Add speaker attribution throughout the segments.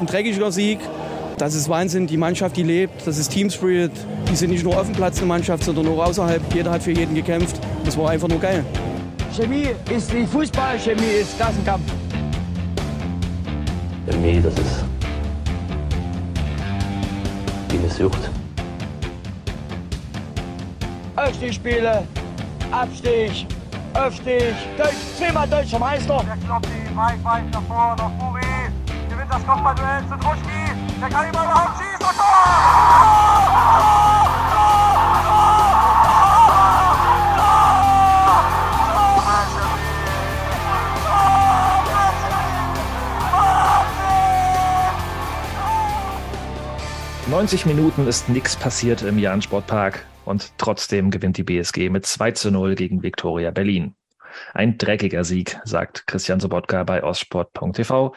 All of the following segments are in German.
Speaker 1: Ein dreckiger Sieg, das ist Wahnsinn. Die Mannschaft, die lebt, das ist Team Spirit. Die sind nicht nur auf dem Platz eine Mannschaft, sondern auch außerhalb. Jeder hat für jeden gekämpft. Das war einfach nur geil.
Speaker 2: Chemie ist nicht Fußball, Chemie ist Klassenkampf.
Speaker 3: Chemie, das ist wie eine Sucht.
Speaker 2: Aufstiegsspiele, Abstieg, Aufstieg, Deutsch, zweimal deutscher Meister.
Speaker 4: Der Kloppi, weit, weit nach vorne, nach Buri. Das Kopfballduell zu Druschki. Der kann ihn überhaupt schießen. Und
Speaker 5: Neunzig Minuten ist nichts passiert im Jahn Sportpark und trotzdem gewinnt die BSG mit 2 zu 0 gegen Viktoria Berlin. Ein dreckiger Sieg, sagt Christian Sobotka bei ostsport.tv.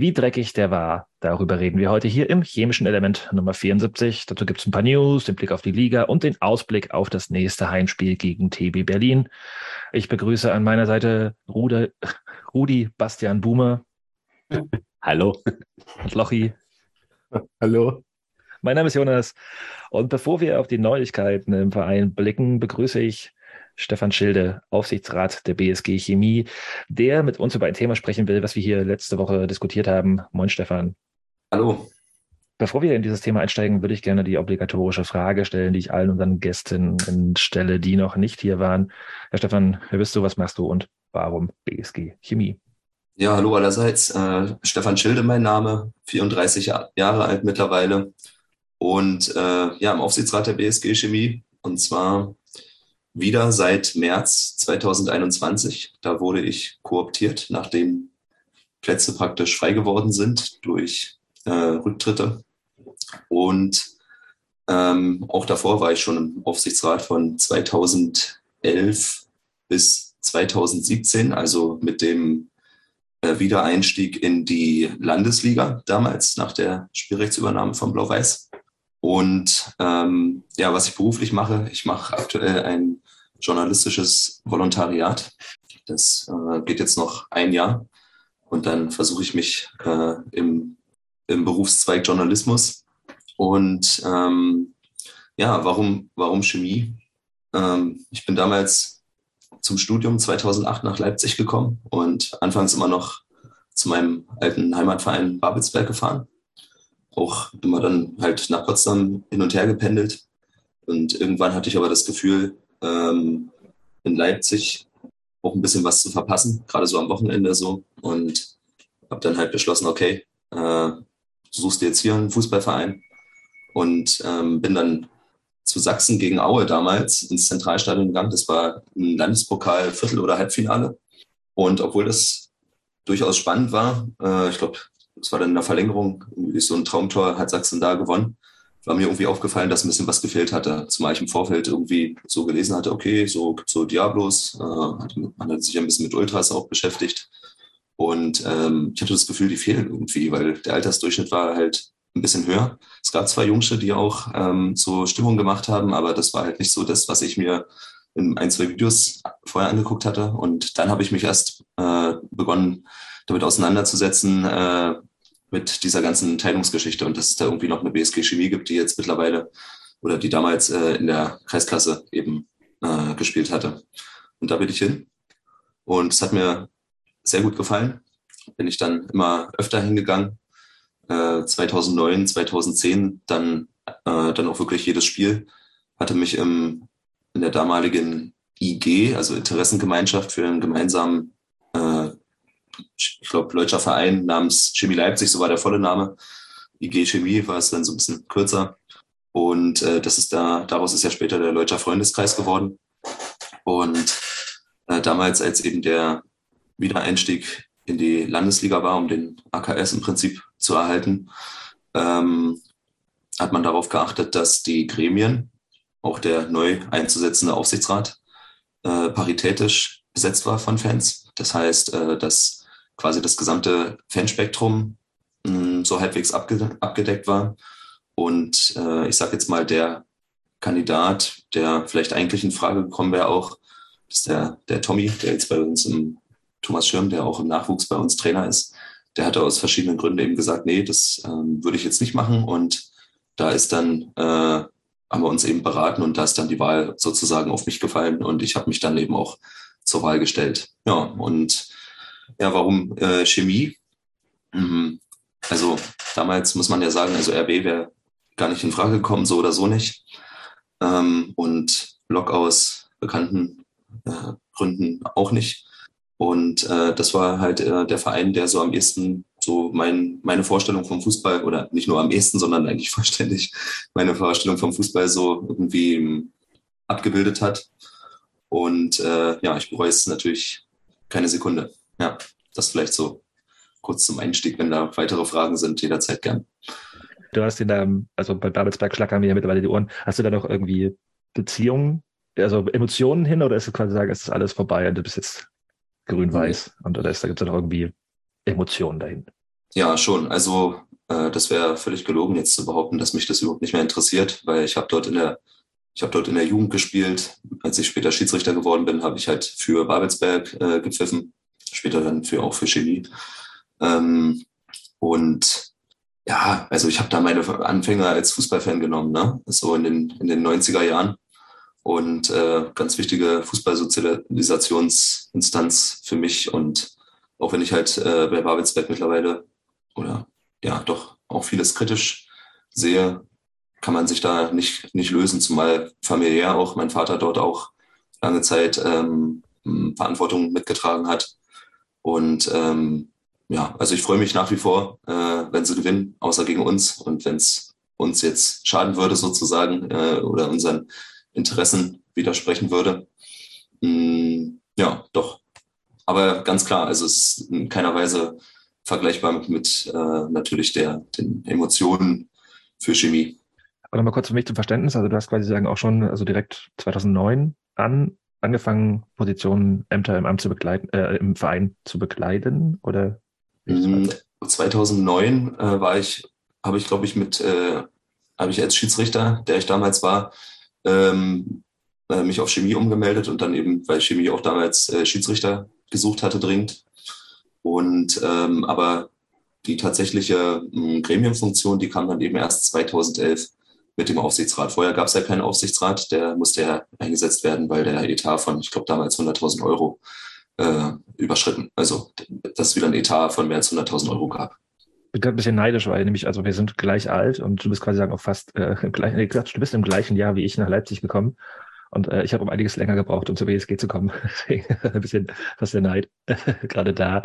Speaker 5: Wie dreckig der war, darüber reden wir heute hier im chemischen Element Nummer 74. Dazu gibt es ein paar News, den Blick auf die Liga und den Ausblick auf das nächste Heimspiel gegen TB Berlin. Ich begrüße an meiner Seite Rude, Rudi Bastian Buhme.
Speaker 3: Hallo.
Speaker 5: Und Lochi.
Speaker 6: Hallo.
Speaker 5: Mein Name ist Jonas. Und bevor wir auf die Neuigkeiten im Verein blicken, begrüße ich Stefan Schilde, Aufsichtsrat der BSG Chemie, der mit uns über ein Thema sprechen will, was wir hier letzte Woche diskutiert haben. Moin, Stefan.
Speaker 3: Hallo.
Speaker 5: Bevor wir in dieses Thema einsteigen, würde ich gerne die obligatorische Frage stellen, die ich allen unseren Gästen stelle, die noch nicht hier waren. Herr Stefan, wer bist du, was machst du und warum BSG Chemie?
Speaker 7: Ja, hallo allerseits. Äh, Stefan Schilde mein Name, 34 Jahre alt mittlerweile und äh, ja, im Aufsichtsrat der BSG Chemie und zwar wieder seit März 2021. Da wurde ich kooptiert, nachdem Plätze praktisch frei geworden sind durch äh, Rücktritte. Und ähm, auch davor war ich schon im Aufsichtsrat von 2011 bis 2017, also mit dem äh, Wiedereinstieg in die Landesliga damals nach der Spielrechtsübernahme von Blau-Weiß. Und ähm, ja, was ich beruflich mache, ich mache aktuell ein journalistisches Volontariat. Das äh, geht jetzt noch ein Jahr und dann versuche ich mich äh, im, im Berufszweig Journalismus. Und ähm, ja, warum, warum Chemie? Ähm, ich bin damals zum Studium 2008 nach Leipzig gekommen und anfangs immer noch zu meinem alten Heimatverein Babelsberg gefahren auch immer dann halt nach Potsdam hin und her gependelt. Und irgendwann hatte ich aber das Gefühl, ähm, in Leipzig auch ein bisschen was zu verpassen, gerade so am Wochenende so. Und habe dann halt beschlossen, okay, äh, du suchst dir jetzt hier einen Fußballverein. Und ähm, bin dann zu Sachsen gegen Aue damals ins Zentralstadion gegangen. Das war ein Landespokal Viertel- oder Halbfinale. Und obwohl das durchaus spannend war, äh, ich glaube, das war dann in der Verlängerung, irgendwie so ein Traumtor hat Sachsen da gewonnen. War mir irgendwie aufgefallen, dass ein bisschen was gefehlt hatte. Zumal ich im Vorfeld irgendwie so gelesen hatte, okay, so gibt so Diablos, äh, man hat sich ein bisschen mit Ultras auch beschäftigt. Und ähm, ich hatte das Gefühl, die fehlen irgendwie, weil der Altersdurchschnitt war halt ein bisschen höher. Es gab zwei Jungsche, die auch ähm, so Stimmung gemacht haben, aber das war halt nicht so das, was ich mir in ein, zwei Videos vorher angeguckt hatte. Und dann habe ich mich erst äh, begonnen, damit auseinanderzusetzen, äh, mit dieser ganzen Teilungsgeschichte und dass es da irgendwie noch eine BSG Chemie gibt, die jetzt mittlerweile oder die damals äh, in der Kreisklasse eben äh, gespielt hatte. Und da bin ich hin. Und es hat mir sehr gut gefallen. Bin ich dann immer öfter hingegangen. Äh, 2009, 2010 dann, äh, dann auch wirklich jedes Spiel. Hatte mich im, in der damaligen IG, also Interessengemeinschaft für einen gemeinsamen äh, ich glaube, deutscher Verein namens Chemie Leipzig, so war der volle Name. IG Chemie war es dann so ein bisschen kürzer. Und äh, das ist da, daraus ist ja später der Deutscher Freundeskreis geworden. Und äh, damals, als eben der Wiedereinstieg in die Landesliga war, um den AKS im Prinzip zu erhalten, ähm, hat man darauf geachtet, dass die Gremien, auch der neu einzusetzende Aufsichtsrat, äh, paritätisch besetzt war von Fans. Das heißt, äh, dass quasi das gesamte Fanspektrum mh, hm, so halbwegs abge abgedeckt war. Und äh, ich sage jetzt mal, der Kandidat, der vielleicht eigentlich in Frage gekommen wäre, auch, ist der, der Tommy, der jetzt bei uns im Thomas Schirm, der auch im Nachwuchs bei uns Trainer ist, der hatte aus verschiedenen Gründen eben gesagt, nee, das ähm, würde ich jetzt nicht machen. Und da ist dann, äh, haben wir uns eben beraten und da ist dann die Wahl sozusagen auf mich gefallen und ich habe mich dann eben auch zur Wahl gestellt. Ja, und ja, warum äh, Chemie? Mhm. Also damals muss man ja sagen, also RB wäre gar nicht in Frage gekommen, so oder so nicht. Ähm, und Lok aus bekannten äh, Gründen auch nicht. Und äh, das war halt äh, der Verein, der so am ehesten so mein, meine Vorstellung vom Fußball oder nicht nur am ehesten, sondern eigentlich vollständig meine Vorstellung vom Fußball so irgendwie ähm, abgebildet hat. Und äh, ja, ich bereue es natürlich keine Sekunde. Ja, das vielleicht so kurz zum Einstieg. Wenn da weitere Fragen sind, jederzeit gern.
Speaker 5: Du hast in deinem, also bei Babelsberg schlackern mir ja mittlerweile die Ohren. Hast du da noch irgendwie Beziehungen, also Emotionen hin oder ist es quasi sagen, es ist alles vorbei und du bist jetzt grün-weiß mhm. und oder ist, da gibt es noch irgendwie Emotionen dahin?
Speaker 7: Ja, schon. Also äh, das wäre völlig gelogen, jetzt zu behaupten, dass mich das überhaupt nicht mehr interessiert, weil ich habe dort in der ich habe dort in der Jugend gespielt. Als ich später Schiedsrichter geworden bin, habe ich halt für Babelsberg äh, gepfiffen. Später dann für auch für Chemie. Ähm, und ja, also ich habe da meine Anfänger als Fußballfan genommen, ne? So in den, in den 90er Jahren. Und äh, ganz wichtige Fußballsozialisationsinstanz für mich. Und auch wenn ich halt äh, bei Babelsberg mittlerweile oder ja doch auch vieles kritisch sehe, kann man sich da nicht, nicht lösen, zumal familiär auch mein Vater dort auch lange Zeit ähm, Verantwortung mitgetragen hat. Und ähm, ja, also ich freue mich nach wie vor, äh, wenn sie gewinnen, außer gegen uns. Und wenn es uns jetzt schaden würde sozusagen äh, oder unseren Interessen widersprechen würde. Mm, ja, doch. Aber ganz klar, also es ist in keiner Weise vergleichbar mit, mit äh, natürlich der, den Emotionen für Chemie.
Speaker 5: Aber mal kurz für mich zum Verständnis. Also du hast quasi sagen auch schon, also direkt 2009 an angefangen, Positionen, Ämter im Amt zu begleiten, äh, im Verein zu bekleiden oder?
Speaker 7: 2009 mm, äh, war ich, habe ich glaube ich mit, äh, habe ich als Schiedsrichter, der ich damals war, ähm, äh, mich auf Chemie umgemeldet und dann eben, weil Chemie auch damals äh, Schiedsrichter gesucht hatte dringend. Und ähm, aber die tatsächliche mm, Gremienfunktion, die kam dann eben erst 2011 mit dem Aufsichtsrat. Vorher gab es ja keinen Aufsichtsrat, der musste ja eingesetzt werden, weil der Etat von, ich glaube, damals 100.000 Euro äh, überschritten. Also, dass es wieder ein Etat von mehr als 100.000 Euro gab.
Speaker 5: Ich bin ein bisschen neidisch, weil nämlich, also wir sind gleich alt und du bist quasi sagen auch fast äh, im gleichen, du bist im gleichen Jahr wie ich nach Leipzig gekommen. Und äh, ich habe um einiges länger gebraucht, um zur BSG zu kommen. Deswegen ein bisschen fast der Neid gerade da.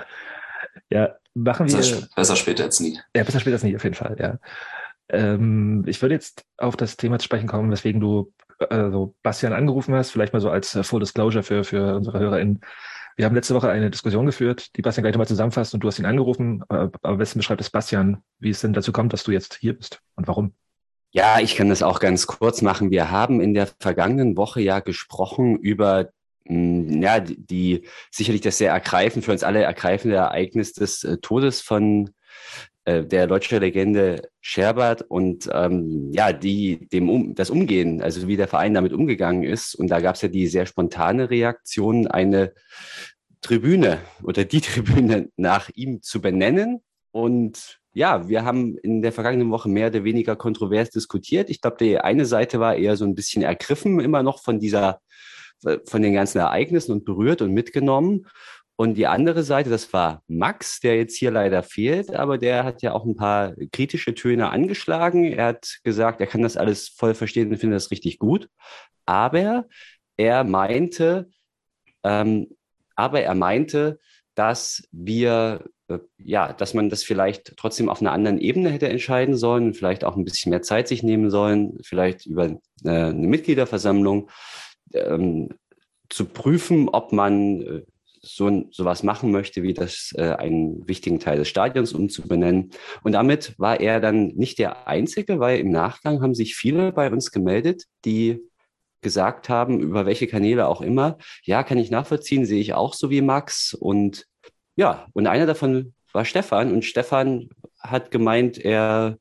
Speaker 5: Ja, machen wir.
Speaker 7: Besser, besser später als nie.
Speaker 5: Ja, besser später als nie, auf jeden Fall, ja. Ähm, ich würde jetzt auf das Thema zu sprechen kommen, weswegen du äh, so Bastian angerufen hast, vielleicht mal so als äh, Full Disclosure für, für unsere HörerInnen. Wir haben letzte Woche eine Diskussion geführt, die Bastian gleich nochmal zusammenfasst und du hast ihn angerufen. Äh, aber am besten beschreibt es Bastian, wie es denn dazu kommt, dass du jetzt hier bist und warum.
Speaker 3: Ja, ich kann das auch ganz kurz machen. Wir haben in der vergangenen Woche ja gesprochen über hm, ja, die, die sicherlich das sehr ergreifend, für uns alle ergreifende Ereignis des äh, Todes von äh, der deutsche Legende Sherbert und ähm, ja, die dem um, das Umgehen, also wie der Verein damit umgegangen ist. Und da gab es ja die sehr spontane Reaktion, eine Tribüne oder die Tribüne nach ihm zu benennen. Und ja, wir haben in der vergangenen Woche mehr oder weniger kontrovers diskutiert. Ich glaube, die eine Seite war eher so ein bisschen ergriffen immer noch von dieser, von den ganzen Ereignissen und berührt und mitgenommen. Und die andere Seite, das war Max, der jetzt hier leider fehlt, aber der hat ja auch ein paar kritische Töne angeschlagen. Er hat gesagt, er kann das alles voll verstehen und findet das richtig gut. Aber er meinte, ähm, aber er meinte, dass wir, äh, ja, dass man das vielleicht trotzdem auf einer anderen Ebene hätte entscheiden sollen, vielleicht auch ein bisschen mehr Zeit sich nehmen sollen, vielleicht über äh, eine Mitgliederversammlung ähm, zu prüfen, ob man äh, so sowas machen möchte, wie das äh, einen wichtigen Teil des Stadions umzubenennen. Und damit war er dann nicht der Einzige, weil im Nachgang haben sich viele bei uns gemeldet, die gesagt haben, über welche Kanäle auch immer, ja, kann ich nachvollziehen, sehe ich auch so wie Max. Und ja, und einer davon war Stefan. Und Stefan hat gemeint, er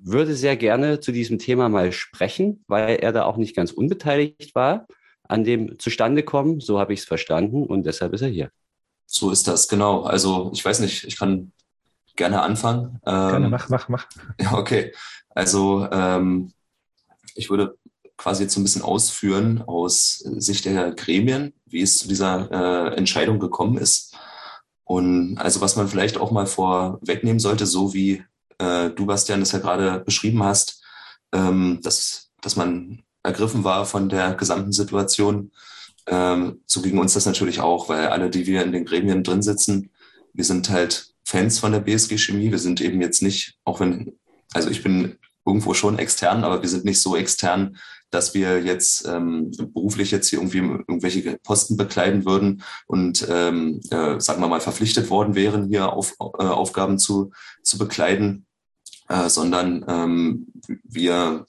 Speaker 3: würde sehr gerne zu diesem Thema mal sprechen, weil er da auch nicht ganz unbeteiligt war an dem zustande kommen. So habe ich es verstanden und deshalb ist er hier.
Speaker 7: So ist das, genau. Also ich weiß nicht, ich kann gerne anfangen.
Speaker 5: Ähm, gerne, mach, mach, mach.
Speaker 7: Ja, okay. Also ähm, ich würde quasi jetzt so ein bisschen ausführen aus Sicht der Gremien, wie es zu dieser äh, Entscheidung gekommen ist. Und also was man vielleicht auch mal vorwegnehmen sollte, so wie äh, du, Bastian, das ja gerade beschrieben hast, ähm, dass, dass man ergriffen war von der gesamten Situation. Ähm, so ging uns das natürlich auch, weil alle, die wir in den Gremien drin sitzen, wir sind halt Fans von der BSG Chemie. Wir sind eben jetzt nicht, auch wenn, also ich bin irgendwo schon extern, aber wir sind nicht so extern, dass wir jetzt ähm, beruflich jetzt hier irgendwie irgendwelche Posten bekleiden würden und ähm, äh, sagen wir mal verpflichtet worden wären, hier auf, äh, Aufgaben zu, zu bekleiden, äh, sondern ähm, wir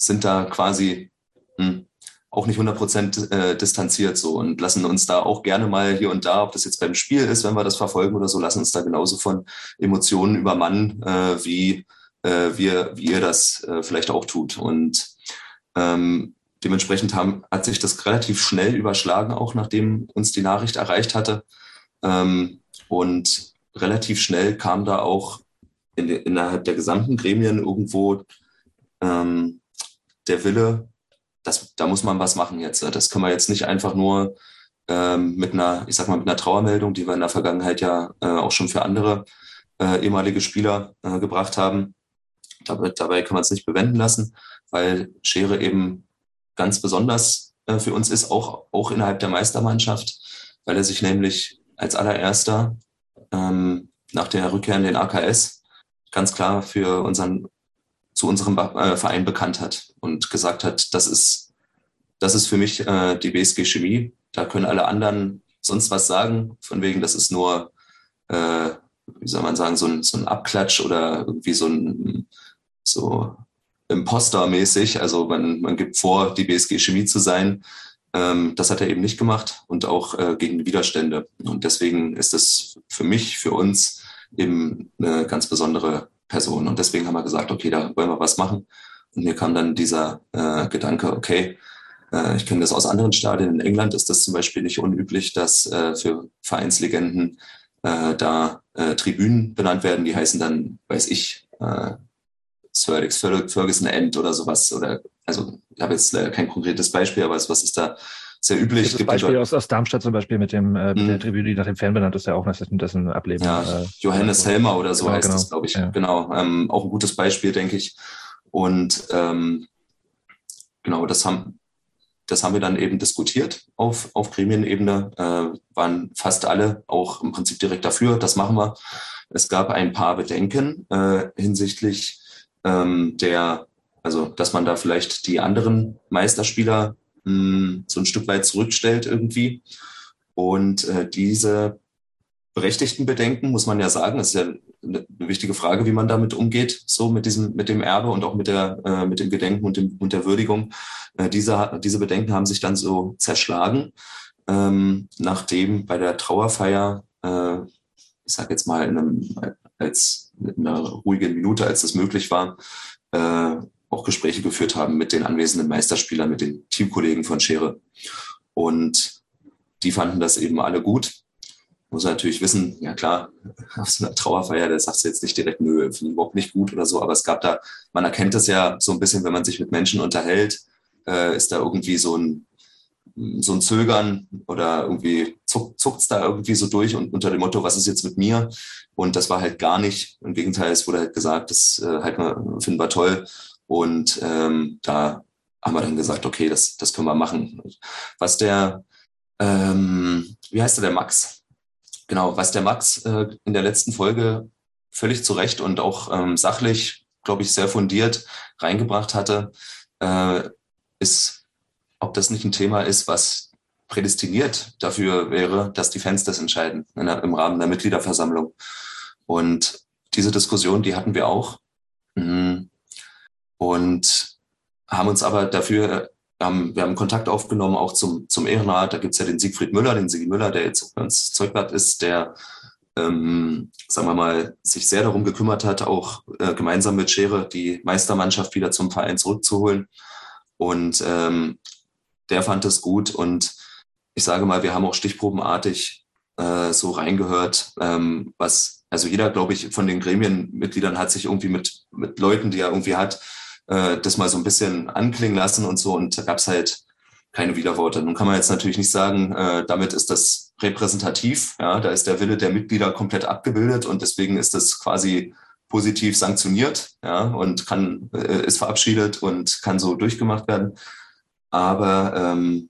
Speaker 7: sind da quasi hm, auch nicht 100 Prozent äh, distanziert so und lassen uns da auch gerne mal hier und da, ob das jetzt beim Spiel ist, wenn wir das verfolgen oder so, lassen uns da genauso von Emotionen übermannen, äh, wie, äh, wir, wie ihr das äh, vielleicht auch tut. Und ähm, dementsprechend haben, hat sich das relativ schnell überschlagen, auch nachdem uns die Nachricht erreicht hatte. Ähm, und relativ schnell kam da auch in, innerhalb der gesamten Gremien irgendwo ähm, der Wille, das, da muss man was machen jetzt. Das können wir jetzt nicht einfach nur ähm, mit einer, ich sag mal, mit einer Trauermeldung, die wir in der Vergangenheit ja äh, auch schon für andere äh, ehemalige Spieler äh, gebracht haben. Dabei, dabei kann man es nicht bewenden lassen, weil Schere eben ganz besonders äh, für uns ist, auch, auch innerhalb der Meistermannschaft, weil er sich nämlich als allererster ähm, nach der Rückkehr in den AKS ganz klar für unseren zu unserem äh, Verein bekannt hat und gesagt hat, das ist, das ist für mich äh, die BSG Chemie. Da können alle anderen sonst was sagen, von wegen, das ist nur, äh, wie soll man sagen, so ein, so ein Abklatsch oder irgendwie so ein so Imposter-mäßig. Also man, man gibt vor, die BSG Chemie zu sein. Ähm, das hat er eben nicht gemacht und auch äh, gegen Widerstände. Und deswegen ist das für mich, für uns eben eine ganz besondere Person. Und deswegen haben wir gesagt, okay, da wollen wir was machen. Und mir kam dann dieser äh, Gedanke, okay, äh, ich kenne das aus anderen Stadien. In England ist das zum Beispiel nicht unüblich, dass äh, für Vereinslegenden äh, da äh, Tribünen benannt werden. Die heißen dann, weiß ich, äh, Sir Alex Ferguson End oder sowas. Oder also ich habe jetzt kein konkretes Beispiel, aber was ist da sehr üblich.
Speaker 5: Das Beispiel aus, aus Darmstadt zum Beispiel mit dem äh, mit der mhm. Tribüne, die nach dem Fan benannt ist, ja auch dessen, dessen Ableben.
Speaker 7: Ja, äh, Johannes Helmer oder so genau, heißt genau. das, glaube ich. Ja. Genau, ähm, auch ein gutes Beispiel, denke ich. Und ähm, genau, das haben das haben wir dann eben diskutiert auf, auf Gremienebene, äh, waren fast alle auch im Prinzip direkt dafür, das machen wir. Es gab ein paar Bedenken äh, hinsichtlich ähm, der, also dass man da vielleicht die anderen Meisterspieler mh, hm, so ein Stück weit zurückstellt irgendwie. Und äh, diese berechtigten Bedenken, muss man ja sagen, das ist ja eine wichtige Frage, wie man damit umgeht, so mit diesem, mit dem Erbe und auch mit der, äh, mit dem Gedenken und, dem, und der Würdigung. Äh, diese, diese Bedenken haben sich dann so zerschlagen, ähm, nachdem bei der Trauerfeier, äh, ich sage jetzt mal in einem, als in einer ruhigen Minute, als das möglich war, äh, auch Gespräche geführt haben mit den anwesenden Meisterspielern, mit den Teamkollegen von Schere. Und die fanden das eben alle gut. Muss natürlich wissen, ja klar, auf so einer Trauerfeier, da sagst du jetzt nicht direkt, nö, finde ich überhaupt nicht gut oder so, aber es gab da, man erkennt das ja so ein bisschen, wenn man sich mit Menschen unterhält, äh, ist da irgendwie so ein, so ein Zögern oder irgendwie zuckt es da irgendwie so durch und unter dem Motto, was ist jetzt mit mir? Und das war halt gar nicht. Im Gegenteil, es wurde halt gesagt, das äh, halt finden wir toll. Und ähm, da haben wir dann gesagt, okay, das, das können wir machen. Was der, ähm, wie heißt der, der Max? Genau, was der Max äh, in der letzten Folge völlig zu Recht und auch ähm, sachlich, glaube ich, sehr fundiert reingebracht hatte, äh, ist, ob das nicht ein Thema ist, was prädestiniert dafür wäre, dass die Fans das entscheiden der, im Rahmen der Mitgliederversammlung. Und diese Diskussion, die hatten wir auch. Mhm und haben uns aber dafür, ähm, wir haben Kontakt aufgenommen auch zum, zum Ehrenrat. Da gibt's ja den Siegfried Müller, den Sigi Müller, der jetzt bei uns Zeugblatt ist, der, ähm, sagen wir mal, sich sehr darum gekümmert hat, auch äh, gemeinsam mit Schere die Meistermannschaft wieder zum Verein zurückzuholen. Und ähm, der fand es gut. Und ich sage mal, wir haben auch stichprobenartig äh, so reingehört, ähm, was Also jeder, glaube ich, von den Gremienmitgliedern hat sich irgendwie mit, mit Leuten, die er irgendwie hat, äh, das mal so ein bisschen anklingen lassen und so. Und da gab es halt keine Widerworte. Nun kann man jetzt natürlich nicht sagen, äh, damit ist das repräsentativ. Ja, da ist der Wille der Mitglieder komplett abgebildet und deswegen ist das quasi positiv sanktioniert ja, und kann, äh, ist verabschiedet und kann so durchgemacht werden. Aber ähm,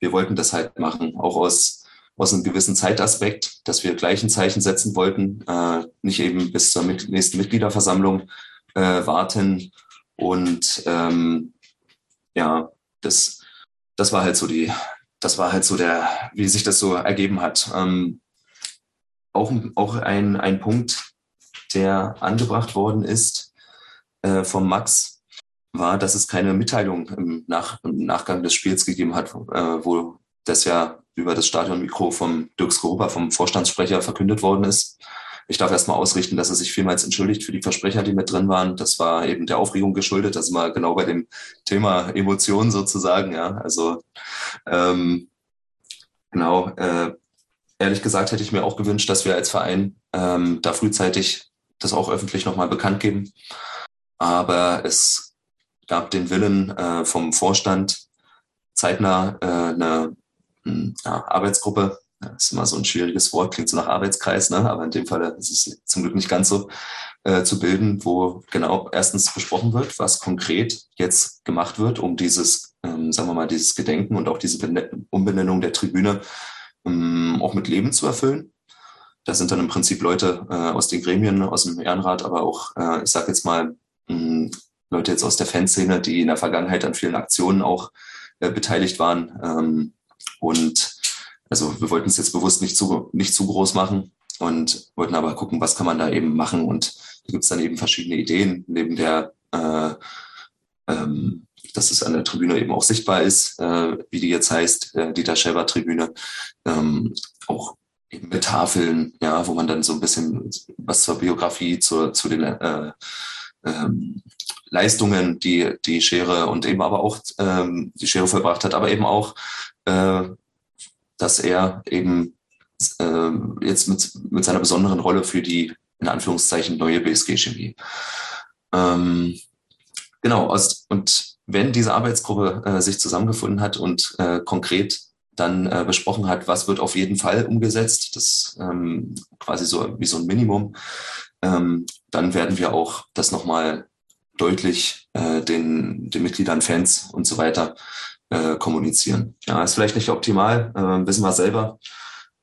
Speaker 7: wir wollten das halt machen, auch aus, aus einem gewissen Zeitaspekt, dass wir gleich ein Zeichen setzen wollten, äh, nicht eben bis zur mit, nächsten Mitgliederversammlung äh, warten. Und ähm, ja, das, das war halt so die, das war halt so der, wie sich das so ergeben hat. Ähm, auch, auch ein, ein Punkt, der angebracht worden ist äh, vom Max, war, dass es keine Mitteilung im, Nach im Nachgang des Spiels gegeben hat, äh, wo das ja über das Stadionmikro vom Dirk Skorupa, vom Vorstandssprecher, verkündet worden ist. Ich darf erstmal ausrichten, dass er sich vielmals entschuldigt für die Versprecher, die mit drin waren. Das war eben der Aufregung geschuldet. Das ist mal genau bei dem Thema Emotionen sozusagen. Ja, also ähm, genau. Äh, ehrlich gesagt hätte ich mir auch gewünscht, dass wir als Verein ähm, da frühzeitig das auch öffentlich nochmal bekannt geben. Aber es gab den Willen äh, vom Vorstand, zeitnah äh, eine, hm, ja, Arbeitsgruppe, das ist immer so ein schwieriges Wort, klingt so nach Arbeitskreis, ne? aber in dem Fall ist es zum Glück nicht ganz so, äh, zu bilden, wo genau erstens besprochen wird, was konkret jetzt gemacht wird, um dieses, ähm, sagen wir mal, dieses Gedenken und auch diese Umbenennung der Tribüne ähm, auch mit Leben zu erfüllen. Da sind dann im Prinzip Leute äh, aus den Gremien, aus dem Ehrenrat, aber auch, äh, ich sage jetzt mal, mh, hm, Leute jetzt aus der Fanszene, die in der Vergangenheit an vielen Aktionen auch äh, beteiligt waren. Ähm, und also wir wollten es jetzt bewusst nicht zu, nicht zu groß machen und wollten aber gucken, was kann man da eben machen. Und da gibt es dann eben verschiedene Ideen, neben der, äh, ähm, dass es an der Tribüne eben auch sichtbar ist, äh, wie die jetzt heißt, äh, Dieter Schäber Tribüne, ähm, auch eben mit Tafeln, ja, wo man dann so ein bisschen was zur Biografie, zur, zu den äh, ähm, Leistungen, die die Schere und eben aber auch ähm, die Schere vollbracht hat, aber eben auch, äh, dass er eben äh, jetzt mit, mit seiner besonderen Rolle für die in Anführungszeichen neue BSG-Chemie. Ähm, genau, aus, und wenn diese Arbeitsgruppe äh, sich zusammengefunden hat und äh, konkret dann äh, besprochen hat, was wird auf jeden Fall umgesetzt, das ähm, quasi so wie so ein Minimum, ähm, dann werden wir auch das nochmal deutlich äh, den, den Mitgliedern, Fans und so weiter äh, kommunizieren. Ja, ist vielleicht nicht optimal, äh, wissen wir selber,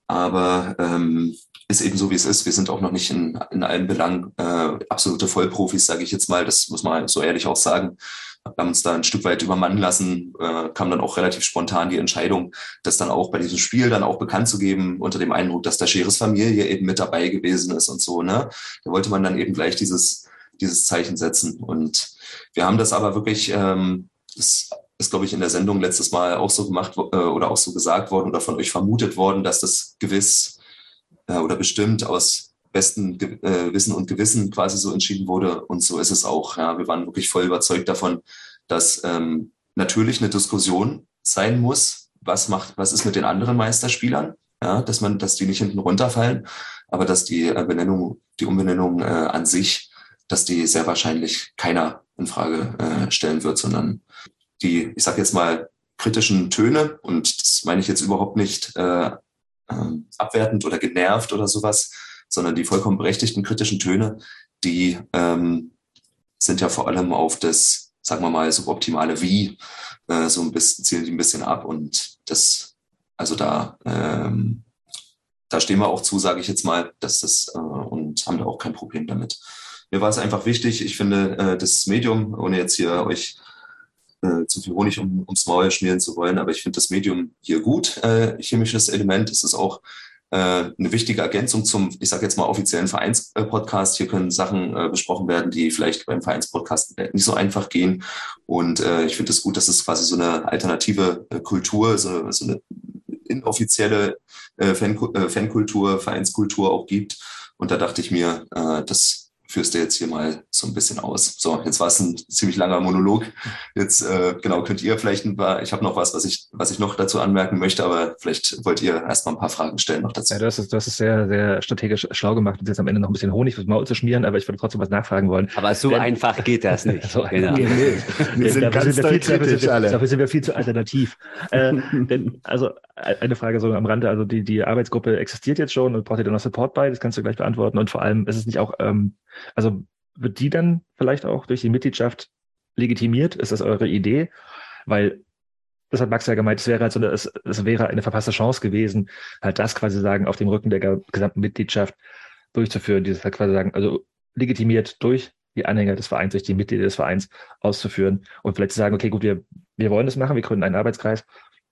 Speaker 7: aber ähm, ist eben so, wie es ist. Wir sind auch noch nicht in, in allen Belangen äh, absolute Vollprofis, sage ich jetzt mal. Das muss man so ehrlich auch sagen. Wir haben uns da ein Stück weit übermannen lassen, äh, kam dann auch relativ spontan die Entscheidung, das dann auch bei diesem Spiel dann auch bekannt zu geben, unter dem Eindruck, dass der Scheres Familie eben mit dabei gewesen ist und so. Ne? Da wollte man dann eben gleich dieses, dieses Zeichen setzen. Und wir haben das aber wirklich, ähm, das ist, glaube ich, in der Sendung letztes Mal auch so gemacht äh, oder auch so gesagt worden oder von euch vermutet worden, dass das gewiss äh, oder bestimmt aus besten äh, Wissen und Gewissen quasi so entschieden wurde. Und so ist es auch. Ja. Wir waren wirklich voll überzeugt davon, dass ähm, natürlich eine Diskussion sein muss. Was macht, was ist mit den anderen Meisterspielern? Ja, dass man, dass die nicht hinten runterfallen, aber dass die äh, Benennung, die Umbenennung äh, an sich, dass die sehr wahrscheinlich keiner in Frage äh, stellen wird, sondern die, ich sage jetzt mal, kritischen Töne, und das meine ich jetzt überhaupt nicht äh, äh, abwertend oder genervt oder sowas, sondern die vollkommen berechtigten kritischen Töne, die ähm, sind ja vor allem auf das, sagen wir mal, suboptimale Wie äh, so ein bisschen, zielen die ein bisschen ab und das, also da, ähm, da stehen wir auch zu, sage ich jetzt mal, dass das äh, und haben da auch kein Problem damit. Mir war es einfach wichtig, ich finde, äh, das Medium, ohne jetzt hier euch äh, zu viel Honig um, ums Maul schmieren zu wollen, aber ich finde das Medium hier gut, äh, chemisches Element. Es ist auch äh, eine wichtige Ergänzung zum, ich sage jetzt mal, offiziellen Vereinspodcast. Hier können Sachen äh, besprochen werden, die vielleicht beim Vereinspodcast nicht so einfach gehen. Und äh, ich finde es das gut, dass es quasi so eine alternative äh, Kultur, so, so eine inoffizielle äh, Fan, äh, Fankultur, Vereinskultur auch gibt. Und da dachte ich mir, äh, das führst du jetzt hier mal so ein bisschen aus. So, jetzt war es ein ziemlich langer Monolog. Jetzt äh, genau könnt ihr vielleicht ein paar, ich habe noch was, was ich, was ich noch dazu anmerken möchte, aber vielleicht wollt ihr erst mal ein paar Fragen stellen noch dazu.
Speaker 5: Ja, du hast es, du hast es sehr, sehr strategisch schlau gemacht, jetzt am Ende noch ein bisschen Honig fürs Maul zu schmieren, aber ich würde trotzdem was nachfragen wollen.
Speaker 3: Aber so Denn, einfach geht das nicht.
Speaker 5: so genau. nee, nee. Wir sind ganz sind wir viel, kritisch alle. Dafür sind wir viel zu alternativ. äh, denn, also eine Frage so am Rande, also die, die Arbeitsgruppe existiert jetzt schon und braucht ihr dann noch Support bei? Das kannst du gleich beantworten. Und vor allem ist es nicht auch, ähm, also wird die dann vielleicht auch durch die Mitgliedschaft legitimiert? Ist das eure Idee? Weil das hat Max ja gemeint, es wäre halt so eine, es, es wäre eine verpasste Chance gewesen, halt das quasi sagen, auf dem Rücken der gesamten Mitgliedschaft durchzuführen, dieses halt quasi sagen, also legitimiert durch die Anhänger des Vereins, durch die Mitglieder des Vereins auszuführen und vielleicht zu sagen, okay, gut, wir, wir wollen das machen, wir gründen einen Arbeitskreis,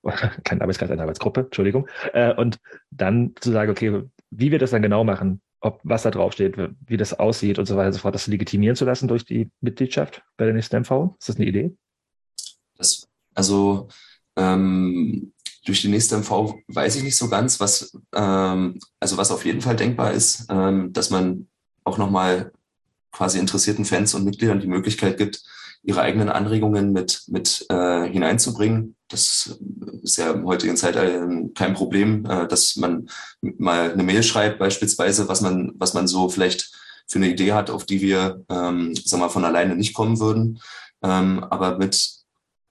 Speaker 5: keinen Arbeitskreis, eine Arbeitsgruppe, Entschuldigung, äh, und dann zu sagen, okay, wie wir das dann genau machen, ob was da draufsteht, wie das aussieht und so weiter und so fort, das legitimieren zu lassen durch die Mitgliedschaft bei der nächsten MV? Ist das eine Idee?
Speaker 7: Das, also ähm, durch die nächste MV weiß ich nicht so ganz, was ähm, also was auf jeden Fall denkbar ist, ähm, dass man auch nochmal quasi interessierten Fans und Mitgliedern die Möglichkeit gibt, ihre eigenen Anregungen mit, mit äh, hineinzubringen. Das ist ja im heutigen Zeitalter kein Problem, äh, dass man mal eine Mail schreibt, beispielsweise, was man, was man so vielleicht für eine Idee hat, auf die wir, ähm, sag mal, von alleine nicht kommen würden. Ähm, aber mit,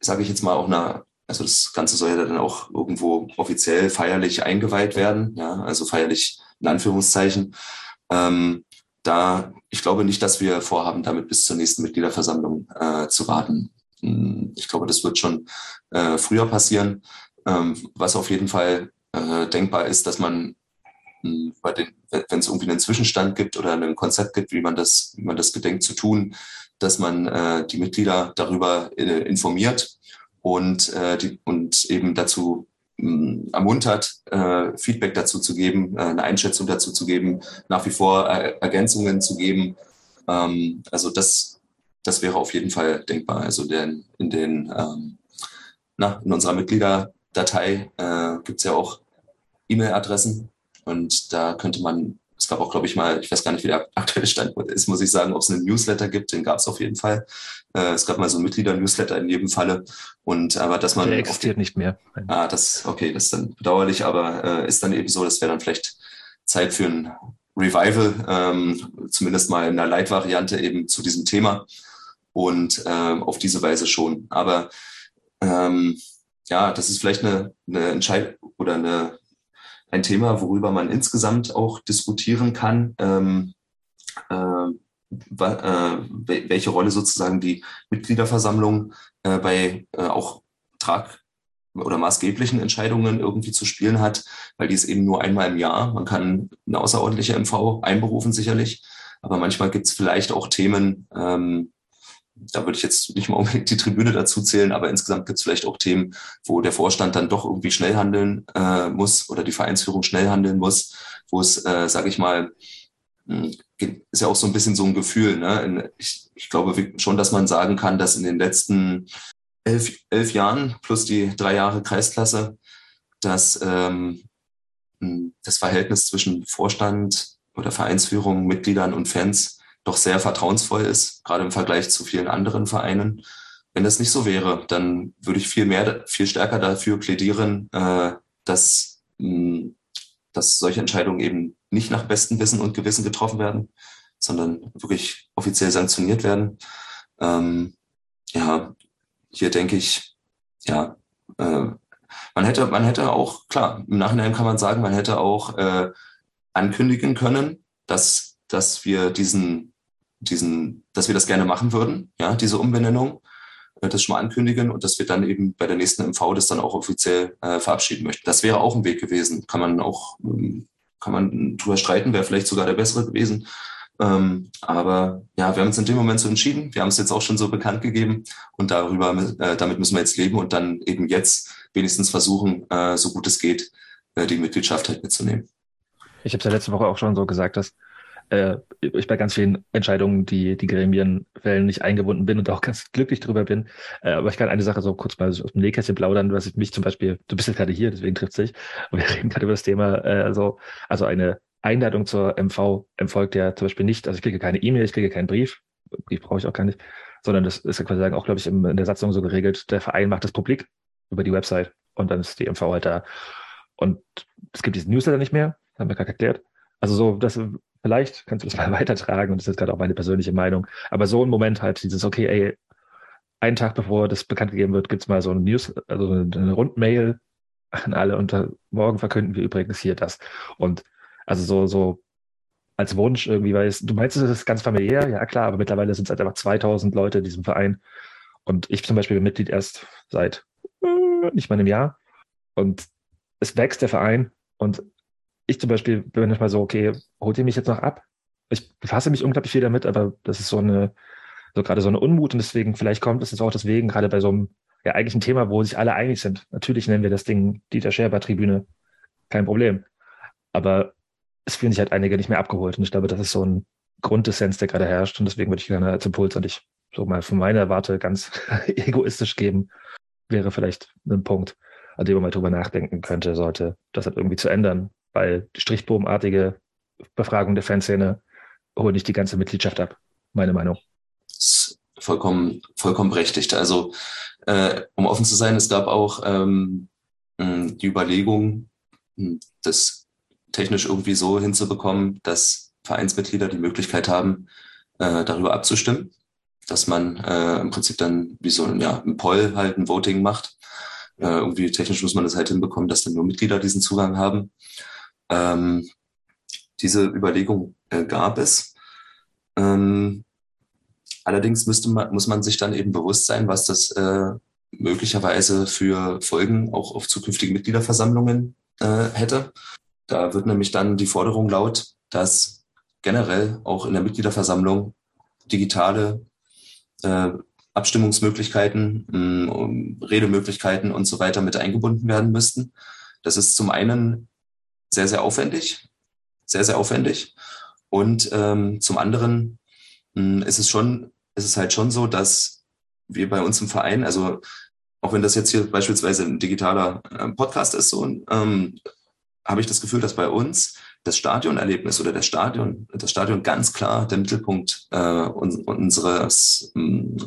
Speaker 7: sage ich jetzt mal, auch einer, also das Ganze soll ja dann auch irgendwo offiziell feierlich eingeweiht werden, ja, also feierlich in Anführungszeichen. Ähm, da, ich glaube nicht, dass wir vorhaben, damit bis zur nächsten Mitgliederversammlung äh, zu warten. Hm, ich glaube, das wird schon äh, früher passieren. Ähm, was auf jeden Fall äh, denkbar ist, dass man, hm, wenn es irgendwie einen Zwischenstand gibt oder ein Konzept gibt, wie man das, wie man das gedenkt zu tun, dass man äh, die Mitglieder darüber äh, informiert und, äh, die, und eben dazu ähm, ermuntert, äh, Feedback dazu zu geben, äh, eine Einschätzung dazu zu geben, nach wie vor äh, Ergänzungen zu geben. Ähm, also das, das wäre auf jeden Fall denkbar. Also den, in den ähm, na, in unserer Mitgliederdatei äh, gibt es ja auch E-Mail-Adressen und da könnte man es gab auch, glaube ich, mal, ich weiß gar nicht, wie der aktuelle Stand ist, muss ich sagen, ob es einen Newsletter gibt, den gab es auf jeden Fall. Äh, es gab mal so ein Mitglieder-Newsletter in jedem Falle. Und aber dass man.
Speaker 5: Der existiert die, nicht mehr.
Speaker 7: Ah, das, okay, das ist dann bedauerlich, aber äh, ist dann eben so, das wäre dann vielleicht Zeit für ein Revival, ähm, zumindest mal in der Leitvariante eben zu diesem Thema. Und ähm, auf diese Weise schon. Aber ähm, ja, das ist vielleicht eine, eine Entscheidung oder eine ein Thema, worüber man insgesamt auch diskutieren kann, ähm, äh, äh, welche Rolle sozusagen die Mitgliederversammlung äh, bei äh, auch Trag oder maßgeblichen Entscheidungen irgendwie zu spielen hat, weil die ist eben nur einmal im Jahr. Man kann eine außerordentliche MV einberufen sicherlich, aber manchmal gibt es vielleicht auch Themen, ähm, da würde ich jetzt nicht mal unbedingt die Tribüne dazu zählen, aber insgesamt gibt es vielleicht auch Themen, wo der Vorstand dann doch irgendwie schnell handeln äh, muss oder die Vereinsführung schnell handeln muss, wo es, äh, sage ich mal, hm, ist ja auch so ein bisschen so ein Gefühl. Ne? Ich, ich glaube schon, dass man sagen kann, dass in den letzten elf, elf Jahren plus die drei Jahre Kreisklasse, dass ähm, hm, das Verhältnis zwischen Vorstand oder Vereinsführung, Mitgliedern und Fans doch sehr vertrauensvoll ist, gerade im Vergleich zu vielen anderen Vereinen. Wenn das nicht so wäre, dann würde ich viel mehr, viel stärker dafür plädieren, äh, dass, mh, hm, dass solche Entscheidungen eben nicht nach bestem Wissen und Gewissen getroffen werden, sondern wirklich offiziell sanktioniert werden. Ähm, ja, hier denke ich, ja, äh, man hätte, man hätte auch, klar, im Nachhinein kann man sagen, man hätte auch äh, ankündigen können, dass, dass wir diesen diesen, dass wir das gerne machen würden, ja, diese Umbenennung, äh, das schon mal ankündigen und dass wir dann eben bei der nächsten MV das dann auch offiziell äh, verabschieden möchten. Das wäre auch ein Weg gewesen. Kann man auch, ähm, kann man drüber streiten, wäre vielleicht sogar der bessere gewesen. Ähm, aber ja, wir haben uns in dem Moment so entschieden. Wir haben es jetzt auch schon so bekannt gegeben und darüber, äh, damit müssen wir jetzt leben und dann eben jetzt wenigstens versuchen, äh, so gut es geht, äh, die Mitgliedschaft halt mitzunehmen.
Speaker 5: Ich habe es ja letzte Woche auch schon so gesagt, dass äh, ich bei ganz vielen Entscheidungen, die die Gremien fällen, nicht eingebunden bin und auch ganz glücklich drüber bin. Äh, aber ich kann eine Sache so kurz mal aus dem Nähkästchen plaudern, was ich mich zum Beispiel, du bist jetzt gerade hier, deswegen trifft sich, und wir reden gerade über das Thema, äh, so, also eine Einladung zur MV erfolgt ja zum Beispiel nicht, also ich kriege keine E-Mail, ich kriege keinen Brief, Brief brauche ich auch gar nicht, sondern das ist ja quasi auch, glaube ich, in der Satzung so geregelt, der Verein macht das publik über die Website und dann ist die MV halt da. Und es gibt diesen Newsletter nicht mehr, haben wir gerade erklärt. Also so, das vielleicht kannst du das mal weitertragen und das ist gerade auch meine persönliche Meinung. Aber so ein Moment halt, dieses, okay, ey, einen Tag bevor das bekannt gegeben wird, gibt's mal so ein News, also eine Rundmail an alle und morgen verkünden wir übrigens hier das. Und also so, so als Wunsch irgendwie, weil es, du meinst, es ist ganz familiär, ja klar, aber mittlerweile sind es halt einfach 2000 Leute in diesem Verein. Und ich zum Beispiel bin Mitglied erst seit äh, nicht mal einem Jahr. Und es wächst der Verein. Und ich zum Beispiel bin manchmal so, okay, holt ihr mich jetzt noch ab? Ich befasse mich unglaublich viel damit, aber das ist so eine, so gerade so eine Unmut und deswegen, vielleicht kommt es jetzt auch deswegen, gerade bei so einem, ja, eigentlich Thema, wo sich alle einig sind. Natürlich nennen wir das Ding Dieter Scherber Tribüne. Kein Problem. Aber es fühlen sich halt einige nicht mehr abgeholt. Und ich glaube, das ist so ein Grundessenz, der gerade herrscht. Und deswegen würde ich gerne als Impuls an dich so mal von meiner Warte ganz egoistisch geben, wäre vielleicht ein Punkt, an dem man mal drüber nachdenken könnte, sollte das halt irgendwie zu ändern. Weil strichbogenartige Befragung der Fanszene holt nicht die ganze Mitgliedschaft ab, meine Meinung.
Speaker 7: vollkommen, vollkommen berechtigt. Also, äh, um offen zu sein, es gab auch ähm, die Überlegung, das technisch irgendwie so hinzubekommen, dass Vereinsmitglieder die Möglichkeit haben, äh, darüber abzustimmen, dass man äh, im Prinzip dann wie so ein, ja, ein Poll halt ein Voting macht. Äh, irgendwie technisch muss man das halt hinbekommen, dass dann nur Mitglieder diesen Zugang haben. Ähm, diese Überlegung äh, gab es. Ähm, allerdings müsste man, muss man sich dann eben bewusst sein, was das äh, möglicherweise für Folgen auch auf zukünftige Mitgliederversammlungen äh, hätte. Da wird nämlich dann die Forderung laut, dass generell auch in der Mitgliederversammlung digitale äh, Abstimmungsmöglichkeiten, mh, Redemöglichkeiten und so weiter mit eingebunden werden müssten. Das ist zum einen sehr, sehr aufwendig, sehr, sehr aufwendig. Und ähm, zum anderen mh, ist es schon, ist es halt schon so, dass wir bei uns im Verein, also auch wenn das jetzt hier beispielsweise ein digitaler äh, Podcast ist, so, ähm, habe ich das Gefühl, dass bei uns das Stadionerlebnis oder der Stadion, das Stadion ganz klar der Mittelpunkt äh, unseres, äh,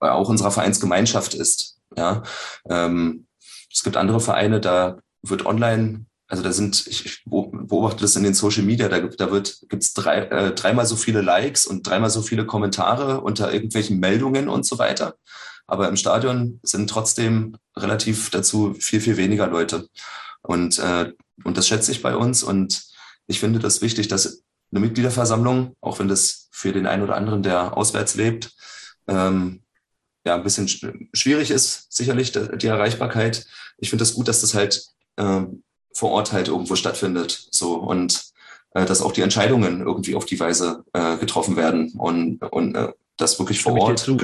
Speaker 7: auch unserer Vereinsgemeinschaft ist. Ja, ähm, es gibt andere Vereine, da wird online, also da sind, ich, ich beobachte das in den Social Media, da, da wird gibt's drei, äh, dreimal so viele Likes und dreimal so viele Kommentare unter irgendwelchen Meldungen und so weiter. Aber im Stadion sind trotzdem relativ dazu viel, viel weniger Leute. Und äh, und das schätze ich bei uns. Und ich finde das wichtig, dass eine Mitgliederversammlung, auch wenn das für den einen oder anderen, der auswärts lebt, ähm, ja, ein bisschen schwierig ist, sicherlich die Erreichbarkeit. Ich finde das gut, dass das halt ähm, vor Ort halt irgendwo stattfindet. So und äh, dass auch die Entscheidungen irgendwie auf die Weise äh, getroffen werden und, und äh, das wirklich vor Ort. Zu.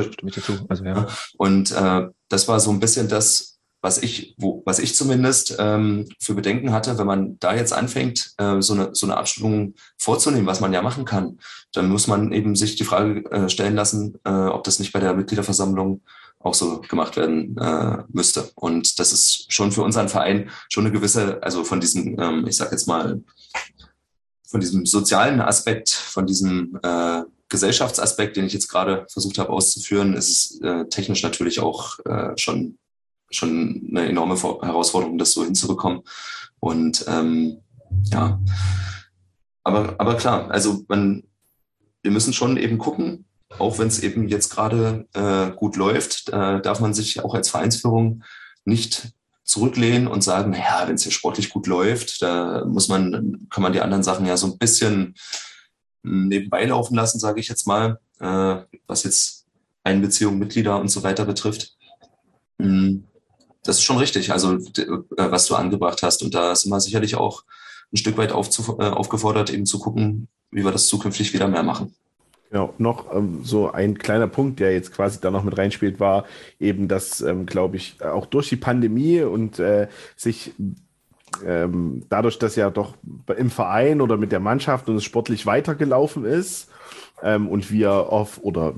Speaker 7: Also, ja. Und äh, das war so ein bisschen das, was ich, wo, was ich zumindest ähm, für Bedenken hatte, wenn man da jetzt anfängt, äh, so, eine, so eine Abstimmung vorzunehmen, was man ja machen kann, dann muss man eben sich die Frage äh, stellen lassen, äh, ob das nicht bei der Mitgliederversammlung auch so gemacht werden äh, müsste. Und das ist schon für unseren Verein schon eine gewisse, also von diesem, ähm, ich sag jetzt mal, von diesem sozialen Aspekt, von diesem äh, Gesellschaftsaspekt, den ich jetzt gerade versucht habe auszuführen, ist es äh, technisch natürlich auch äh, schon schon eine enorme Herausforderung, das so hinzubekommen. Und ähm, ja, aber, aber klar, also man, wir müssen schon eben gucken, auch wenn es eben jetzt gerade äh, gut läuft, äh, darf man sich auch als Vereinsführung nicht zurücklehnen und sagen, naja, wenn es hier sportlich gut läuft, da muss man, kann man die anderen Sachen ja so ein bisschen nebenbei laufen lassen, sage ich jetzt mal, äh, was jetzt Einbeziehung, Mitglieder und so weiter betrifft. Hm, das ist schon richtig, also äh, was du angebracht hast. Und da sind wir sicherlich auch ein Stück weit äh, aufgefordert, eben zu gucken, wie wir das zukünftig wieder mehr machen.
Speaker 6: Genau, noch ähm, so ein kleiner Punkt, der jetzt quasi da noch mit reinspielt, war eben, dass, ähm, glaube ich, auch durch die Pandemie und äh, sich ähm, dadurch, dass ja doch im Verein oder mit der Mannschaft und es sportlich weitergelaufen ist ähm, und wir auf oder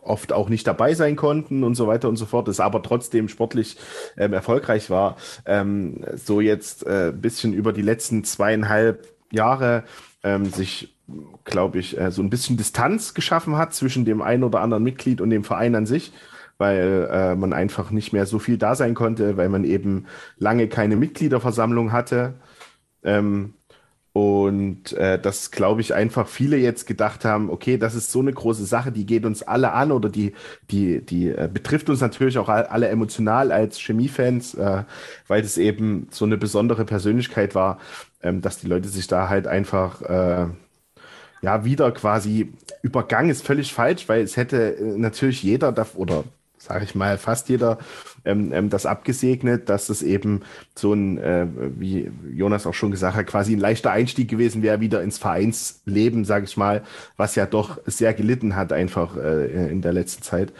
Speaker 6: oft auch nicht dabei sein konnten und so weiter und so fort, es aber trotzdem sportlich ähm, erfolgreich war. Ähm, so jetzt äh, bisschen über die letzten zweieinhalb Jahre ähm, sich, glaube ich, äh, so ein bisschen Distanz geschaffen hat zwischen dem einen oder anderen Mitglied und dem Verein an sich, weil äh, man einfach nicht mehr so viel da sein konnte, weil man eben lange keine Mitgliederversammlung hatte. Ähm, und äh, das, glaube ich, einfach viele jetzt gedacht haben, okay, das ist so eine große Sache, die geht uns alle an oder die, die, die äh, betrifft uns natürlich auch alle emotional als Chemiefans, äh, weil es eben so eine besondere Persönlichkeit war, ähm, dass die Leute sich da halt einfach äh, ja wieder quasi übergangen ist völlig falsch, weil es hätte äh, natürlich jeder oder sage ich mal, fast jeder ähm, ähm, das abgesegnet, dass es eben so ein, äh, wie Jonas auch schon gesagt hat, quasi ein leichter Einstieg gewesen wäre wieder ins Vereinsleben, sage ich mal, was ja doch sehr gelitten hat einfach äh, in der letzten Zeit.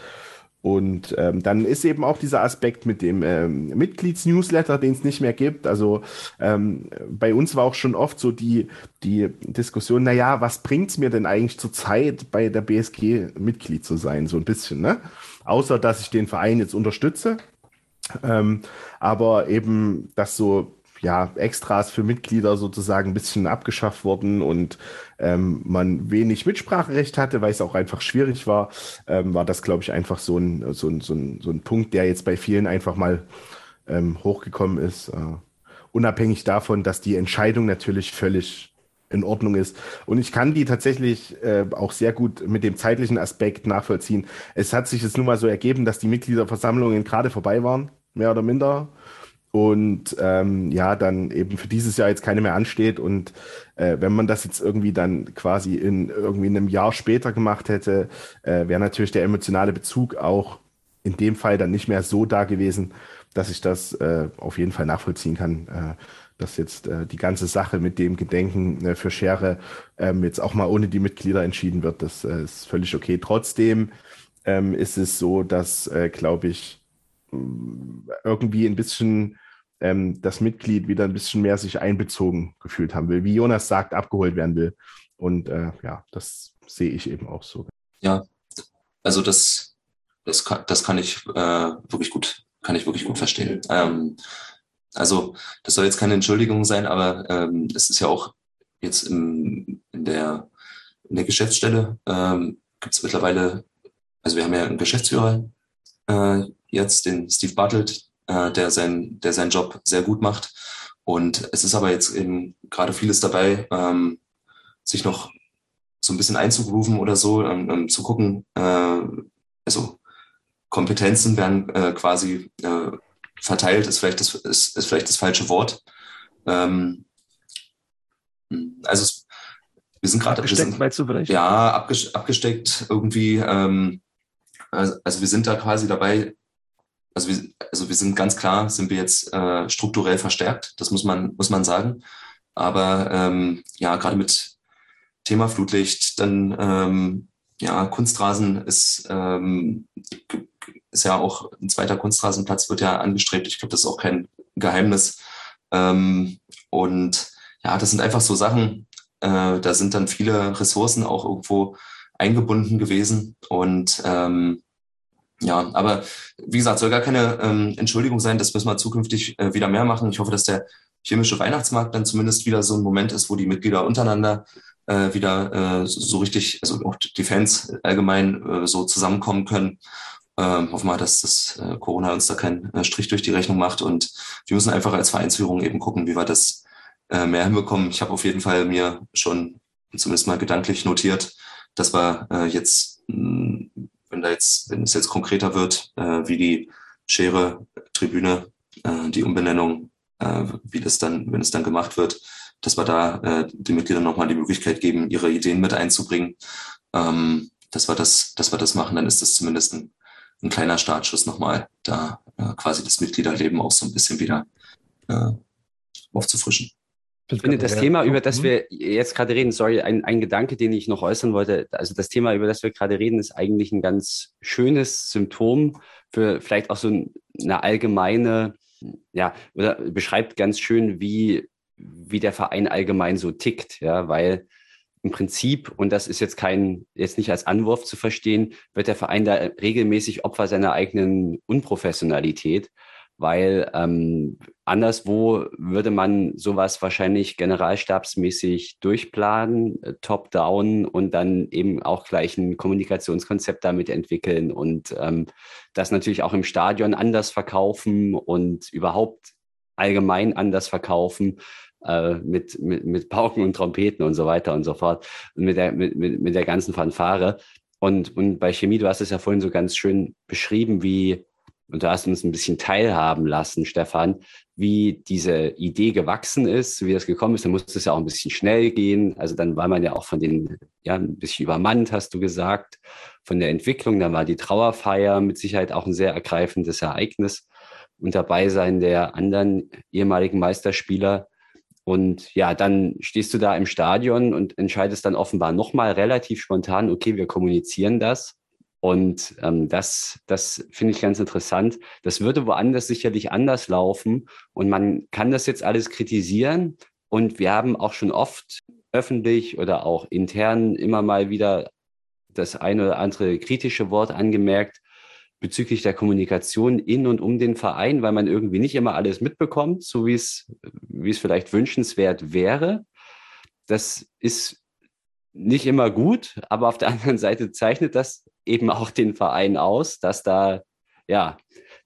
Speaker 6: Und ähm, dann ist eben auch dieser Aspekt mit dem ähm, Mitgliedsnewsletter, den es nicht mehr gibt. Also ähm, bei uns war auch schon oft so die, die Diskussion, naja, was bringt's mir denn eigentlich zur Zeit bei der BSG Mitglied zu sein? So ein bisschen, ne? Außer dass ich den Verein jetzt unterstütze. Ähm, aber eben, dass so ja, Extras für Mitglieder sozusagen ein bisschen abgeschafft wurden und ähm, man wenig Mitspracherecht hatte, weil es auch einfach schwierig war, ähm, war das, glaube ich, einfach so ein, so, ein, so, ein, so ein Punkt, der jetzt bei vielen einfach mal ähm, hochgekommen ist. Äh, unabhängig davon, dass die Entscheidung natürlich völlig in Ordnung ist. Und ich kann die tatsächlich äh, auch sehr gut mit dem zeitlichen Aspekt nachvollziehen. Es hat sich jetzt nun mal so ergeben, dass die Mitgliederversammlungen gerade vorbei waren, mehr oder minder und ähm, ja, dann eben für dieses Jahr jetzt keine mehr ansteht. Und äh, wenn man das jetzt irgendwie dann quasi in irgendwie einem Jahr später gemacht hätte, äh, wäre natürlich der emotionale Bezug auch in dem Fall dann nicht mehr so da gewesen, dass ich das äh, auf jeden Fall nachvollziehen kann, äh, dass jetzt äh, die ganze Sache mit dem Gedenken äh, für Schere ähm, jetzt auch mal ohne die Mitglieder entschieden wird. Das ist völlig okay. Trotzdem ähm, ist es so, dass, glaube ich, irgendwie ein bisschen ähm, das Mitglied wieder ein bisschen mehr sich einbezogen gefühlt haben will, wie Jonas sagt, abgeholt werden will. Und äh, ja, das sehe ich eben auch so.
Speaker 7: Ja, also das, das, kann, das kann ich äh, wirklich gut, kann ich wirklich gut verstehen. Ähm, also das soll jetzt keine Entschuldigung sein, aber ähm, es ist ja auch jetzt im, in, der, in der Geschäftsstelle ähm, gibt es mittlerweile, also wir haben ja einen Geschäftsführer äh, jetzt, den Steve Bartelt, äh, der, sein, der seinen Job sehr gut macht. Und es ist aber jetzt eben gerade vieles dabei, ähm, sich noch so ein bisschen einzugrooven oder so, ähm, ähm, zu gucken, äh, also Kompetenzen werden äh, quasi äh, verteilt, ist vielleicht das, ist, ist vielleicht das falsche Wort. Ähm, also es, wir sind gerade
Speaker 5: abgesteckt, meinst du vielleicht?
Speaker 7: Ja, abgesteckt irgendwie. Ähm, also, also wir sind da quasi dabei, also wir, also wir sind ganz klar, sind wir jetzt äh, strukturell verstärkt, das muss man, muss man sagen. Aber ähm, ja, gerade mit Thema Flutlicht, dann ähm, ja, Kunstrasen ist, ähm, ist ja auch ein zweiter Kunstrasenplatz wird ja angestrebt. Ich glaube, das ist auch kein Geheimnis. Ähm, und ja, das sind einfach so Sachen, äh, da sind dann viele Ressourcen auch irgendwo eingebunden gewesen. Und ähm, ja, aber wie gesagt, soll gar keine ähm, Entschuldigung sein, das müssen wir zukünftig äh, wieder mehr machen. Ich hoffe, dass der chemische Weihnachtsmarkt dann zumindest wieder so ein Moment ist, wo die Mitglieder untereinander äh, wieder äh, so richtig, also auch die Fans allgemein äh, so zusammenkommen können. Ähm, hoffen wir, dass das äh, Corona uns da keinen äh, Strich durch die Rechnung macht und wir müssen einfach als Vereinsführung eben gucken, wie wir das äh, mehr hinbekommen. Ich habe auf jeden Fall mir schon zumindest mal gedanklich notiert, dass wir äh, jetzt mh, wenn da jetzt, wenn es jetzt konkreter wird, äh, wie die Schere Tribüne, äh, die Umbenennung, äh, wie das dann, wenn es dann gemacht wird, dass wir da äh, den Mitgliedern nochmal die Möglichkeit geben, ihre Ideen mit einzubringen. Ähm, dass wir das, dass wir das machen, dann ist das zumindest ein, ein kleiner Startschuss nochmal, da äh, quasi das Mitgliederleben auch so ein bisschen wieder äh, aufzufrischen.
Speaker 3: Ich finde das Thema, über das mhm. wir jetzt gerade reden, sorry, ein, ein Gedanke, den ich noch äußern wollte. Also das Thema, über das wir gerade reden, ist eigentlich ein ganz schönes Symptom für vielleicht auch so eine allgemeine, ja, oder beschreibt ganz schön, wie, wie der Verein allgemein so tickt, ja, weil im Prinzip, und das ist jetzt kein, jetzt nicht als Anwurf zu verstehen, wird der Verein da regelmäßig Opfer seiner eigenen Unprofessionalität weil ähm, anderswo würde man sowas wahrscheinlich generalstabsmäßig durchplanen, äh, top-down und dann eben auch gleich ein Kommunikationskonzept damit entwickeln und ähm, das natürlich auch im Stadion anders verkaufen und überhaupt allgemein anders verkaufen äh, mit, mit, mit Pauken und Trompeten und so weiter und so fort und mit der, mit, mit, mit der ganzen Fanfare. Und, und bei Chemie, du hast es ja vorhin so ganz schön beschrieben, wie und du hast uns ein bisschen teilhaben lassen, Stefan, wie diese Idee gewachsen ist, wie das gekommen ist. Dann musste es ja auch ein bisschen schnell gehen. Also dann war man ja auch von den, ja, ein bisschen übermannt, hast du gesagt, von der Entwicklung. Dann war die Trauerfeier mit Sicherheit auch ein sehr ergreifendes Ereignis und dabei sein der anderen ehemaligen Meisterspieler. Und ja, dann stehst du da im Stadion und entscheidest dann offenbar nochmal relativ spontan, okay, wir kommunizieren das. Und ähm, das, das finde ich ganz interessant. Das würde woanders sicherlich anders laufen. Und man kann das jetzt alles kritisieren. Und wir haben auch schon oft öffentlich oder auch intern immer mal wieder das eine oder andere kritische Wort angemerkt bezüglich der Kommunikation in und um den Verein, weil man irgendwie nicht immer alles mitbekommt, so wie es, wie es vielleicht wünschenswert wäre. Das ist nicht immer gut, aber auf der anderen Seite zeichnet das eben auch den Verein aus, dass da, ja,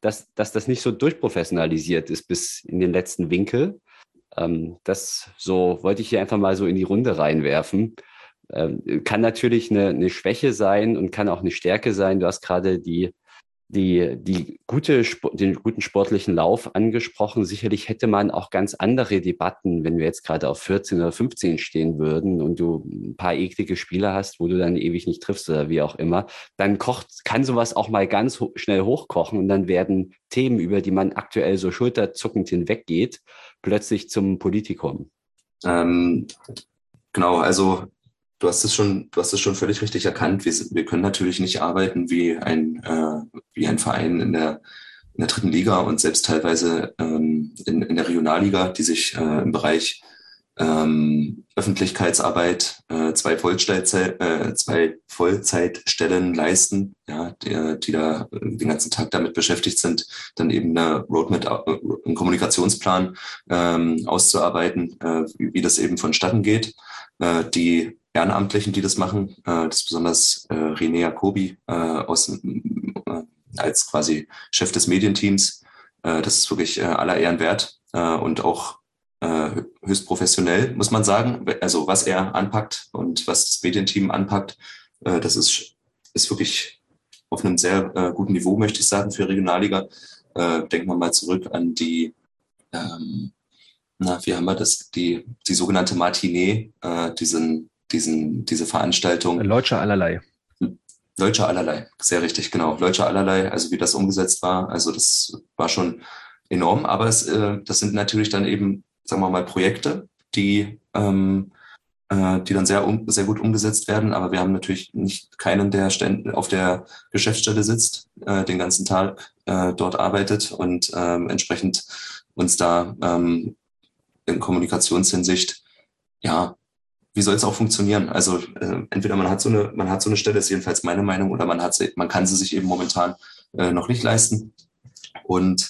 Speaker 3: dass, dass das nicht so durchprofessionalisiert ist bis in den letzten Winkel. Ähm, das so wollte ich hier einfach mal so in die Runde reinwerfen. Ähm, kann natürlich eine, eine Schwäche sein und kann auch eine Stärke sein. Du hast gerade die die, die gute, den guten sportlichen Lauf angesprochen. Sicherlich hätte man auch ganz andere Debatten, wenn wir jetzt gerade auf 14 oder 15 stehen würden und du ein paar eklige Spieler hast, wo du dann ewig nicht triffst oder wie auch immer. Dann kocht, kann sowas auch mal ganz ho schnell hochkochen und dann werden Themen, über die man aktuell so schulterzuckend hinweggeht, plötzlich zum Politikum.
Speaker 7: Ähm, genau, also du hast es schon, du hast es schon völlig richtig erkannt. Wir, wir können natürlich nicht arbeiten wie ein, äh, wie ein Verein in der, in der dritten Liga und selbst teilweise ähm, in, in der Regionalliga, die sich äh, im Bereich ähm, Öffentlichkeitsarbeit äh, zwei, Vollzeit, äh, zwei Vollzeitstellen leisten, ja, die, die da den ganzen Tag damit beschäftigt sind, dann eben eine Roadmap, äh, einen Kommunikationsplan ähm, auszuarbeiten, äh, wie, wie das eben vonstatten geht. Äh, die Ehrenamtlichen, die das machen. Äh, das ist besonders äh, René Jacobi äh, aus, äh, als quasi Chef des Medienteams. Äh, das ist wirklich äh, aller Ehren wert äh, und auch äh, höchst professionell, muss man sagen. Also was er anpackt und was das Medienteam anpackt, äh, das ist, ist wirklich auf einem sehr äh, guten Niveau, möchte ich sagen, für Regionalliga. Äh, denken wir mal zurück an die ähm, na, wie haben wir das, die, die sogenannte Matinee, äh, diesen diesen, diese Veranstaltung.
Speaker 5: Leutscher allerlei.
Speaker 7: Leutscher allerlei, sehr richtig, genau. Leutscher allerlei, also wie das umgesetzt war, also das war schon enorm, aber es, äh, das sind natürlich dann eben, sagen wir mal, Projekte, die, ähm, äh, die dann sehr, um, sehr gut umgesetzt werden, aber wir haben natürlich nicht keinen, der ständ, auf der Geschäftsstelle sitzt, äh, den ganzen Tag äh, dort arbeitet und ähm, entsprechend uns da ähm, in Kommunikationshinsicht ja wie soll es auch funktionieren? Also äh, entweder man hat so eine, man hat so eine Stelle, ist jedenfalls meine Meinung, oder man hat sie, man kann sie sich eben momentan äh, noch nicht leisten. Und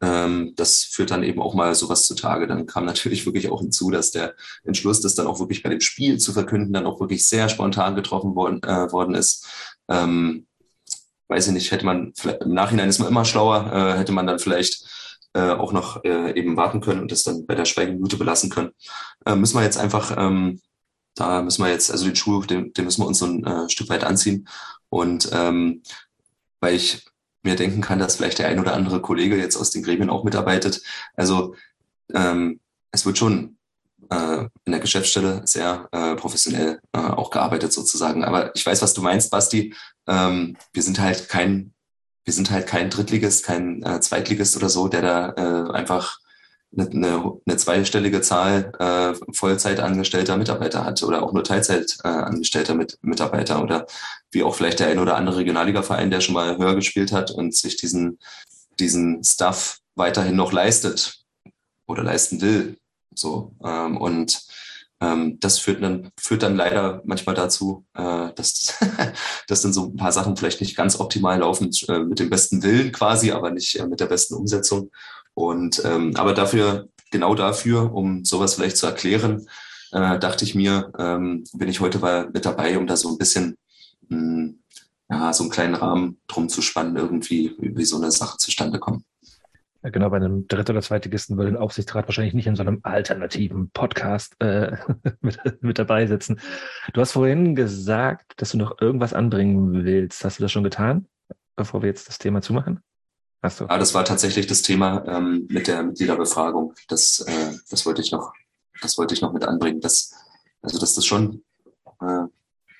Speaker 7: ähm, das führt dann eben auch mal sowas zutage. Dann kam natürlich wirklich auch hinzu, dass der Entschluss, das dann auch wirklich bei dem Spiel zu verkünden, dann auch wirklich sehr spontan getroffen worden, äh, worden ist. Ähm, weiß ich nicht, hätte man im Nachhinein ist man immer schlauer, äh, hätte man dann vielleicht äh, auch noch äh, eben warten können und das dann bei der Schweigeminute belassen können. Äh, müssen wir jetzt einfach ähm, da müssen wir jetzt, also den Schuh, den, den müssen wir uns so ein äh, Stück weit anziehen. Und ähm, weil ich mir denken kann, dass vielleicht der ein oder andere Kollege jetzt aus den Gremien auch mitarbeitet. Also ähm, es wird schon äh, in der Geschäftsstelle sehr äh, professionell äh, auch gearbeitet sozusagen. Aber ich weiß, was du meinst, Basti. Ähm, wir sind halt kein, wir sind halt kein Drittligist, kein äh, Zweitligist oder so, der da äh, einfach eine, eine zweistellige Zahl äh, Vollzeitangestellter Mitarbeiter hat oder auch nur Teilzeitangestellter äh, mit, Mitarbeiter oder wie auch vielleicht der ein oder andere Regionalliga-Verein, der schon mal höher gespielt hat und sich diesen, diesen Stuff weiterhin noch leistet oder leisten will. So ähm, und ähm, das führt dann, führt dann leider manchmal dazu, äh, dass, dass dann so ein paar Sachen vielleicht nicht ganz optimal laufen, äh, mit dem besten Willen quasi, aber nicht äh, mit der besten Umsetzung. Und ähm, aber dafür, genau dafür, um sowas vielleicht zu erklären, äh, dachte ich mir, ähm, bin ich heute mal mit dabei, um da so ein bisschen mh, hm, ja, so einen kleinen Rahmen drum zu spannen, irgendwie, wie so eine Sache zustande kommt.
Speaker 5: Ja, genau, bei einem Dritt- oder Zweitligisten würde ein Aufsichtsrat wahrscheinlich nicht in so einem alternativen Podcast äh, mit, mit dabei sitzen. Du hast vorhin gesagt, dass du noch irgendwas anbringen willst. Hast du das schon getan, bevor wir jetzt das Thema zumachen?
Speaker 7: Du? Ja, das war tatsächlich das Thema ähm, mit der Mitgliederbefragung. Das, äh, das wollte ich noch, das wollte ich noch mit anbringen. Das, also, dass das schon äh,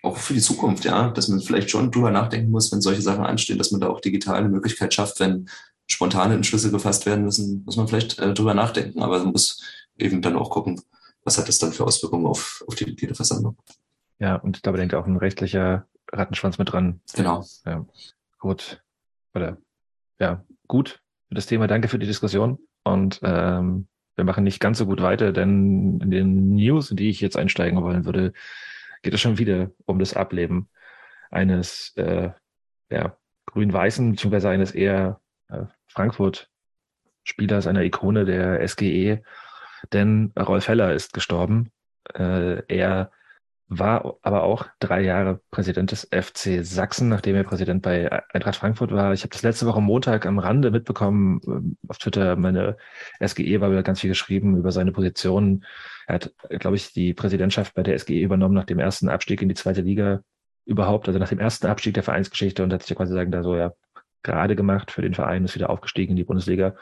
Speaker 7: auch für die Zukunft, ja, dass man vielleicht schon drüber nachdenken muss, wenn solche Sachen anstehen, dass man da auch digital eine Möglichkeit schafft, wenn spontane Entschlüsse gefasst werden müssen, muss man vielleicht äh, drüber nachdenken. Aber man muss eben dann auch gucken, was hat das dann für Auswirkungen auf, auf die Mitgliederversammlung.
Speaker 5: Ja, und da denkt auch ein rechtlicher Rattenschwanz mit dran.
Speaker 7: Genau.
Speaker 5: Ja, gut. Oder ja, gut für das Thema. Danke für die Diskussion. Und ähm, wir machen nicht ganz so gut weiter, denn in den News, in die ich jetzt einsteigen wollen würde, geht es schon wieder um das Ableben eines äh, ja, grün-weißen, beziehungsweise eines eher äh, Frankfurt-Spielers, einer Ikone der SGE, denn Rolf Heller ist gestorben. Äh, er war aber auch drei Jahre Präsident des FC Sachsen, nachdem er Präsident bei Eintracht Frankfurt war. Ich habe das letzte Woche Montag am Rande mitbekommen, ähm, auf Twitter, meine SGE war wieder ganz viel geschrieben über seine Position. Er hat, glaube ich, die Präsidentschaft bei der SGE übernommen nach dem ersten Abstieg in die zweite Liga überhaupt, also nach dem ersten Abstieg der Vereinsgeschichte und hat sich ja quasi sagen, da so, ja, gerade gemacht für den Verein, ist wieder aufgestiegen in die Bundesliga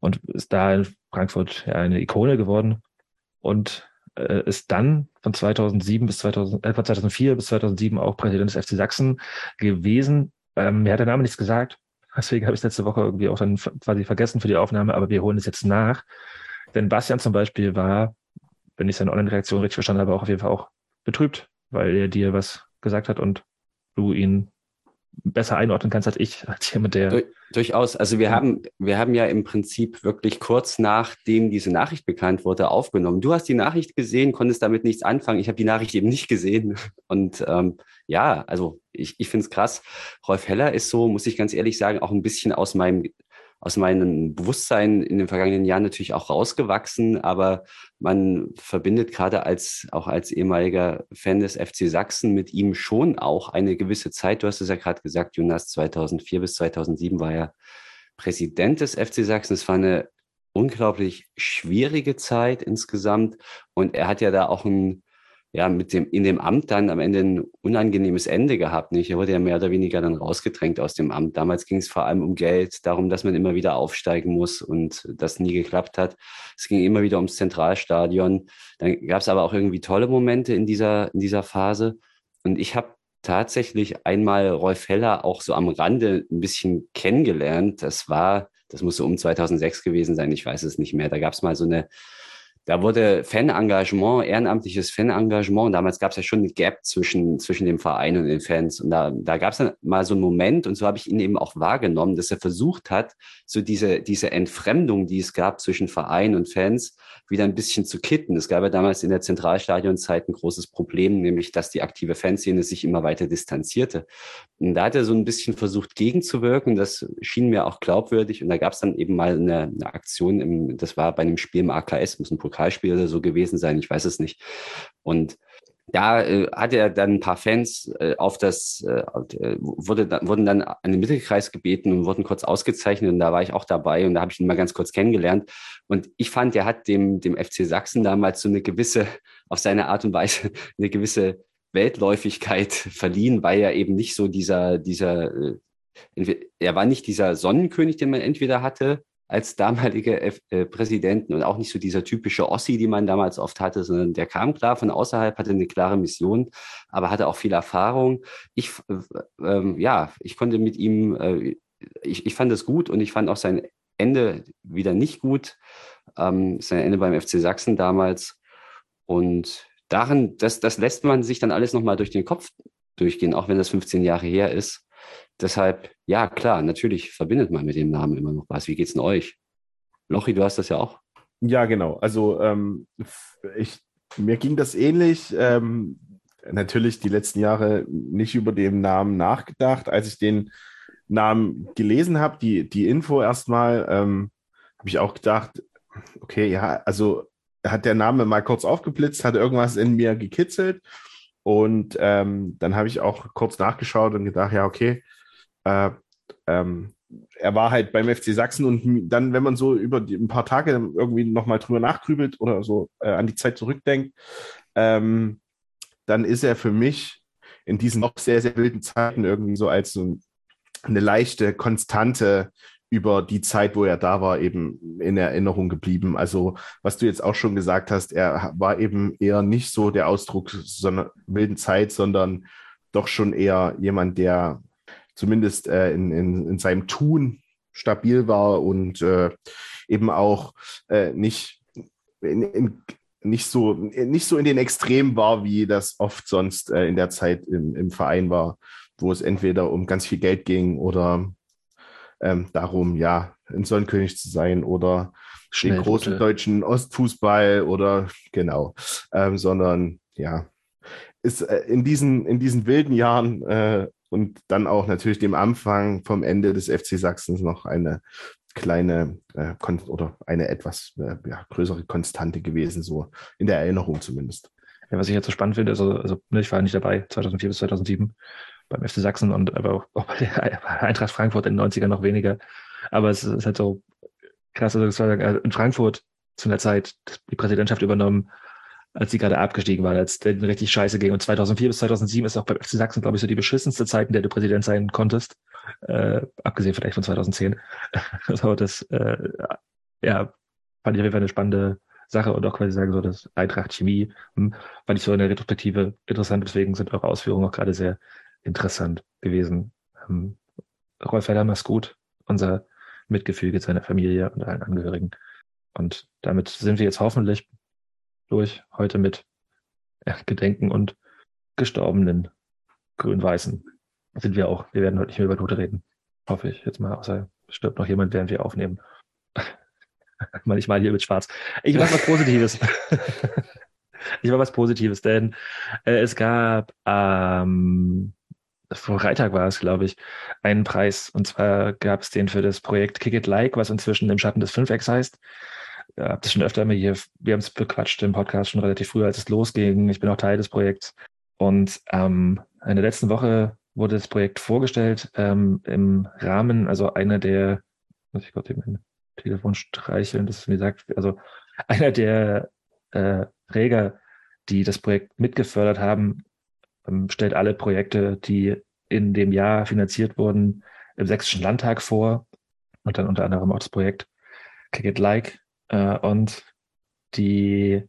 Speaker 5: und ist da in Frankfurt ja eine Ikone geworden und äh, ist dann von 2007 bis 2000, äh, von 2004 bis 2007 auch Präsident des FC Sachsen gewesen. Ähm, mir hat der Name nichts gesagt, deswegen habe ich letzte Woche irgendwie auch dann quasi vergessen für die Aufnahme, aber wir holen es jetzt nach. Denn Bastian zum Beispiel war, wenn ich seine Online-Reaktion richtig verstanden habe, auch auf jeden Fall auch betrübt, weil er dir was gesagt hat und du ihn besser einordnen kannst als ich, als jemand, der.
Speaker 3: Du, durchaus. Also wir haben, wir haben ja im Prinzip wirklich kurz nachdem diese Nachricht bekannt wurde, aufgenommen. Du hast die Nachricht gesehen, konntest damit nichts anfangen. Ich habe die Nachricht eben nicht gesehen. Und ähm, ja, also ich, ich finde es krass. Rolf Heller ist so, muss ich ganz ehrlich sagen, auch ein bisschen aus meinem aus meinem Bewusstsein in den vergangenen Jahren natürlich auch rausgewachsen, aber man verbindet gerade als, auch als ehemaliger Fan des FC Sachsen mit ihm schon auch eine gewisse Zeit. Du hast es ja gerade gesagt, Jonas, 2004 bis 2007 war er Präsident des FC Sachsen. Es war eine unglaublich schwierige Zeit insgesamt und er hat ja da auch ein, ja, mit dem, in dem Amt dann am Ende ein unangenehmes Ende gehabt. Nicht? Er wurde ja mehr oder weniger dann rausgedrängt aus dem Amt. Damals ging es vor allem um Geld, darum, dass man immer wieder aufsteigen muss und das nie geklappt hat. Es ging immer wieder ums Zentralstadion. Dann gab es aber auch irgendwie tolle Momente in dieser, in dieser Phase. Und ich habe tatsächlich einmal Rolf Heller auch so am Rande ein bisschen kennengelernt. Das war, das muss so um 2006 gewesen sein, ich weiß es nicht mehr. Da gab es mal so eine da wurde Fanengagement, ehrenamtliches Fanengagement, damals gab es ja schon eine Gap zwischen, zwischen dem Verein und den Fans. Und da, da gab es dann mal so einen Moment, und so habe ich ihn eben auch wahrgenommen, dass er versucht hat, so diese, diese Entfremdung, die es gab zwischen Verein und Fans, wieder ein bisschen zu kitten. Es gab ja damals in der Zentralstadionzeit ein großes Problem, nämlich dass die aktive Fanszene sich immer weiter distanzierte. Und da hat er so ein bisschen versucht, gegenzuwirken. Das schien mir auch glaubwürdig. Und da gab es dann eben mal eine, eine Aktion, im, das war bei einem Spiel im AKS, muss ein Pokalspiel oder so gewesen sein, ich weiß es nicht. Und da äh, hatte er dann ein paar Fans äh, auf das, äh, äh wurde, wurden dann an den Mittelkreis gebeten und wurden kurz ausgezeichnet und da war ich auch dabei und da habe ich ihn mal ganz kurz kennengelernt. Und ich fand, er hat dem, dem FC Sachsen damals so eine gewisse, auf seine Art und Weise, eine gewisse Weltläufigkeit verliehen, weil er eben nicht so dieser, dieser, äh, er war nicht dieser Sonnenkönig, den man entweder hatte, als damaliger äh, Präsidenten und auch nicht so dieser typische Ossi, die man damals oft hatte, sondern der kam klar von außerhalb, hatte eine klare Mission, aber hatte auch viel Erfahrung. Ich, äh, äh, ja, ich konnte mit ihm, äh, ich, ich fand es gut und ich fand auch sein Ende wieder nicht gut, ähm, sein Ende beim FC Sachsen damals. Und darin, das, das lässt man sich dann alles nochmal durch den Kopf durchgehen, auch wenn das 15 Jahre her ist. Deshalb, ja, klar, natürlich verbindet man mit dem Namen immer noch was. Wie geht's denn euch? Lochi, du hast das ja auch.
Speaker 6: Ja, genau. Also ähm, ich mir ging das ähnlich. Ähm, natürlich die letzten Jahre nicht über den Namen nachgedacht. Als ich den Namen gelesen habe, die, die Info erstmal, ähm, habe ich auch gedacht, okay, ja, also hat der Name mal kurz aufgeblitzt, hat irgendwas in mir gekitzelt. Und ähm, dann habe ich auch kurz nachgeschaut und gedacht, ja, okay, äh, ähm, er war halt beim FC Sachsen und dann, wenn man so über die, ein paar Tage irgendwie nochmal drüber nachgrübelt oder so äh, an die Zeit zurückdenkt, ähm, dann ist er für mich in diesen noch sehr, sehr wilden Zeiten irgendwie so als so eine leichte Konstante über die Zeit, wo er da war, eben in Erinnerung geblieben. Also, was du jetzt auch schon gesagt hast, er war eben eher nicht so der Ausdruck sondern wilden Zeit, sondern doch schon eher jemand, der zumindest äh, in, in, in seinem Tun stabil war und äh, eben auch äh, nicht in, in, nicht so nicht so in den Extremen war, wie das oft sonst äh, in der Zeit im, im Verein war, wo es entweder um ganz viel Geld ging oder ähm, darum, ja, ein Sonnenkönig zu sein oder Schnell den großen deutschen Ostfußball oder genau, ähm, sondern ja, ist äh, in diesen in diesen wilden Jahren äh, und dann auch natürlich dem Anfang vom Ende des FC Sachsens noch eine kleine äh, oder eine etwas äh, ja, größere Konstante gewesen, so in der Erinnerung zumindest.
Speaker 5: Ja, was ich jetzt so spannend finde, also, also ne, ich war nicht dabei, 2004 bis 2007 beim FC Sachsen und aber auch, bei der Eintracht Frankfurt in den 90ern noch weniger. Aber es ist halt so krass, also äh, in Frankfurt zu einer Zeit die Präsidentschaft übernommen, als sie gerade abgestiegen waren, als der richtig scheiße ging. Und 2004 bis 2007 ist auch bei FC Sachsen, glaube ich, so die beschissenste Zeit, in der du Präsident sein konntest. Äh, abgesehen vielleicht von 2010. also das, äh, ja, fand ich auf jeden Fall eine spannende Sache und auch quasi sagen, so das Eintracht Chemie, hm, fand ich so in der Retrospektive interessant. Deswegen sind eure Ausführungen auch gerade sehr interessant gewesen. Ähm, Rolf Heller, mach's gut. Unser Mitgefüge seiner Familie und allen Angehörigen. Und damit sind wir jetzt hoffentlich durch, heute mit ja, Gedenken und gestorbenen Grün-Weißen. Sind wir auch. Wir werden heute nicht mehr über Tote reden. Hoffe ich jetzt mal, außer stirbt noch jemand, während wir aufnehmen. ich mal hier mit Schwarz. Ich mache was Positives. ich mache was Positives, denn äh, es gab ähm, vor Freitag war es, glaube ich, einen Preis. Und zwar gab es den für das Projekt Kick It Like, was inzwischen im Schatten des 5X heißt ja, habe das schon öfter immer hier, wir haben es bequatscht im Podcast schon relativ früh, als es losging. Ich bin auch Teil des Projekts. Und ähm, in der letzten Woche wurde das Projekt vorgestellt ähm, im Rahmen, also einer der, muss ich gerade mein Telefon streicheln, das ist mir sagt, also einer der äh, Träger, die das Projekt mitgefördert haben, ähm, stellt alle Projekte, die in dem Jahr finanziert wurden, im Sächsischen Landtag vor und dann unter anderem auch das Projekt Kick It Like, äh, und die,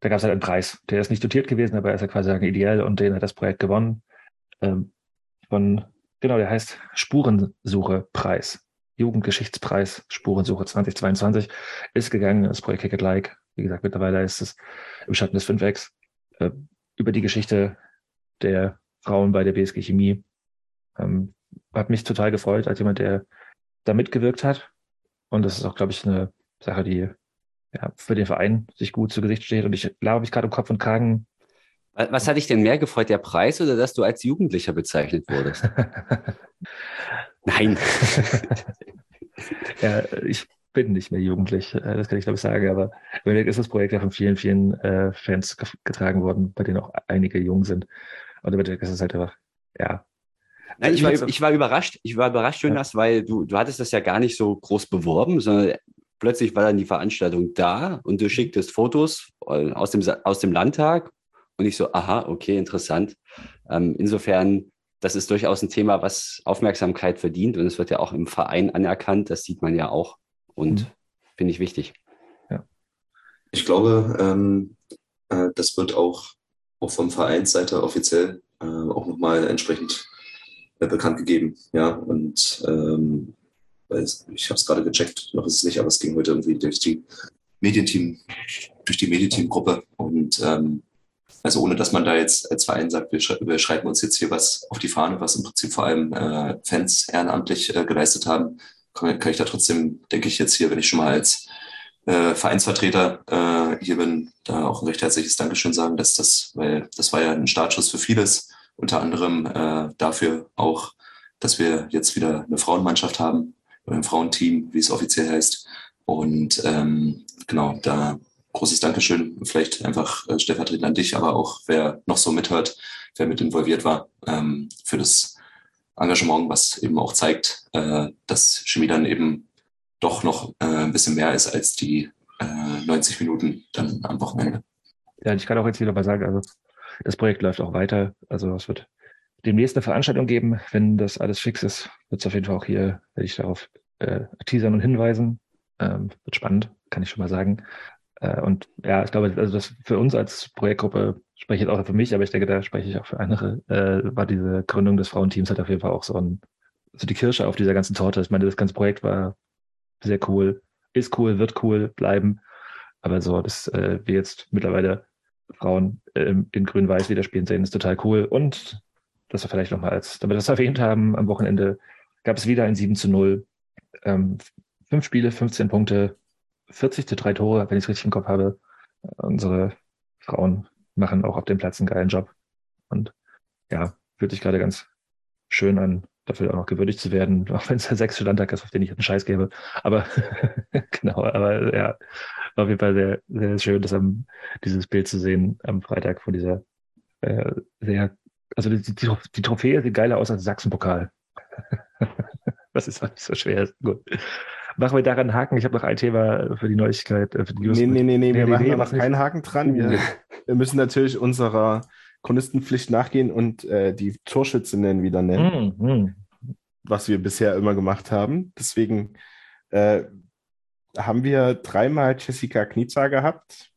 Speaker 5: da gab es halt einen Preis. Der ist nicht dotiert gewesen, aber er ist ja quasi ideell und den hat das Projekt gewonnen. Ähm, von, genau, der heißt Spurensuche-Preis. Jugendgeschichtspreis Spurensuche 2022 ist gegangen, das Projekt Kick It Like. Wie gesagt, mittlerweile ist es im Schatten des 5X äh, über die Geschichte der Frauen bei der BSG Chemie. Ähm, hat mich total gefreut, als jemand, der da mitgewirkt hat. Und das ist auch, glaube ich, eine Sache, die ja, für den Verein sich gut zu Gesicht steht. Und ich glaube, ich gerade um Kopf und Kragen.
Speaker 3: Was hat dich denn mehr gefreut, der Preis oder dass du als Jugendlicher bezeichnet wurdest? Nein.
Speaker 5: ja, ich bin nicht mehr jugendlich, äh, das kann ich glaube ich sagen, aber im Endeffekt ist das Projekt ja von vielen, vielen äh, Fans getragen worden, bei denen auch einige jung sind. Und im Endeffekt ist es halt einfach, ja.
Speaker 3: Nein, ich, war, ich war überrascht, ich war überrascht, Jonas, ja. weil du, du hattest das ja gar nicht so groß beworben, sondern plötzlich war dann die Veranstaltung da und du schicktest Fotos äh, aus dem, aus dem Landtag und ich so, aha, okay, interessant. Ähm, insofern, das ist durchaus ein Thema, was Aufmerksamkeit verdient und es wird ja auch im Verein anerkannt, das sieht man ja auch und mhm. finde ich wichtig.
Speaker 7: Ja. Ich glaube, ähm, äh, das wird auch, auch von Vereinsseite offiziell äh, auch nochmal entsprechend äh, bekannt gegeben. Ja, und ähm, ich habe es gerade gecheckt, noch ist es nicht, aber es ging heute irgendwie durch die Medienteam, durch die Medienteam-Gruppe und ähm, also ohne dass man da jetzt als Verein sagt, wir, schrei wir, schreiben uns jetzt hier was auf die Fahne, was im Prinzip vor allem äh, Fans ehrenamtlich äh, geleistet haben, kann, kann, ich da trotzdem, denke ich jetzt hier, wenn ich schon mal als äh, Vereinsvertreter äh, hier bin, da auch ein recht herzliches Dankeschön sagen, dass das, weil das war ja ein Startschuss für vieles, unter anderem äh, dafür auch, dass wir jetzt wieder eine Frauenmannschaft haben, ein Frauenteam, wie es offiziell heißt. Und ähm, genau, da großes Dankeschön, vielleicht einfach äh, stellvertretend an dich, aber auch wer noch so mithört, wer mit involviert war, ähm, für das Engagement, was eben auch zeigt, äh, dass Chemie dann eben doch noch äh, ein bisschen mehr ist als die äh, 90 Minuten dann am Wochenende.
Speaker 5: Ja, ich kann auch jetzt wieder mal sagen, also das Projekt läuft auch weiter. Also es wird demnächst eine Veranstaltung geben. Wenn das alles fix ist, wird es auf jeden Fall auch hier, werde ich darauf äh, teasern und hinweisen. Ähm, wird spannend, kann ich schon mal sagen. Äh, und ja, ich glaube, also das für uns als Projektgruppe spreche ich jetzt auch für mich, aber ich denke, da spreche ich auch für andere, äh, war diese Gründung des Frauenteams halt auf jeden Fall auch so ein, so die Kirsche auf dieser ganzen Torte. Ich meine, das ganze Projekt war sehr cool, ist cool, wird cool bleiben. Aber so, dass äh, wir jetzt mittlerweile Frauen äh, in Grün-Weiß wieder spielen sehen, ist total cool. Und dass wir vielleicht nochmal als, damit wir das erwähnt haben, am Wochenende gab es wieder ein 7 zu 0. Ähm, fünf Spiele, 15 Punkte, 40 zu drei Tore, wenn ich es richtig im Kopf habe. Unsere Frauen machen auch auf dem Platz einen geilen Job. Und ja, fühlt sich gerade ganz schön an, dafür auch noch gewürdigt zu werden, auch wenn es der sechste Landtag ist, auf den ich einen Scheiß gebe. Aber genau, aber ja, auf jeden Fall sehr, sehr schön, das am, dieses Bild zu sehen am Freitag von dieser äh, sehr, also die, die, die Trophäe sieht geiler aus als Sachsenpokal. das ist auch nicht so schwer. Gut. Machen wir daran einen Haken. Ich habe noch ein Thema für die Neuigkeit. Für die
Speaker 6: nee, nee, nee, nee, wir machen da noch keinen Haken dran. Wir, wir müssen natürlich unserer Chronistenpflicht nachgehen und äh, die Torschützinnen wieder nennen, mm, mm. was wir bisher immer gemacht haben. Deswegen äh, haben wir dreimal Jessica Kniza gehabt.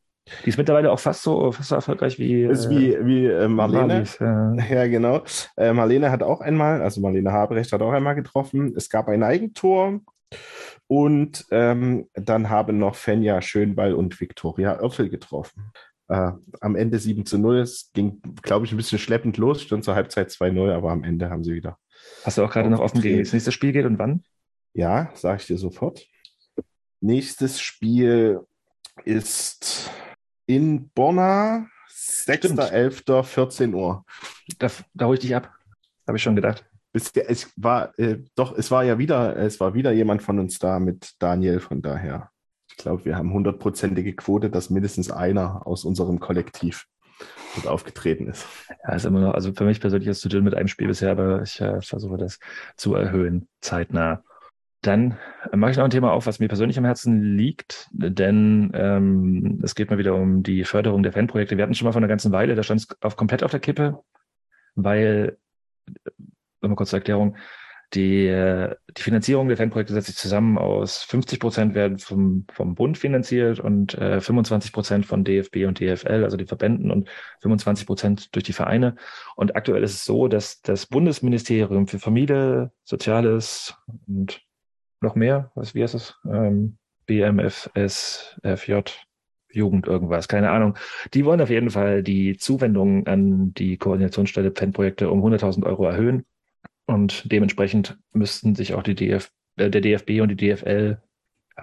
Speaker 5: Die ist mittlerweile auch fast so, fast so erfolgreich wie,
Speaker 6: ist wie, wie äh, Marlene. Marlies, ja. ja. genau. Äh, Marlene hat auch einmal, also Marlene Habrecht hat auch einmal getroffen. Es gab ein Eigentor. Und ähm, dann haben noch Fenja Schönball und Viktoria Oerfel getroffen. Äh, am Ende 7 zu 0. Es ging, glaube ich, ein bisschen schleppend los, stand zur Halbzeit 2-0, aber am Ende haben sie wieder.
Speaker 5: Hast du auch gerade noch offen, gegen das nächste Spiel geht und wann?
Speaker 6: Ja, sage ich dir sofort. Nächstes Spiel ist in Bonna, 6.11., 14 Uhr.
Speaker 5: Da, da hole ich dich ab. Habe ich schon gedacht.
Speaker 6: Es war äh, doch, es war ja wieder, es war wieder jemand von uns da mit Daniel, von daher. Ich glaube, wir haben hundertprozentige Quote, dass mindestens einer aus unserem Kollektiv dort aufgetreten ist.
Speaker 5: Ja, ist immer noch, also für mich persönlich ist es zu dünn mit einem Spiel bisher, aber ich äh, versuche das zu erhöhen, zeitnah. Dann mache ich noch ein Thema auf, was mir persönlich am Herzen liegt, denn ähm, es geht mal wieder um die Förderung der Fanprojekte. Wir hatten schon mal vor einer ganzen Weile, da stand es auf komplett auf der Kippe, weil nochmal kurz zur Erklärung, die, äh, die Finanzierung der Fanprojekte setzt sich zusammen aus 50 Prozent werden vom, vom Bund finanziert und äh, 25 Prozent von DFB und DFL, also den Verbänden und 25 Prozent durch die Vereine. Und aktuell ist es so, dass das Bundesministerium für Familie, Soziales und noch mehr, was, wie heißt es? Ähm, BMFS, FJ, Jugend irgendwas, keine Ahnung. Die wollen auf jeden Fall die Zuwendungen an die Koordinationsstelle Fanprojekte um 100.000 Euro erhöhen. Und dementsprechend müssten sich auch die DF, äh, der DFB und die DFL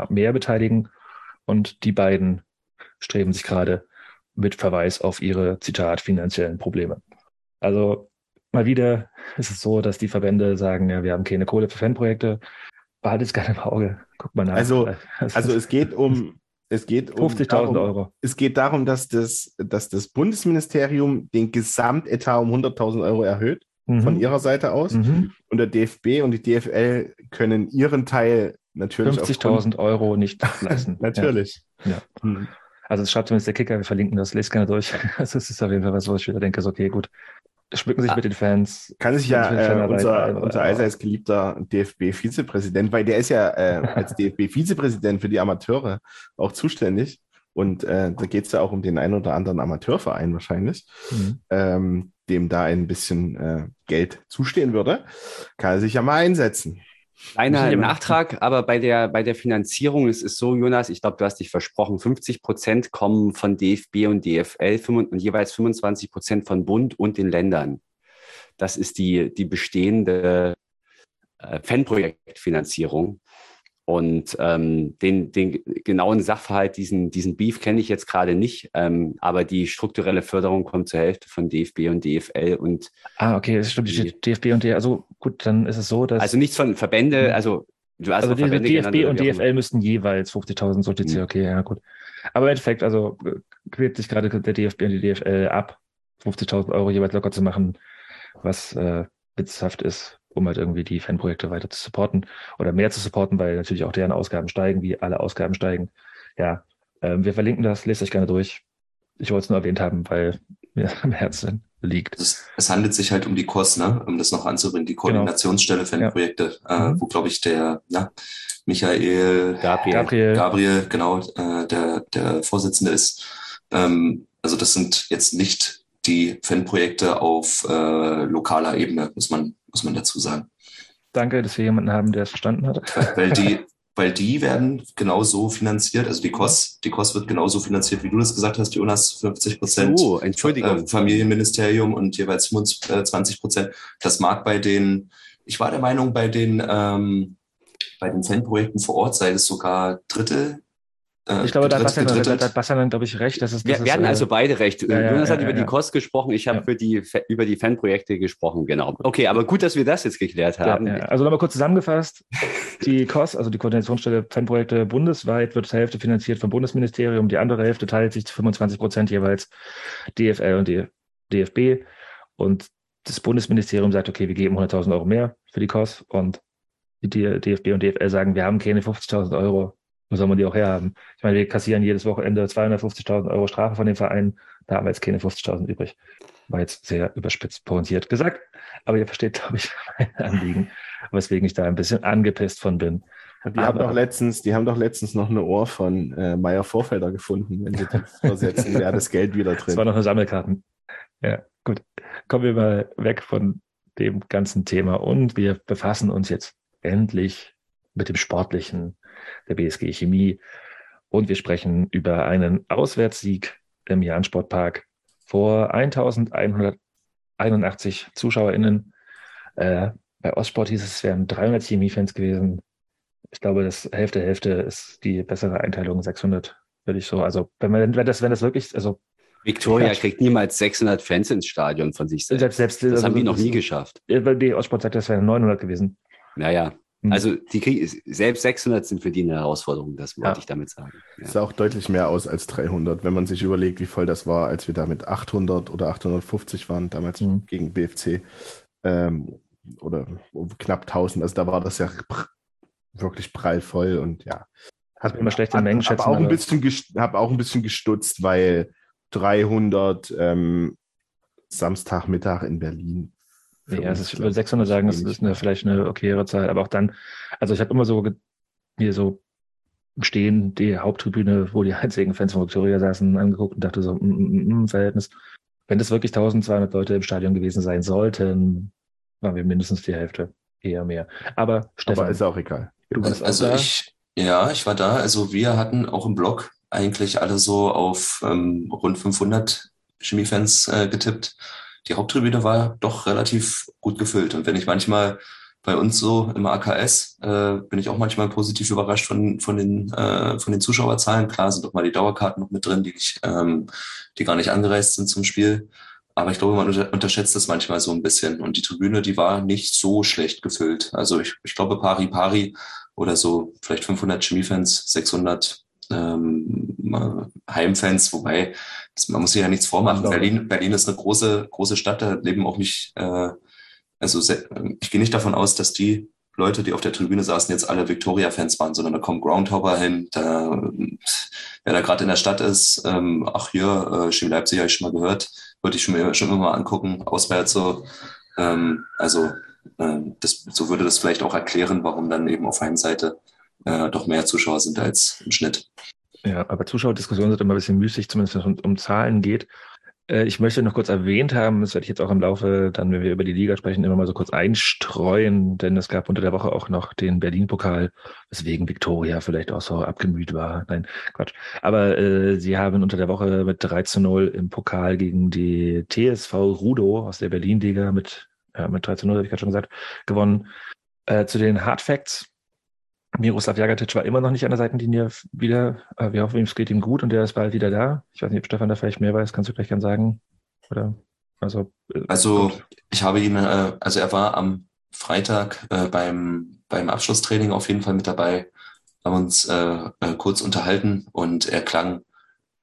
Speaker 5: mehr beteiligen. Und die beiden streben sich gerade mit Verweis auf ihre, Zitat, finanziellen Probleme. Also mal wieder ist es so, dass die Verbände sagen, ja, wir haben keine Kohle für Fanprojekte. Behaltet es gerne im Auge. Guck mal nach.
Speaker 6: Also, also es geht um, es geht
Speaker 5: um 50.000 Euro.
Speaker 6: Es geht darum, dass das, dass das Bundesministerium den Gesamtetat um 100.000 Euro erhöht mhm. von ihrer Seite aus. Mhm. Und der DFB und die DFL können ihren Teil natürlich
Speaker 5: 50.000 Euro nicht leisten.
Speaker 6: natürlich.
Speaker 5: Ja. ja. Mhm. Also das schreibt zumindest der Kicker, wir verlinken das, lest gerne durch. Also es ist auf jeden Fall was, wo ich wieder denke, so, okay, gut, schmücken sich ah, mit den Fans.
Speaker 6: Kann sich ja äh, unser, unser allseits geliebter DFB-Vizepräsident, weil der ist ja äh, als DFB-Vizepräsident für die Amateure auch zuständig. Und äh, da geht es ja auch um den einen oder anderen Amateurverein wahrscheinlich. Mhm. Ähm, dem da ein bisschen äh, Geld zustehen würde, kann er sich ja mal einsetzen.
Speaker 3: Kleiner Nachtrag, aber bei der, bei der Finanzierung ist es so, Jonas, ich glaube, du hast dich versprochen, 50 Prozent kommen von DFB und DFL und jeweils 25 Prozent von Bund und den Ländern. Das ist die, die bestehende äh, Fanprojektfinanzierung. Und ähm, den, den genauen Sachverhalt, diesen, diesen Beef kenne ich jetzt gerade nicht, ähm, aber die strukturelle Förderung kommt zur Hälfte von DFB und DFL und
Speaker 5: Ah, okay, das stimmt.
Speaker 3: Die-
Speaker 5: DFB und DFL, also gut, dann ist es so, dass
Speaker 3: also nichts von Verbände,
Speaker 5: Mhm.
Speaker 3: also du hast
Speaker 5: also
Speaker 3: Verbände
Speaker 5: DFB
Speaker 3: genannt,
Speaker 5: und. DFL müssten jeweils 50.000 so
Speaker 3: Mhm.
Speaker 5: okay, ja gut. Aber im Endeffekt, also äh, quält sich gerade der DFB und die DFL ab, 50.000 Euro jeweils locker zu machen, was äh, witzhaft ist, um halt irgendwie die Fanprojekte weiter zu supporten oder mehr zu supporten, weil natürlich auch deren Ausgaben steigen, wie alle Ausgaben steigen. Ja, ähm, wir verlinken das, lest euch gerne durch. Ich wollte es nur erwähnt haben, weil mir am Herzen liegt.
Speaker 7: Es, es handelt sich halt um die KOS, ne? um das noch anzubringen, die Koordinationsstelle Fanprojekte, äh,
Speaker 5: Mhm.
Speaker 7: wo, glaube ich, der ja, Michael
Speaker 3: Gabriel.
Speaker 5: Gabriel,
Speaker 7: Gabriel, genau, äh, der, der Vorsitzende ist. Ähm, also das sind jetzt nicht die Fanprojekte auf äh, lokaler Ebene, muss man, muss man dazu sagen.
Speaker 5: danke, dass wir jemanden haben, der es verstanden hat.
Speaker 7: Weil die, weil die werden genauso finanziert, also die KOS, die KOS wird genauso finanziert, wie du das gesagt hast, Jonas, 50 Prozent.
Speaker 3: Oh, Entschuldigung.
Speaker 7: Äh, Familienministerium und jeweils 25 Prozent. Das mag bei den, ich war der Meinung, bei den, ähm, bei den Fanprojekten vor Ort sei es sogar Drittel. Äh,
Speaker 5: Ich glaube, da hat Bastian, hat Bastian dann, glaube ich, recht. Dass es,
Speaker 3: Wir,
Speaker 5: dass
Speaker 3: wir
Speaker 5: es,
Speaker 3: hatten
Speaker 5: äh,
Speaker 3: also beide recht.
Speaker 5: ja, ja,
Speaker 3: Jonas hat
Speaker 5: ja,
Speaker 3: über
Speaker 5: ja,
Speaker 3: die. Kost gesprochen, ich habe die über die Fanprojekte gesprochen, genau. Okay, aber gut, dass wir das jetzt geklärt haben.
Speaker 5: Also nochmal kurz zusammengefasst. Die KOS, also die Koordinationsstelle Fanprojekte bundesweit, wird zur Hälfte finanziert vom Bundesministerium. Die andere Hälfte teilt sich zu 25 Prozent jeweils DFL und die DFB. Und das Bundesministerium sagt, okay, wir geben 100.000 Euro mehr für die KOS. Und die DFB und DFL sagen, wir haben keine 50.000 Euro. Wo soll man die auch herhaben? Ich meine, wir kassieren jedes Wochenende 250.000 Euro Strafe von den Vereinen. Da haben wir jetzt keine 50.000 übrig. War jetzt sehr überspitzt pointiert gesagt. Aber ihr versteht, glaube ich, mein Anliegen, weswegen ich da ein bisschen angepisst von bin.
Speaker 6: Die haben doch letztens, die haben doch letztens noch eine Ohr von äh, Meier Vorfelder gefunden, wenn sie das versetzen, wäre das Geld wieder
Speaker 5: Das war
Speaker 6: drin.
Speaker 5: noch eine Sammelkarten. Ja, gut. Kommen wir mal weg von dem ganzen Thema und wir befassen uns jetzt endlich mit dem Sportlichen der BSG Chemie und wir sprechen über einen Auswärtssieg im Jahn Sportpark vor 1181 ZuschauerInnen. Äh, bei Ostsport hieß es, es wären 300 Chemie-Fans gewesen. Ich glaube, das Hälfte, Hälfte ist die bessere Einteilung, 600 würde ich so. Also, wenn man, wenn das, wenn das wirklich, also,
Speaker 3: Victoria kriegt niemals 600 Fans ins Stadion von sich selbst.
Speaker 5: selbst, selbst,
Speaker 3: Das
Speaker 5: also,
Speaker 3: haben die noch
Speaker 5: das-
Speaker 3: nie geschafft.
Speaker 5: Die Ostsport sagt, das wären 900 gewesen.
Speaker 3: Naja,
Speaker 5: Hm.
Speaker 3: also die kriegen, selbst 600 sind für die eine Herausforderung, das wollte
Speaker 5: Ja.
Speaker 3: ich damit sagen. Ja.
Speaker 6: Das sah auch deutlich mehr aus als 300, wenn man sich überlegt, wie voll das war, als wir da mit 800 oder 850 waren, damals
Speaker 5: Mhm.
Speaker 6: gegen BFC. Ähm, oder knapp 1000. Also da war das ja wirklich prallvoll und ja.
Speaker 5: Hat immer schlechte Mengen
Speaker 6: hab
Speaker 5: schätzen.
Speaker 6: auch ein
Speaker 5: aber-
Speaker 6: bisschen gest- hab auch ein bisschen gestutzt, weil 300 ähm, Samstagmittag in Berlin.
Speaker 5: Nee, also
Speaker 6: uns,
Speaker 5: ich
Speaker 6: glaub
Speaker 5: würde 600 sagen, das ist eine, vielleicht eine okayere Zahl, aber auch dann, also ich habe immer so mir so Stehen die Haupttribüne, wo die einzigen Fans von Victoria saßen, angeguckt und dachte so, mm, mm, mm, Verhältnis. Wenn das wirklich 1200 Leute im Stadion gewesen sein sollten, waren wir mindestens die Hälfte, eher mehr. Aber Stefan,
Speaker 6: Aber ist auch egal.
Speaker 5: du warst
Speaker 7: Also
Speaker 5: auch da.
Speaker 7: ich, ja, ich war da. Also wir hatten auch im Blog eigentlich alle so auf ähm, rund 500 Chemiefans äh, getippt. Die Haupttribüne war doch relativ gut gefüllt. Und wenn ich manchmal bei uns so im AKS äh, bin ich auch manchmal positiv überrascht von, von, den, äh, von den Zuschauerzahlen. Klar sind doch mal die Dauerkarten noch mit drin, die, nicht, ähm, die gar nicht angereist sind zum Spiel. Aber ich glaube, man unter, unterschätzt das manchmal so ein bisschen. Und die Tribüne, die war nicht so schlecht gefüllt. Also ich, ich glaube, pari pari oder so, vielleicht 500 Chemiefans, 600 ähm, Heimfans, wobei das, man muss sich ja nichts vormachen. Berlin, Berlin ist eine große, große Stadt, da leben auch nicht, äh, also se- ich gehe nicht davon aus, dass die Leute, die auf der Tribüne saßen, jetzt alle Victoria-Fans waren, sondern da kommen Groundhopper hin, da, wer da gerade in der Stadt ist, ähm, ach hier, äh, Chemie Leipzig habe ich schon mal gehört, würde ich schon, mir- schon immer mal angucken, auswärts so. Ähm, also ähm, das, so würde das vielleicht auch erklären, warum dann eben auf Heimseite äh, doch mehr Zuschauer sind als im Schnitt.
Speaker 5: Ja, aber Zuschauerdiskussionen sind immer ein bisschen müßig, zumindest wenn es um, um Zahlen geht. Äh, Ich möchte noch kurz erwähnt haben, das werde ich jetzt auch im Laufe, dann, wenn wir über die Liga sprechen, immer mal so kurz einstreuen, denn es gab unter der Woche auch noch den Berlin-Pokal, weswegen Viktoria vielleicht auch so abgemüht war. Nein, Quatsch. Aber äh, sie haben unter der Woche mit 3 zu 0 im Pokal gegen die TSV Rudo aus der Berlin-Liga mit, ja, mit 3 zu 0, habe ich gerade schon gesagt, gewonnen. Äh, zu den Hard Facts. Miroslav Jagatic war immer noch nicht an der Seitenlinie wieder. Wir hoffen, es geht ihm gut und der ist bald wieder da. Ich weiß nicht, ob Stefan da vielleicht mehr weiß, kannst du gleich gern sagen. Oder?
Speaker 7: Also, äh, also ich habe ihn, äh, also er war am Freitag äh, beim, beim Abschlusstraining auf jeden Fall mit dabei, haben uns kurz unterhalten und er klang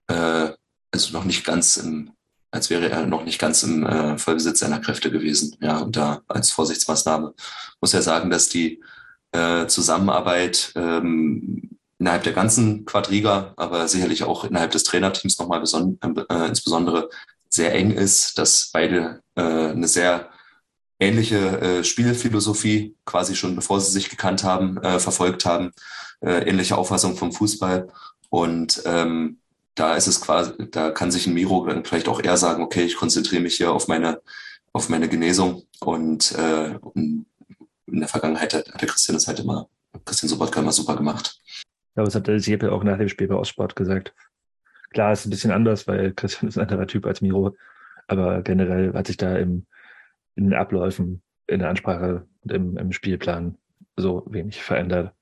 Speaker 7: also noch nicht ganz im, als wäre er noch nicht ganz im Vollbesitz seiner Kräfte gewesen. Ja, und da als Vorsichtsmaßnahme muss er sagen, dass die äh, Zusammenarbeit ähm, innerhalb der ganzen Quadriga, aber sicherlich auch innerhalb des Trainerteams nochmal beson äh, insbesondere sehr eng ist, dass beide äh, eine sehr ähnliche äh, Spielphilosophie quasi schon bevor sie sich gekannt haben, äh, verfolgt haben, äh, ähnliche Auffassung vom Fußball. Und ähm, da ist es quasi, da kann sich ein Miro dann vielleicht auch eher sagen, okay, ich konzentriere mich hier auf meine, auf meine Genesung und, äh, in der Vergangenheit hat, hat der Christian das halt immer, Christian Sobotka immer super gemacht.
Speaker 5: Ja, das hat der Seppel auch nach dem Spiel bei Ostsport gesagt. Klar, ist ein bisschen anders, weil Christian ist ein anderer Typ als Miro, aber generell hat sich da im, in den Abläufen, in der Ansprache und im, im Spielplan so wenig verändert.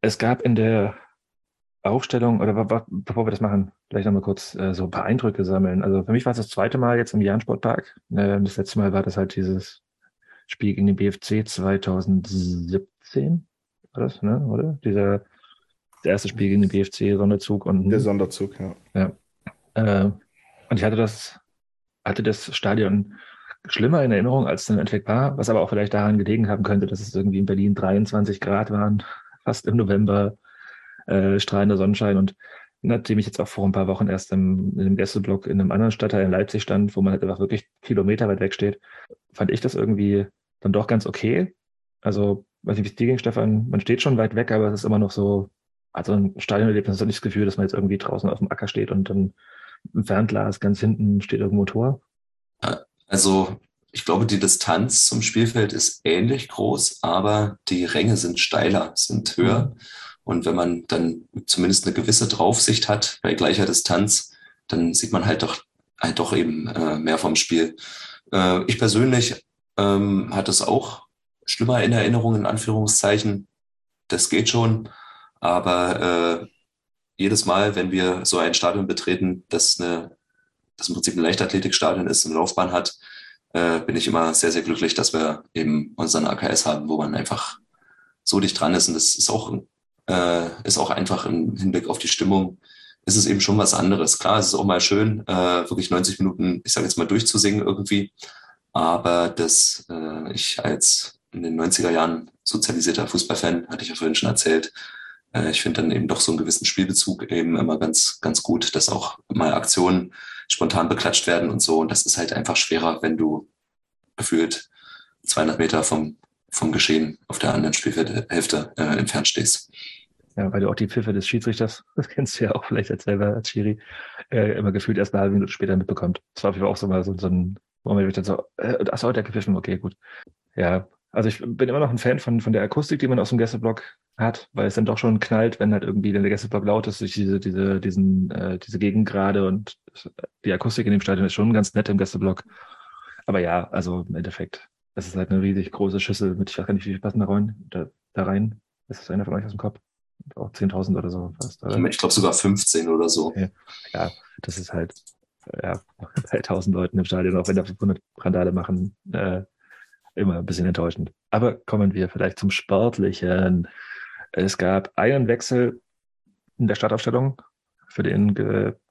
Speaker 5: Es gab in der Aufstellung, oder bevor wir das machen, vielleicht nochmal kurz äh, so ein paar Eindrücke sammeln. Also für mich war es das zweite Mal jetzt im Jahn Sportpark. Äh, das letzte Mal war das halt dieses Spiel gegen den BFC 2017, war das, ne? oder? Dieser das erste Spiel gegen den BFC Sonderzug und
Speaker 6: der Sonderzug, ja.
Speaker 5: ja. Äh, und ich hatte das, hatte das Stadion schlimmer in Erinnerung, als es im Endeffekt war, was aber auch vielleicht daran gelegen haben könnte, dass es irgendwie in Berlin 23 Grad waren, fast im November, äh, strahlender Sonnenschein und nachdem ich jetzt auch vor ein paar Wochen erst im, in einem Gästeblock in einem anderen Stadtteil in Leipzig stand, wo man halt einfach wirklich Kilometer weit weg steht, fand ich das irgendwie dann doch ganz okay. Also, weiß nicht, wie es dir ging, Stefan, man steht schon weit weg, aber es ist immer noch so, also ein Stadionerlebnis hat nicht das Gefühl, dass man jetzt irgendwie draußen auf dem Acker steht und dann im Fernglas ganz hinten steht irgendwo Tor.
Speaker 7: Also, ich glaube, die Distanz zum Spielfeld ist ähnlich groß, aber die Ränge sind steiler, sind höher. Und wenn man dann zumindest eine gewisse Draufsicht hat bei gleicher Distanz, dann sieht man halt doch, halt doch eben äh, mehr vom Spiel. Äh, ich persönlich ähm, hatte es auch schlimmer in Erinnerung, in Anführungszeichen. Das geht schon. Aber äh, jedes Mal, wenn wir so ein Stadion betreten, das, eine, das im Prinzip ein Leichtathletikstadion ist, eine Laufbahn hat, äh, bin ich immer sehr, sehr glücklich, dass wir eben unseren AKS haben, wo man einfach so dicht dran ist. Und das ist auch äh, ist auch einfach im Hinblick auf die Stimmung, ist es eben schon was anderes. Klar, es ist auch mal schön, äh, wirklich 90 Minuten, ich sage jetzt mal, durchzusingen irgendwie. Aber dass äh, ich als in den 90er Jahren sozialisierter Fußballfan, hatte ich ja vorhin schon erzählt, äh, ich finde dann eben doch so einen gewissen Spielbezug eben immer ganz, ganz gut, dass auch mal Aktionen spontan beklatscht werden und so. Und das ist halt einfach schwerer, wenn du gefühlt 200 Meter vom, vom Geschehen auf der anderen Spielfeldhälfte äh, entfernt stehst.
Speaker 5: Ja, weil du auch die Pfiffe des Schiedsrichters, das kennst du ja auch vielleicht als selber als Schiri, äh, immer gefühlt erst eine halbe Minute später mitbekommt. Das war auf jeden Fall auch so mal so, so ein Moment, wo ich dann so, äh, achso, der gepfiffen, okay, gut. Ja, also ich bin immer noch ein Fan von, von der Akustik, die man aus dem Gästeblock hat, weil es dann doch schon knallt, wenn halt irgendwie der Gästeblock laut ist durch diese, diese, diesen, äh, diese Gegengrade und die Akustik in dem Stadion ist schon ganz nett im Gästeblock. Aber ja, also im Endeffekt, das ist halt eine riesig große Schüssel mit, ich weiß gar nicht, wie viel passen da rein, da, da rein. Ist das einer von euch aus dem Kopf? auch 10.000 oder so fast. Oder?
Speaker 7: Ich glaube sogar 15 oder so.
Speaker 5: Ja, ja das ist halt ja, bei 1000 Leuten im Stadion, auch wenn da 500 Randale machen, äh, immer ein bisschen enttäuschend. Aber kommen wir vielleicht zum Sportlichen. Es gab einen Wechsel in der Startaufstellung. Für den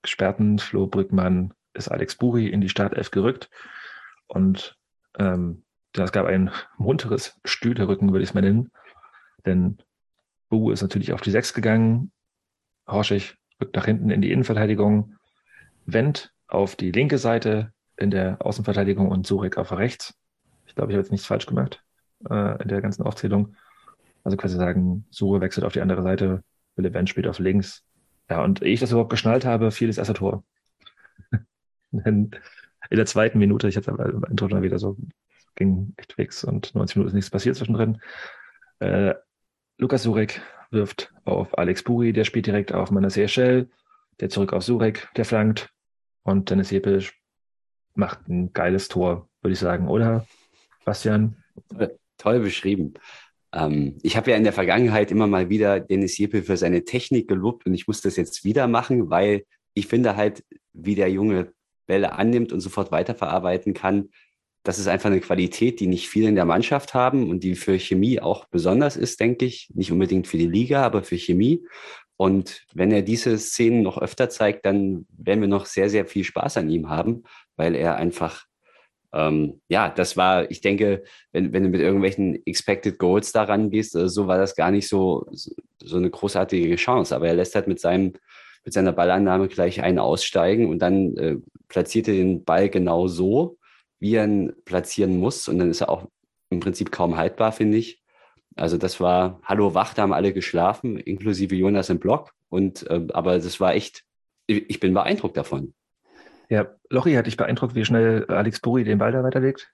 Speaker 5: gesperrten Flo Brückmann ist Alex Buri in die Startelf gerückt. Und ähm, es gab ein munteres Stühlerücken, würde ich es mal nennen. Denn Bu ist natürlich auf die Sechs gegangen. Horschig rückt nach hinten in die Innenverteidigung. Wendt auf die linke Seite in der Außenverteidigung und Surek auf rechts. Ich glaube, ich habe jetzt nichts falsch gemacht äh, in der ganzen Aufzählung. Also quasi sagen, Sure wechselt auf die andere Seite, Wille Wendt spielt auf links. Ja, und ehe ich das überhaupt geschnallt habe, fiel das erste Tor. in der zweiten Minute, ich hatte aber im Intro schon wieder so, ging echt fix und 90 Minuten ist nichts passiert zwischendrin. Äh, Lukas Surek wirft auf Alex Buri, der spielt direkt auf Manasseh Shell, der zurück auf Surek, der flankt und Dennis Jeppel macht ein geiles Tor, würde ich sagen, oder? Bastian?
Speaker 3: Toll beschrieben. Ähm, ich habe ja in der Vergangenheit immer mal wieder Dennis Jeppel für seine Technik gelobt und ich muss das jetzt wieder machen, weil ich finde halt, wie der Junge Bälle annimmt und sofort weiterverarbeiten kann, das ist einfach eine Qualität, die nicht viele in der Mannschaft haben und die für Chemie auch besonders ist, denke ich. Nicht unbedingt für die Liga, aber für Chemie. Und wenn er diese Szenen noch öfter zeigt, dann werden wir noch sehr, sehr viel Spaß an ihm haben, weil er einfach, ähm, ja, das war, ich denke, wenn, wenn du mit irgendwelchen Expected Goals daran gehst, also so war das gar nicht so, so eine großartige Chance. Aber er lässt halt mit seinem, mit seiner Ballannahme gleich einen aussteigen und dann äh, platziert er den Ball genau so, wie er ihn platzieren muss. Und dann ist er auch im Prinzip kaum haltbar, finde ich. Also das war Hallo Wach, da haben alle geschlafen, inklusive Jonas im Block. Und äh, aber das war echt, ich bin beeindruckt davon.
Speaker 5: Ja, Lochi hat dich beeindruckt, wie schnell Alex Buri den Ball da weiterlegt?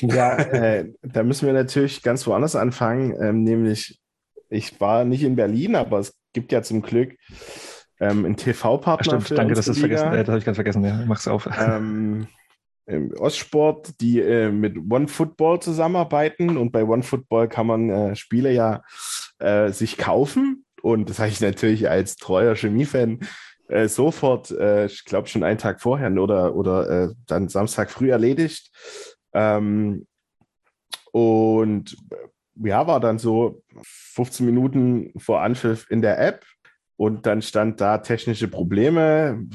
Speaker 6: Ja, äh, da müssen wir natürlich ganz woanders anfangen, ähm, nämlich ich war nicht in Berlin, aber es gibt ja zum Glück ähm, einen TV-Partner.
Speaker 5: Stimmt, danke, dass du das vergessen äh, Das habe ich ganz vergessen. Ja, mach's auf.
Speaker 6: Ähm, Ostsport, die äh, mit OneFootball zusammenarbeiten. Und bei OneFootball kann man äh, Spiele ja äh, sich kaufen. Und das habe ich natürlich als treuer Chemiefan äh, sofort, äh, ich glaube schon einen Tag vorher oder, oder äh, dann Samstag früh erledigt. Ähm, und ja, war dann so 15 Minuten vor Anpfiff in der App. Und dann stand da technische Probleme,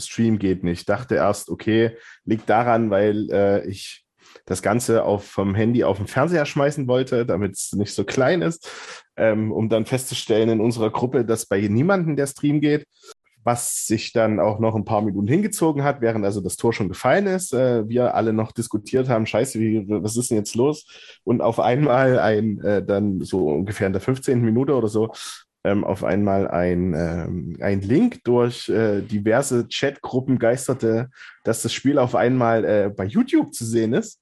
Speaker 6: Stream geht nicht. Dachte erst, okay, liegt daran, weil äh, ich das Ganze auf, vom Handy auf den Fernseher schmeißen wollte, damit es nicht so klein ist, ähm, um dann festzustellen in unserer Gruppe, dass bei niemandem der Stream geht, was sich dann auch noch ein paar Minuten hingezogen hat, während also das Tor schon gefallen ist. Äh, wir alle noch diskutiert haben, scheiße, wie, was ist denn jetzt los? Und auf einmal ein, äh, dann so ungefähr in der 15. Minute oder so, ähm, auf einmal ein, ähm, ein Link durch äh, diverse Chatgruppen geisterte, dass das Spiel auf einmal äh, bei YouTube zu sehen ist.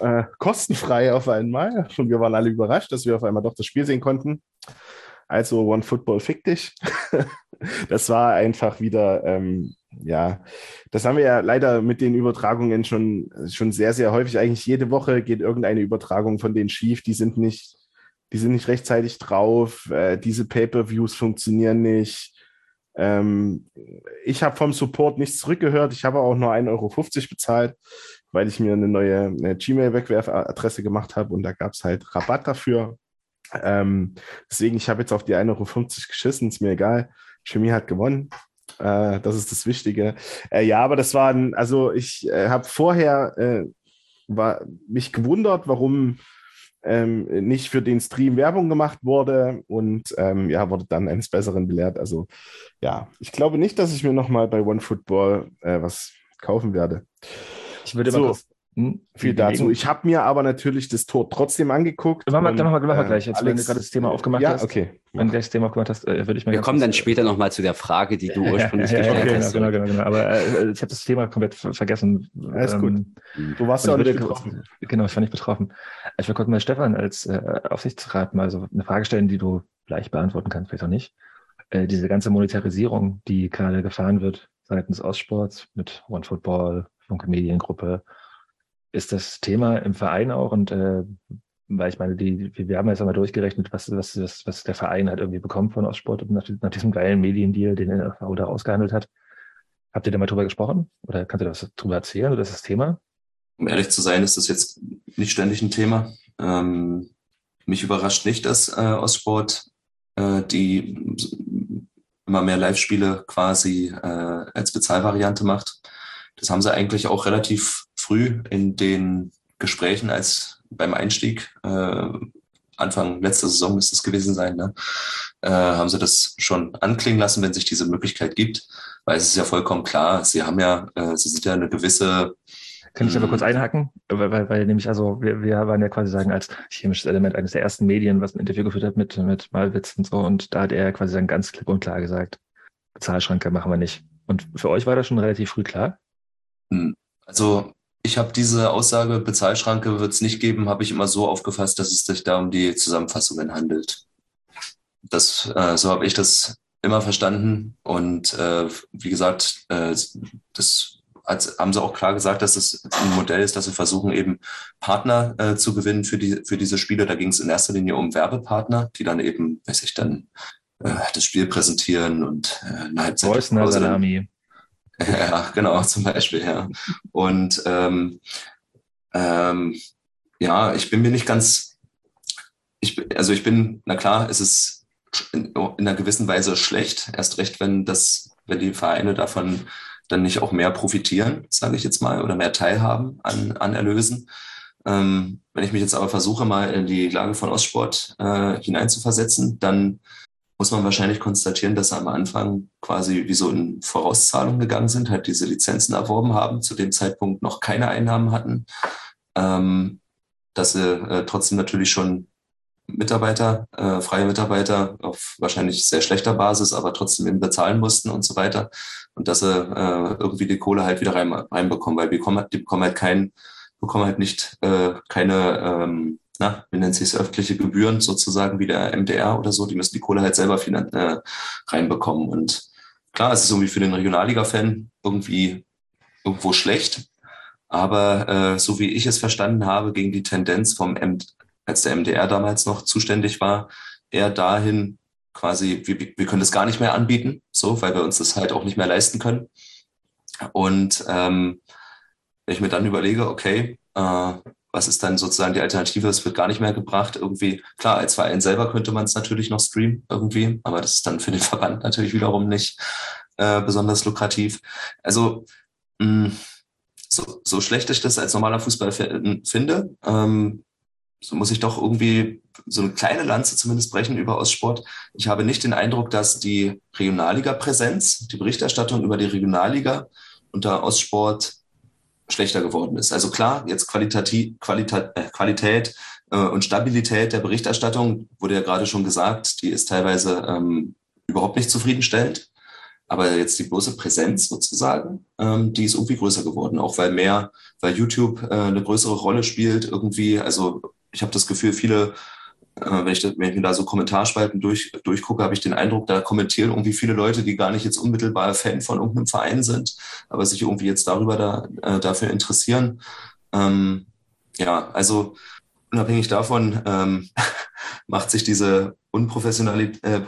Speaker 6: Äh, kostenfrei auf einmal. Und wir waren alle überrascht, dass wir auf einmal doch das Spiel sehen konnten. Also One Football fick dich. das war einfach wieder, ähm, ja, das haben wir ja leider mit den Übertragungen schon, schon sehr, sehr häufig. Eigentlich jede Woche geht irgendeine Übertragung von denen schief. Die sind nicht die sind nicht rechtzeitig drauf, äh, diese Pay-per-Views funktionieren nicht. Ähm, ich habe vom Support nichts zurückgehört. Ich habe auch nur 1,50 Euro bezahlt, weil ich mir eine neue Gmail-Wegwerfadresse gemacht habe und da gab es halt Rabatt dafür. Ähm, deswegen, ich habe jetzt auf die 1,50 Euro geschissen, ist mir egal. Chemie hat gewonnen. Äh, das ist das Wichtige. Äh, ja, aber das war ein, also ich äh, habe vorher äh, war, mich gewundert, warum ähm, nicht für den Stream Werbung gemacht wurde und ähm, ja, wurde dann eines Besseren belehrt. Also ja, ich glaube nicht, dass ich mir nochmal bei OneFootball äh, was kaufen werde.
Speaker 5: Ich würde so. mal kurz
Speaker 6: hm, viel dazu. Ich habe mir aber natürlich das Tor trotzdem angeguckt.
Speaker 5: Machen wir, dann machen wir, gleich. Jetzt, Alex, wenn du gerade das Thema aufgemacht
Speaker 6: ja,
Speaker 5: hast.
Speaker 6: okay.
Speaker 5: Wenn du das Thema aufgemacht hast, äh, würde ich mal.
Speaker 3: Wir kommen dann später nochmal zu der Frage, die du ursprünglich ja, ja, gestellt
Speaker 5: okay,
Speaker 3: hast.
Speaker 5: Genau, genau, genau. Aber äh, ich habe das Thema komplett vergessen.
Speaker 6: Alles ähm, gut. Du warst ja auch nicht betroffen.
Speaker 5: Genau, ich war nicht betroffen. Ich will kurz mal Stefan als äh, Aufsichtsrat mal so eine Frage stellen, die du gleich beantworten kannst, vielleicht auch nicht. Äh, diese ganze Monetarisierung, die gerade gefahren wird seitens Ostsports mit OneFootball, Funke Mediengruppe, ist das Thema im Verein auch und äh, weil ich meine, die, wir haben jetzt einmal durchgerechnet, was, was, was, was der Verein halt irgendwie bekommt von Ostsport nach, nach diesem geilen Mediendeal, den er da ausgehandelt hat. Habt ihr da mal drüber gesprochen? Oder kannst du das drüber erzählen oder ist das Thema?
Speaker 7: Um ehrlich zu sein, ist das jetzt nicht ständig ein Thema. Ähm, mich überrascht nicht, dass äh, Ostsport äh, die immer mehr Live-Spiele quasi äh, als Bezahlvariante macht. Das haben sie eigentlich auch relativ früh in den Gesprächen als beim Einstieg, äh, Anfang letzter Saison müsste es gewesen sein, ne? äh, haben sie das schon anklingen lassen, wenn sich diese Möglichkeit gibt, weil es ist ja vollkommen klar, sie haben ja, äh, sie sind ja eine gewisse
Speaker 5: kann ich aber kurz einhaken? Weil, weil, weil nämlich, also wir, wir waren ja quasi sagen, als chemisches Element eines der ersten Medien, was ein Interview geführt hat mit, mit Malwitz und so, und da hat er quasi dann ganz klipp und klar gesagt, Bezahlschranke machen wir nicht. Und für euch war das schon relativ früh klar?
Speaker 7: Hm. Also ich habe diese Aussage, Bezahlschranke wird es nicht geben, habe ich immer so aufgefasst, dass es sich da um die Zusammenfassungen handelt. Das, äh, so habe ich das immer verstanden. Und äh, wie gesagt, äh, das als, haben sie auch klar gesagt, dass es ein Modell ist, dass sie versuchen, eben Partner äh, zu gewinnen für, die, für diese Spiele. Da ging es in erster Linie um Werbepartner, die dann eben, weiß ich, dann äh, das Spiel präsentieren und äh, eine Halbzeit.
Speaker 5: Preußner Salami.
Speaker 7: Ja, genau, zum Beispiel, ja. Und ähm, ähm, ja, ich bin mir nicht ganz, ich, also ich bin, na klar, es ist in, in einer gewissen Weise schlecht, erst recht, wenn das, wenn die Vereine davon dann nicht auch mehr profitieren, sage ich jetzt mal, oder mehr teilhaben an, an Erlösen. Ähm, wenn ich mich jetzt aber versuche, mal in die Lage von Ostsport äh, hineinzuversetzen, dann muss man wahrscheinlich konstatieren, dass sie am Anfang quasi wie so in Vorauszahlung gegangen sind, halt diese Lizenzen erworben haben, zu dem Zeitpunkt noch keine Einnahmen hatten, ähm, dass sie äh, trotzdem natürlich schon Mitarbeiter, äh, freie Mitarbeiter auf wahrscheinlich sehr schlechter Basis, aber trotzdem eben bezahlen mussten und so weiter. Und dass sie äh, irgendwie die Kohle halt wieder rein, reinbekommen, weil die bekommen, die bekommen halt kein, bekommen halt nicht äh, keine ähm, na, wie nennt sich es, öffentliche Gebühren sozusagen wie der MDR oder so, die müssen die Kohle halt selber äh, reinbekommen. Und klar, es ist irgendwie für den Regionalliga-Fan irgendwie irgendwo schlecht, aber äh, so wie ich es verstanden habe, ging die Tendenz vom M als der MDR damals noch zuständig war, eher dahin quasi, wir, wir können das gar nicht mehr anbieten, so, weil wir uns das halt auch nicht mehr leisten können. Und ähm, wenn ich mir dann überlege, okay, äh, was ist dann sozusagen die Alternative? Es wird gar nicht mehr gebracht. Irgendwie, klar, als Verein selber könnte man es natürlich noch streamen irgendwie, aber das ist dann für den Verband natürlich wiederum nicht äh, besonders lukrativ. Also mh, mm, so, so schlecht ich das als normaler Fußball finde, ähm, so muss ich doch irgendwie so eine kleine Lanze zumindest brechen über Ostsport. Ich habe nicht den Eindruck, dass die Regionalliga-Präsenz, die Berichterstattung über die Regionalliga unter Ostsport schlechter geworden ist. Also klar, jetzt Qualitativ, Qualita, äh, Qualität äh, und Stabilität der Berichterstattung wurde ja gerade schon gesagt, die ist teilweise ähm, überhaupt nicht zufriedenstellend. Aber jetzt die bloße Präsenz sozusagen, ähm, die ist irgendwie größer geworden, auch weil mehr, weil YouTube äh, eine größere Rolle spielt irgendwie. Also ich habe das Gefühl, viele wenn, ich, wenn ich mir da so Kommentarspalten durch, durchgucke, habe ich den Eindruck, da kommentieren irgendwie viele Leute, die gar nicht jetzt unmittelbar Fan von irgendeinem Verein sind, aber sich irgendwie jetzt darüber da, äh, dafür interessieren. Ähm, ja, also unabhängig davon ähm, macht sich diese Unprofessionalität, äh,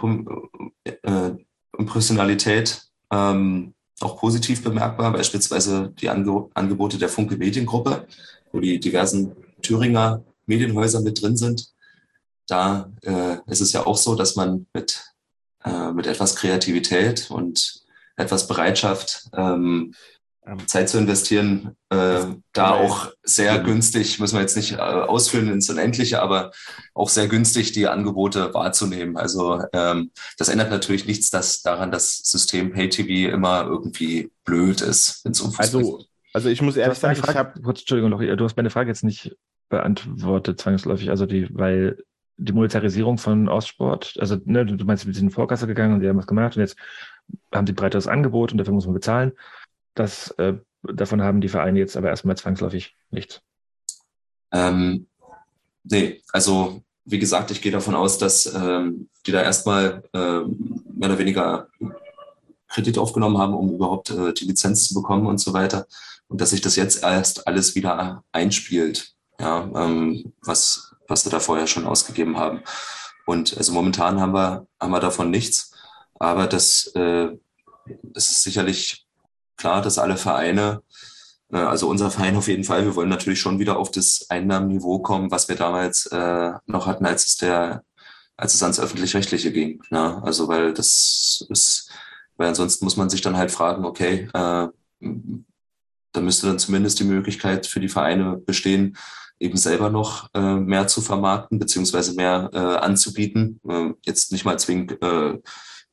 Speaker 7: äh, Unprofessionalität ähm, auch positiv bemerkbar, beispielsweise die Ange Angebote der Funke Mediengruppe, wo die diversen Thüringer Medienhäuser mit drin sind da äh, ist es ja auch so, dass man mit, äh, mit etwas Kreativität und etwas Bereitschaft, ähm, ähm Zeit zu investieren, äh, da auch sehr günstig, müssen wir jetzt nicht äh, ausführen ins Unendliche, aber auch sehr günstig die Angebote wahrzunehmen. Also ähm, das ändert natürlich nichts dass daran, dass System PayTV immer irgendwie blöd ist, wenn es um
Speaker 6: Fußball also, geht. Also ich muss ehrlich sagen,
Speaker 5: Frage, ich habe kurz, Entschuldigung, noch, du hast meine Frage jetzt nicht beantwortet zwangsläufig. Also die, weil die Monetarisierung von Ostsport, also ne, du meinst, wir sind in Vorkasse gegangen und die haben was gemacht und jetzt haben sie breiteres Angebot und dafür muss man bezahlen. Das, äh, davon haben die Vereine jetzt aber erstmal zwangsläufig nichts.
Speaker 7: Ähm, nee, also wie gesagt, ich gehe davon aus, dass ähm, die da erstmal äh, mehr oder weniger Kredit aufgenommen haben, um überhaupt äh, die Lizenz zu bekommen und so weiter. Und dass sich das jetzt erst alles wieder einspielt. Ja, ähm, was was sie da vorher schon ausgegeben haben. Und also momentan haben wir, haben wir davon nichts. Aber das, äh, das ist sicherlich klar, dass alle Vereine, äh, also unser Verein auf jeden Fall, wir wollen natürlich schon wieder auf das Einnahmenniveau kommen, was wir damals äh, noch hatten, als es der, als es ans öffentlich-rechtliche ging. Ne? Also weil das ist, weil ansonsten muss man sich dann halt fragen, okay, äh, da müsste dann zumindest die Möglichkeit für die Vereine bestehen, eben selber noch äh, mehr zu vermarkten beziehungsweise mehr äh, anzubieten. Äh, jetzt nicht mal zwingend äh,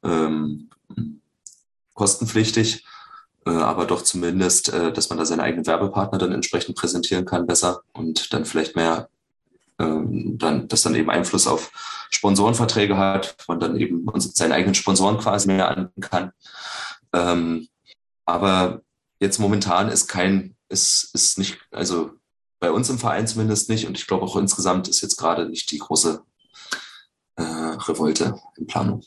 Speaker 7: ähm, kostenpflichtig, äh, aber doch zumindest, äh, dass man da seine eigenen Werbepartner dann entsprechend präsentieren kann besser und dann vielleicht mehr, ähm, dann, das dann eben Einfluss auf Sponsorenverträge hat, man dann eben seine eigenen Sponsoren quasi mehr anbieten kann. Ähm, aber jetzt momentan ist kein, ist, ist nicht, also bei uns im Verein zumindest nicht. Und ich glaube auch insgesamt ist jetzt gerade nicht die große äh, Revolte in Planung.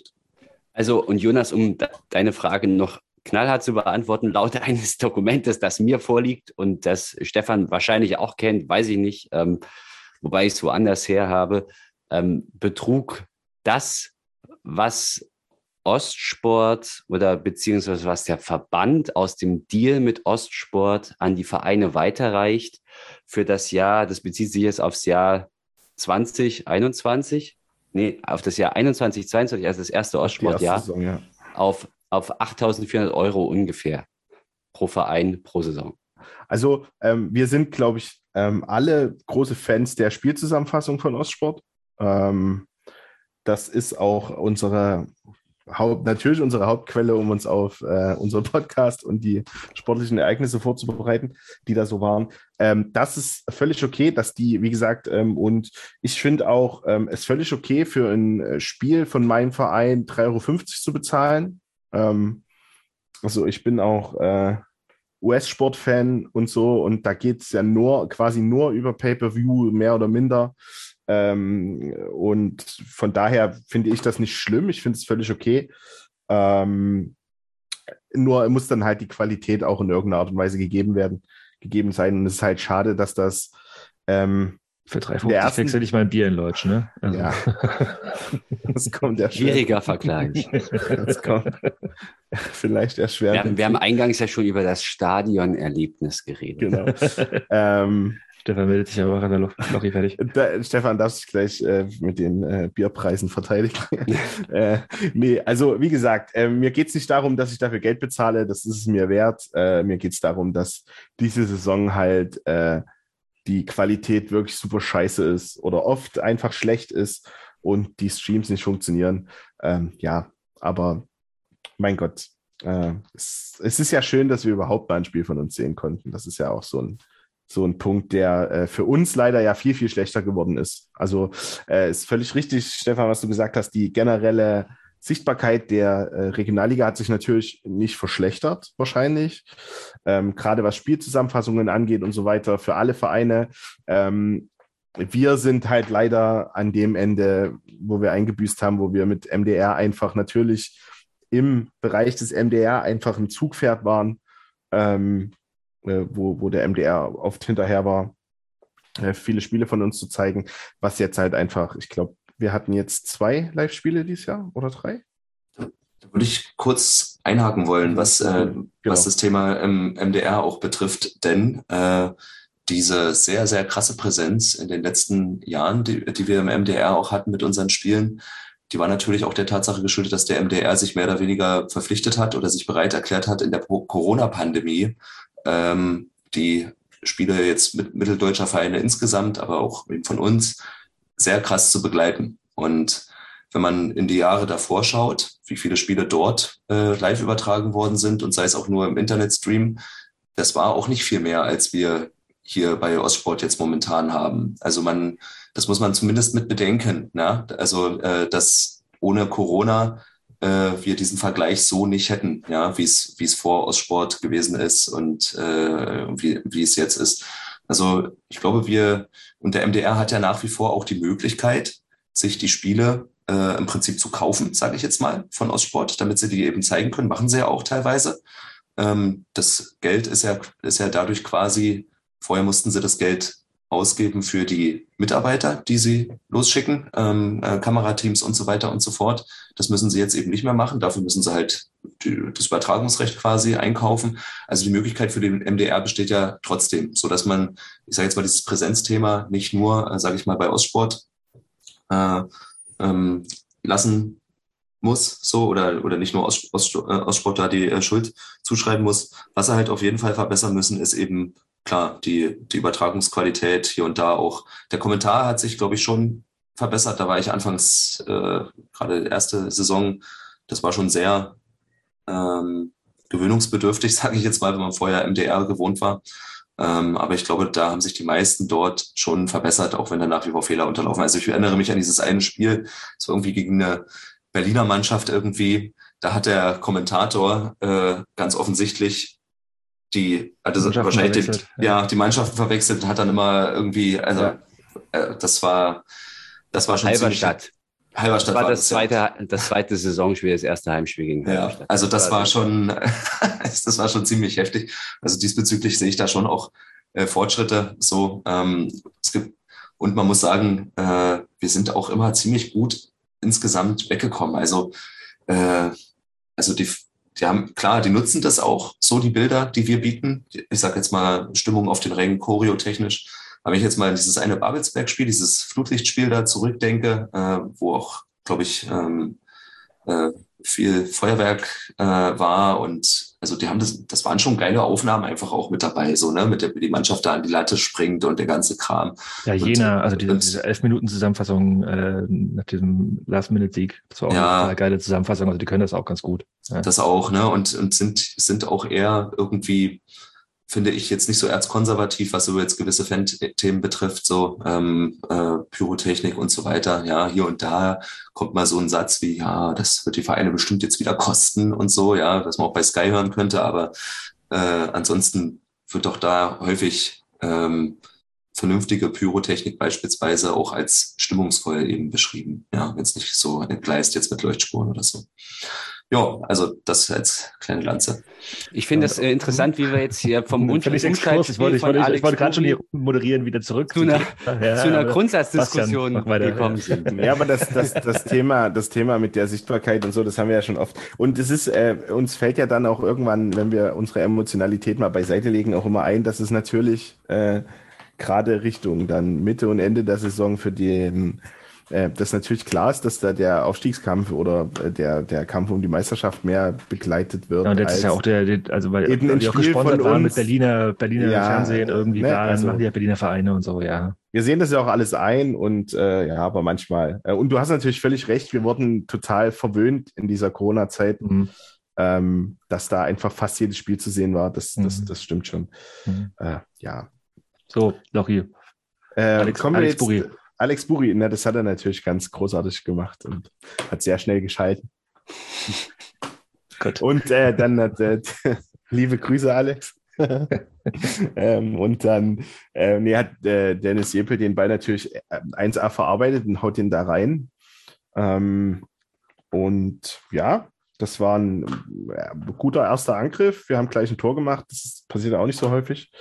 Speaker 3: Also, und Jonas, um deine Frage noch knallhart zu beantworten, laut eines Dokumentes, das mir vorliegt und das Stefan wahrscheinlich auch kennt, weiß ich nicht, ähm, wobei ich es woanders her habe, ähm, betrug das, was Ostsport oder beziehungsweise was der Verband aus dem Deal mit Ostsport an die Vereine weiterreicht für das Jahr, das bezieht sich jetzt aufs Jahr 2021, nee, auf das Jahr 21, 22, also das erste Ostsportjahr, ja. auf, auf 8.400 Euro ungefähr pro Verein pro Saison.
Speaker 6: Also ähm, wir sind, glaube ich, ähm, alle große Fans der Spielzusammenfassung von Ostsport. Ähm, das ist auch unsere Haupt, natürlich unsere Hauptquelle, um uns auf äh, unseren Podcast und die sportlichen Ereignisse vorzubereiten, die da so waren. Ähm, das ist völlig okay, dass die, wie gesagt, ähm, und ich finde auch, ähm, es völlig okay für ein äh, Spiel von meinem Verein 3,50 Euro zu bezahlen. Ähm, also ich bin auch äh, US-Sport-Fan und so und da geht es ja nur quasi nur über Pay-per-View, mehr oder minder. Ähm, und von daher finde ich das nicht schlimm. Ich finde es völlig okay. Ähm, nur muss dann halt die Qualität auch in irgendeiner Art und Weise gegeben werden, gegeben sein. Und es ist halt schade, dass das ähm,
Speaker 5: für 3,50 ersten... wechsle ich mein Bier in Leutsch, ne?
Speaker 3: Also. Ja. das kommt ja Schwieriger Vergleich. Das kommt
Speaker 6: vielleicht erschwert.
Speaker 3: Wir haben, wir haben eingangs ja schon über das Stadionerlebnis geredet. Genau.
Speaker 5: ähm, Stefan meldet sich aber an der Lochi fertig.
Speaker 6: Da, Stefan darf sich gleich äh, mit den äh, Bierpreisen verteidigen. äh, nee, also wie gesagt, äh, mir geht es nicht darum, dass ich dafür Geld bezahle, das ist es mir wert. Äh, mir geht es darum, dass diese Saison halt äh, die Qualität wirklich super scheiße ist oder oft einfach schlecht ist und die Streams nicht funktionieren. Ähm, ja, aber mein Gott, es, es ist ja schön, dass wir überhaupt mal ein Spiel von uns sehen konnten. Das ist ja auch so ein so ein Punkt, der äh, für uns leider ja viel, viel schlechter geworden ist. Also äh, ist völlig richtig, Stefan, was du gesagt hast, die generelle Sichtbarkeit der äh, Regionalliga hat sich natürlich nicht verschlechtert, wahrscheinlich. Ähm, Gerade was Spielzusammenfassungen angeht und so weiter, für alle Vereine. Ähm, wir sind halt leider an dem Ende, wo wir eingebüßt haben, wo wir mit MDR einfach natürlich im Bereich des MDR einfach ein Zugpferd waren. Ähm, äh, wo, wo der MDR oft hinterher war, äh, viele Spiele von uns zu zeigen, was jetzt halt einfach, ich glaube, wir hatten jetzt zwei Live-Spiele dieses Jahr oder drei?
Speaker 7: Da würde ich kurz einhaken wollen, was, äh, genau. was das Thema im MDR auch betrifft, denn äh, diese sehr, sehr krasse Präsenz in den letzten Jahren, die, die wir im MDR auch hatten mit unseren Spielen, die war natürlich auch der Tatsache geschuldet, dass der MDR sich mehr oder weniger verpflichtet hat oder sich bereit erklärt hat, in der Corona-Pandemie ähm, die Spiele jetzt mit mitteldeutscher Vereine insgesamt, aber auch von uns sehr krass zu begleiten. Und wenn man in die Jahre davor schaut, wie viele Spiele dort äh, live übertragen worden sind und sei es auch nur im Internetstream, das war auch nicht viel mehr, als wir hier bei Ostsport jetzt momentan haben. Also man, das muss man zumindest mit bedenken. Ne? Also äh, dass ohne Corona wir diesen Vergleich so nicht hätten, ja, wie es wie es vor Ostsport gewesen ist und äh, wie, wie es jetzt ist. Also ich glaube, wir und der MDR hat ja nach wie vor auch die Möglichkeit, sich die Spiele äh, im Prinzip zu kaufen, sage ich jetzt mal, von Ostsport, damit sie die eben zeigen können. Machen sie ja auch teilweise. Ähm, das Geld ist ja, ist ja dadurch quasi, vorher mussten sie das Geld ausgeben für die Mitarbeiter, die sie losschicken, ähm, äh, Kamerateams und so weiter und so fort. Das müssen sie jetzt eben nicht mehr machen. Dafür müssen sie halt die, das Übertragungsrecht quasi einkaufen. Also die Möglichkeit für den MDR besteht ja trotzdem, so dass man, ich sage jetzt mal, dieses Präsenzthema nicht nur, äh, sage ich mal, bei Ostsport äh, ähm, lassen muss, so oder oder nicht nur äh, Ostsport da die äh, Schuld zuschreiben muss. Was sie halt auf jeden Fall verbessern müssen, ist eben klar, die, die Übertragungsqualität hier und da auch. Der Kommentar hat sich, glaube ich, schon verbessert. Da war ich anfangs, äh, gerade erste Saison, das war schon sehr ähm, gewöhnungsbedürftig, sage ich jetzt mal, wenn man vorher MDR gewohnt war. Ähm, aber ich glaube, da haben sich die meisten dort schon verbessert, auch wenn da nach wie vor Fehler unterlaufen. Also ich erinnere mich an dieses eine Spiel, so irgendwie gegen eine Berliner Mannschaft irgendwie. Da hat der Kommentator äh, ganz offensichtlich die, also wahrscheinlich die, ja. ja. die Mannschaften verwechselt, hat dann immer irgendwie, also ja. äh, das war, das war schon
Speaker 3: Halberstadt.
Speaker 7: Halberstadt
Speaker 3: war
Speaker 7: war
Speaker 3: das
Speaker 7: das, ja.
Speaker 3: zweite, das zweite Saisonspiel, das erste Heimspiel gegen
Speaker 7: Ja,
Speaker 3: Halberstadt.
Speaker 7: also das war
Speaker 3: Also,
Speaker 7: schon, das war schon ziemlich heftig. Also diesbezüglich sehe ich da schon auch äh, Fortschritte. So, ähm, es gibt und man muss sagen, äh, wir sind auch immer ziemlich gut insgesamt weggekommen. Also, äh, also die, die haben klar, die nutzen das auch so die Bilder, die wir bieten. Ich sage jetzt mal Stimmung auf den Rängen, choreotechnisch. Aber wenn ich jetzt mal dieses eine Babelsberg-Spiel, dieses Flutlichtspiel da zurückdenke, äh, wo auch, glaube ich, ähm, äh, viel Feuerwerk äh, war und also die haben das, das waren schon geile Aufnahmen einfach auch mit dabei, so, ne, mit der, wie die Mannschaft da an die Latte springt und der ganze Kram.
Speaker 5: Ja,
Speaker 7: Und-
Speaker 5: Jena, also diese,
Speaker 7: und-
Speaker 5: diese elf Minuten Zusammenfassung äh, nach diesem Last-Minute-Sieg, das war auch
Speaker 7: Ja.
Speaker 5: eine geile Zusammenfassung, also die können das auch ganz gut. Ja.
Speaker 7: Das auch, ne, und, und sind, sind auch eher irgendwie, finde ich, jetzt nicht so erzkonservativ, was so jetzt gewisse Fan-Themen betrifft, so ähm, äh, Pyrotechnik und so weiter. Ja, hier und da kommt mal so ein Satz wie, ja, das wird die Vereine bestimmt jetzt wieder kosten und so, ja, was man auch bei Sky hören könnte, aber äh, ansonsten wird doch da häufig ähm, vernünftige Pyrotechnik beispielsweise auch als stimmungsvoll eben beschrieben. Ja, wenn es nicht so entgleist jetzt mit Leuchtspuren oder so. Ja, also das als kleine Lanze.
Speaker 3: Ich finde das äh, interessant, wie wir jetzt hier vom
Speaker 5: Exkurs. Ich wollte, ich
Speaker 3: von
Speaker 5: wollte, ich
Speaker 3: Alex
Speaker 5: wollte gerade schon hier moderieren, wieder zurück
Speaker 3: Zu einer-
Speaker 5: Ja,
Speaker 3: zu einer Grundsatzdiskussion gekommen
Speaker 5: ja.
Speaker 3: sind.
Speaker 6: Ja, aber das, das, das, Thema, das Thema mit der Sichtbarkeit und so, das haben wir ja schon oft. Und es ist, äh, uns fällt ja dann auch irgendwann, wenn wir unsere Emotionalität mal beiseite legen, auch immer ein, dass es natürlich äh, gerade Richtung dann Mitte und Ende der Saison für den äh, das natürlich klar ist, dass da der Aufstiegskampf oder äh, der, der Kampf um die Meisterschaft mehr begleitet wird.
Speaker 5: Ja, und
Speaker 6: als,
Speaker 5: ist ja auch der, der also weil
Speaker 6: Eben
Speaker 5: die auch
Speaker 6: Spiel
Speaker 5: gesponsert waren mit. Berliner, Berliner
Speaker 6: Ja,
Speaker 5: Fernsehen irgendwie,
Speaker 6: ne,
Speaker 5: da
Speaker 6: also-
Speaker 5: machen die ja Berliner Vereine und so, ja.
Speaker 6: Wir sehen das ja auch alles ein und äh, ja, aber manchmal. Äh, und du hast natürlich völlig recht, wir wurden total verwöhnt in dieser Corona-Zeit,
Speaker 5: Mhm.
Speaker 6: ähm, dass da einfach fast jedes Spiel zu sehen war. Das, das,
Speaker 5: Mhm.
Speaker 6: das stimmt schon.
Speaker 5: Mhm.
Speaker 6: Äh, ja.
Speaker 5: So, Lochi.
Speaker 6: Äh,
Speaker 5: Alex-
Speaker 6: kommen
Speaker 5: Alex
Speaker 6: jetzt. Alex Buri, ne, das hat er natürlich ganz großartig gemacht und hat sehr schnell geschalten.
Speaker 5: Gut.
Speaker 6: Und äh, dann hat äh, liebe Grüße, Alex. ähm, und dann äh, nee, hat äh, Dennis Jepel den Ball natürlich äh, 1A verarbeitet und haut den da rein. Ähm, und ja, das war ein äh, guter erster Angriff. Wir haben gleich ein Tor gemacht. Das passiert auch nicht so häufig.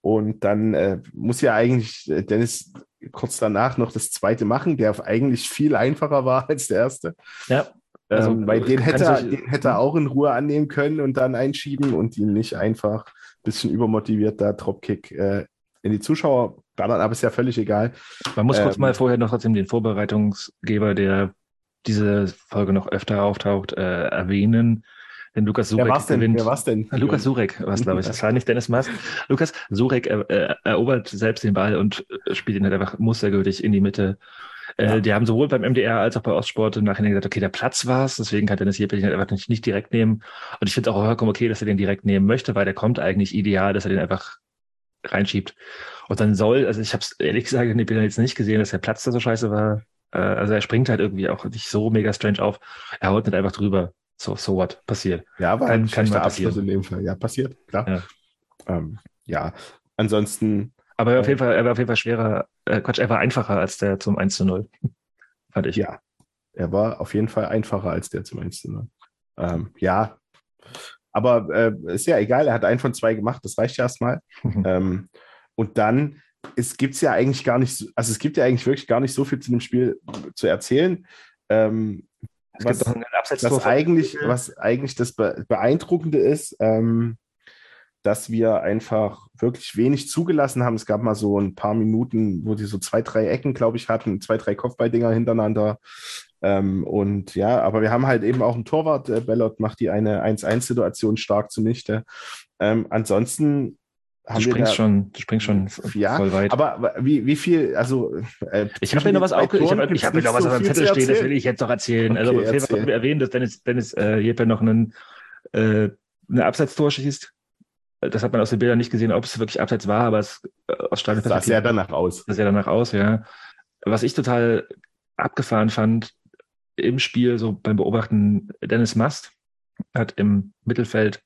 Speaker 6: Und dann äh, muss ja eigentlich äh, Dennis kurz danach noch das zweite machen, der eigentlich viel einfacher war als der erste.
Speaker 5: Ja. Also,
Speaker 6: ähm, weil den hätte, er, den hätte er auch in Ruhe annehmen können und dann einschieben und ihn nicht einfach ein bisschen übermotiviert da Dropkick äh, in die Zuschauer ballern, aber ist ja völlig egal.
Speaker 5: Man muss kurz
Speaker 6: Ähm,
Speaker 5: mal vorher noch trotzdem den Vorbereitungsgeber, der diese Folge noch öfter auftaucht, äh, erwähnen. Denn Lukas
Speaker 6: Wer
Speaker 5: Surek
Speaker 6: war's denn?
Speaker 5: gewinnt.
Speaker 6: Wer war's denn?
Speaker 5: Lukas Surek war es, glaube ich. Das war nicht Dennis Mast. Lukas Surek er, äh, erobert selbst den Ball und äh, spielt ihn halt einfach mustergültig in die Mitte. Äh,
Speaker 6: Ja.
Speaker 5: Die haben sowohl beim MDR als auch bei Ostsport im Nachhinein gesagt, okay, der Platz war's, deswegen kann Dennis Jeppe den halt einfach nicht, nicht direkt nehmen. Und ich finde auch vollkommen okay, dass er den direkt nehmen möchte, weil der kommt eigentlich ideal, dass er den einfach reinschiebt. Und dann soll, also ich habe es ehrlich gesagt in den Bildern jetzt nicht gesehen, dass der Platz da so scheiße war. Äh, also er springt halt irgendwie auch nicht so mega strange auf. Er haut nicht einfach drüber. So, so what? Passiert.
Speaker 6: Ja, war ein schlechter. Abschluss in dem Fall. Ja, passiert, klar.
Speaker 5: Ja.
Speaker 6: Ähm, ja. ansonsten,
Speaker 5: Aber er war auf
Speaker 6: Ja.
Speaker 5: jeden Fall, er war auf jeden Fall schwerer, äh, Quatsch, er war einfacher als der zum 1 zu 0. Fand ich.
Speaker 6: ja, er war auf jeden Fall einfacher als der zum 1 zu 0. Ähm, ja, aber äh, ist ja egal, er hat einen von zwei gemacht, das reicht ja erstmal. Ähm, und dann es gibt ja eigentlich gar nicht, so- also es gibt ja eigentlich wirklich gar nicht so viel zu dem Spiel zu erzählen. Ähm,
Speaker 5: Es
Speaker 6: was,
Speaker 5: gibt noch einen Abseitstor.
Speaker 6: was eigentlich, was eigentlich das Be Beeindruckende ist, ähm, dass wir einfach wirklich wenig zugelassen haben. Es gab mal so ein paar Minuten, wo die so zwei, drei Ecken, glaube ich, hatten, zwei, drei Kopfballdinger hintereinander. Ähm, und ja, aber wir haben halt eben auch einen Torwart. Äh, Bellot macht die eine 1-1-Situation stark zunichte. Ähm, ansonsten
Speaker 5: Du
Speaker 6: wir
Speaker 5: springst
Speaker 6: da,
Speaker 5: schon, du springst schon
Speaker 6: Ja,
Speaker 5: voll weit.
Speaker 6: aber wie, wie viel, also äh,
Speaker 5: ich habe mir noch was auf, ich habe hab mir noch was
Speaker 6: so
Speaker 5: auf dem Zettel stehen, das will ich jetzt noch erzählen. also
Speaker 6: Okay,
Speaker 5: jeden Fall
Speaker 6: erzähl.
Speaker 5: erwähnen, dass Dennis, Dennis äh, Jeppe noch einen, äh, eine Abseitstor schießt. Das hat man aus den Bildern nicht gesehen, ob es wirklich Abseits war, aber es äh, aus
Speaker 6: sah
Speaker 5: Stadionperspektive
Speaker 6: sehr danach aus.
Speaker 5: sah sehr danach aus, ja. Was ich total abgefahren fand im Spiel, so beim Beobachten, Dennis Mast hat im Mittelfeld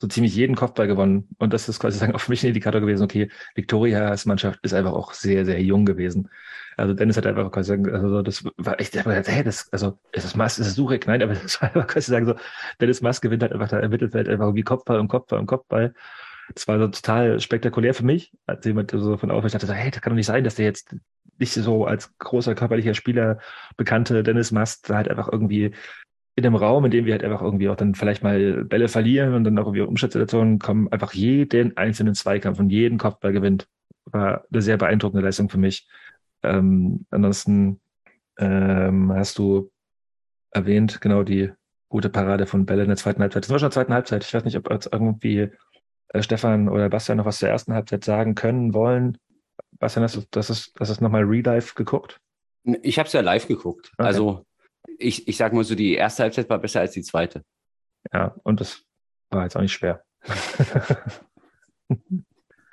Speaker 5: so ziemlich jeden Kopfball gewonnen. Und das ist quasi sagen, auch für mich ein Indikator gewesen, okay, Victorias Mannschaft ist einfach auch sehr, sehr jung gewesen. Also Dennis hat einfach quasi sagen, also das war echt, hey, das, also ist das Mass, ist das Surek? Nein, aber das war einfach quasi sagen so, Dennis Mass gewinnt halt einfach da im Mittelfeld einfach wie Kopfball und Kopfball und Kopfball. Das war so total spektakulär für mich, als jemand so von ich dachte, hey, das kann doch nicht sein, dass der jetzt nicht so als großer körperlicher Spieler bekannte Dennis Mast halt einfach irgendwie in einem Raum, in dem wir halt einfach irgendwie auch dann vielleicht mal Bälle verlieren und dann auch irgendwie Umschaltsituationen kommen, einfach jeden einzelnen Zweikampf und jeden Kopfball gewinnt. War eine sehr beeindruckende Leistung für mich. Ähm, ansonsten ähm, hast du erwähnt, genau die gute Parade von Bälle in der zweiten Halbzeit. Das war schon in der zweiten Halbzeit. Ich weiß nicht, ob jetzt irgendwie äh, Stefan oder Bastian noch was zur ersten Halbzeit sagen können, wollen. Bastian, hast du das ist, das ist nochmal Relive geguckt?
Speaker 3: Ich habe es ja live geguckt. Okay. Also ich, ich sage mal so, die erste Halbzeit war besser als die zweite.
Speaker 5: Ja, und das war jetzt auch nicht schwer.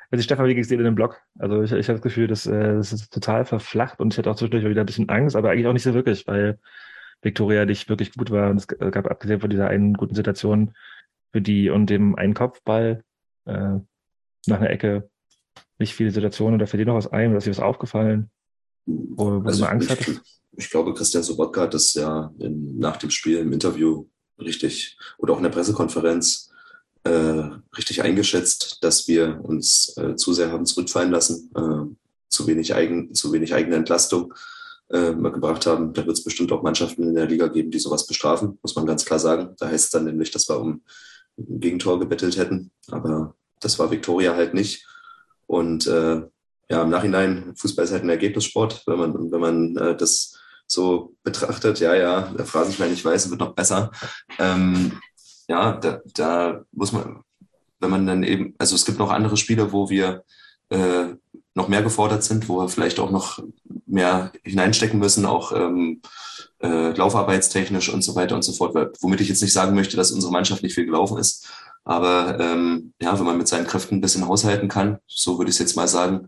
Speaker 5: Also Stefan, wie ging es dir in dem Blog? Also ich, ich habe das Gefühl, dass äh, das ist total verflacht und ich hatte auch zwischendurch wieder ein bisschen Angst, aber eigentlich auch nicht so wirklich, weil Victoria nicht wirklich gut war und es gab abgesehen von dieser einen guten Situation für die und dem einen Kopfball äh, nach einer Ecke nicht viele Situationen oder für die noch was ein oder ist dir was aufgefallen,
Speaker 7: wo, wo also du Angst hattest? Ich glaube, Christian Sobotka hat das ja in, nach dem Spiel im Interview richtig oder auch in der Pressekonferenz äh, richtig eingeschätzt, dass wir uns äh, zu sehr haben zurückfallen lassen, äh, zu wenig eigen, zu wenig eigene Entlastung äh, gebracht haben. Da wird es bestimmt auch Mannschaften in der Liga geben, die sowas bestrafen, muss man ganz klar sagen. Da heißt es dann nämlich, dass wir um ein Gegentor gebettelt hätten, aber das war Viktoria halt nicht. Und äh, ja, im Nachhinein, Fußball ist halt ein Ergebnissport, wenn man, wenn man äh, das so betrachtet, ja, ja, der Phrasenschwein, ich weiß, wird noch besser. Ähm, ja, da, da muss man, wenn man dann eben, also es gibt noch andere Spiele, wo wir äh, noch mehr gefordert sind, wo wir vielleicht auch noch mehr hineinstecken müssen, auch ähm, äh, laufarbeitstechnisch und so weiter und so fort. Womit ich jetzt nicht sagen möchte, dass unsere Mannschaft nicht viel gelaufen ist. Aber ähm, ja, wenn man mit seinen Kräften ein bisschen haushalten kann, so würde ich es jetzt mal sagen,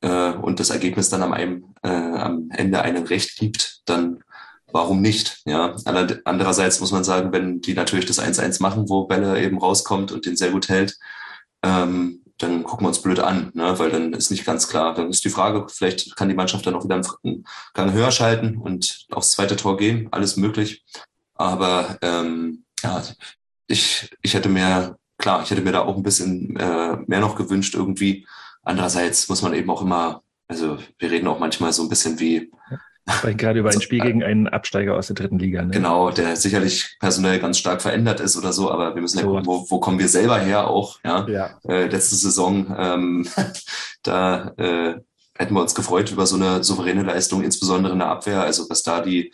Speaker 7: äh, und das Ergebnis dann am, einem, äh, am Ende einem Recht gibt, dann warum nicht? Ja, andererseits muss man sagen, wenn die natürlich das 1-1 machen, wo Bälle eben rauskommt und den sehr gut hält, ähm, dann gucken wir uns blöd an, ne? weil dann ist nicht ganz klar. Dann ist die Frage, vielleicht kann die Mannschaft dann auch wieder einen Gang höher schalten und aufs zweite Tor gehen, alles möglich. Aber ähm, ja, ich, ich hätte mir, klar, ich hätte mir da auch ein bisschen äh, mehr noch gewünscht irgendwie. Andererseits muss man eben auch immer, also wir reden auch manchmal so ein bisschen wie,
Speaker 5: weil gerade über ein Spiel gegen einen Absteiger aus der dritten Liga. Ne?
Speaker 7: Genau, der sicherlich personell ganz stark verändert ist oder so, aber wir müssen ja gucken, wo, wo kommen wir selber her auch. Ja, ja. Äh, letzte Saison, ähm, da äh, hätten wir uns gefreut über so eine souveräne Leistung, insbesondere in der Abwehr. Also was da die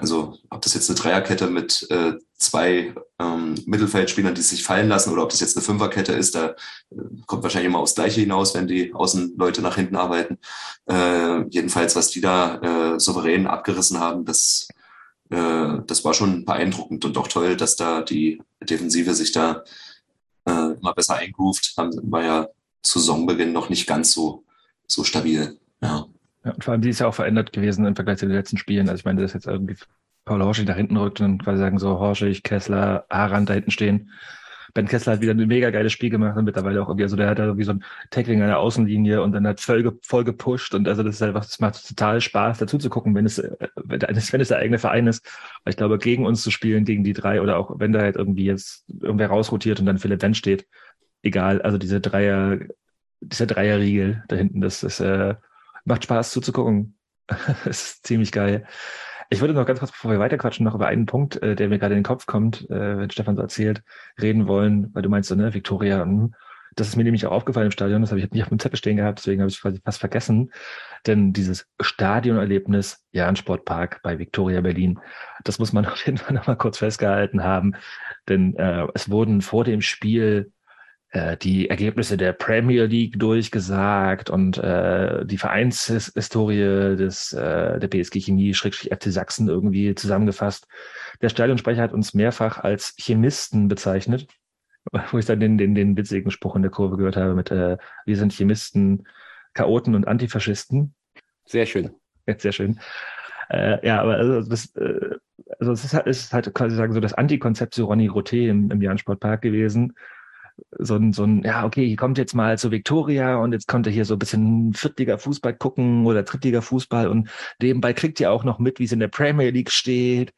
Speaker 7: also ob das jetzt eine Dreierkette mit äh, zwei ähm, Mittelfeldspielern, die sich fallen lassen, oder ob das jetzt eine Fünferkette ist, da äh, kommt wahrscheinlich immer aufs Gleiche hinaus, wenn die Außenleute nach hinten arbeiten. Äh, jedenfalls, was die da äh, souverän abgerissen haben, das, äh, das war schon beeindruckend und auch toll, dass da die Defensive sich da äh, mal besser eingroovt. War ja zu Saisonbeginn noch nicht ganz so, so stabil. Ja.
Speaker 5: Ja, und vor allem, die ist ja auch verändert gewesen im Vergleich zu den letzten Spielen. Also ich meine, dass jetzt irgendwie Paul Horschig nach hinten rückt und quasi sagen so, Horschig, Kessler, Arand da hinten stehen. Ben Kessler hat wieder ein mega geiles Spiel gemacht und mittlerweile auch irgendwie, also der hat da irgendwie so ein Tackling an der Außenlinie und dann hat voll, voll gepusht und also das ist einfach, das macht total Spaß dazu zu gucken, wenn es, wenn es der eigene Verein ist. Weil ich glaube, gegen uns zu spielen, gegen die drei oder auch wenn da halt irgendwie jetzt irgendwer rausrotiert und dann Philipp Wendt steht, egal, also diese Dreier, dieser Dreierriegel da hinten, das ist, äh, macht Spaß zuzugucken. ist ziemlich geil. Ich würde noch ganz kurz, bevor wir weiterquatschen, noch über einen Punkt, äh, der mir gerade in den Kopf kommt, äh, wenn Stefan so erzählt, reden wollen, weil du meinst so, ne, Victoria, mh, hm, das ist mir nämlich auch aufgefallen im Stadion, das habe ich nicht auf dem Zettel stehen gehabt, deswegen habe ich quasi fast vergessen. Denn dieses Stadionerlebnis Jahn Sportpark bei Victoria Berlin, das muss man auf jeden Fall nochmal kurz festgehalten haben. Denn äh, es wurden vor dem Spiel die Ergebnisse der Premier League durchgesagt und äh, die Vereinshistorie des äh, der BSG Chemie Schrägstrich FC Sachsen irgendwie zusammengefasst. Der Stadionsprecher hat uns mehrfach als Chemisten bezeichnet, wo ich dann den, den, den witzigen Spruch in der Kurve gehört habe mit äh, wir sind Chemisten, Chaoten und Antifaschisten.
Speaker 3: Sehr schön.
Speaker 5: Sehr schön. Äh, ja, aber also das, äh, also es ist halt, ist halt quasi sagen so das Antikonzept zu Ronny Roté im, im Jahn Sportpark gewesen so ein, so ein, ja, okay, hier kommt jetzt mal zu Victoria und jetzt kommt er hier so ein bisschen Viertliga Fußball gucken oder Drittliga Fußball und nebenbei kriegt ihr auch noch mit, wie es in der Premier League steht.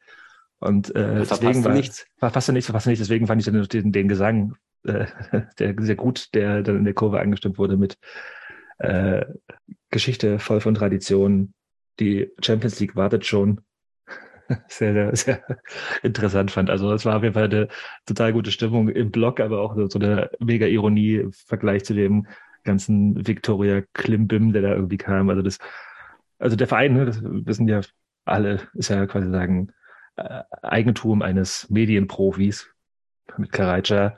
Speaker 5: Und äh, deswegen war nichts. Verpasst du nichts, verpasst du nichts. Deswegen fand ich den, den Gesang äh, der, sehr gut, der dann in der Kurve angestimmt wurde mit äh, Geschichte voll von Tradition. Die Champions League wartet schon. Sehr, sehr, sehr interessant fand. Also es war auf jeden Fall eine total gute Stimmung im Blog, aber auch so eine mega Ironie im Vergleich zu dem ganzen Victoria Klimbim, der da irgendwie kam. Also das, also der Verein, ne, das wissen ja alle, ist ja quasi sagen äh, Eigentum eines Medienprofis mit Karaja.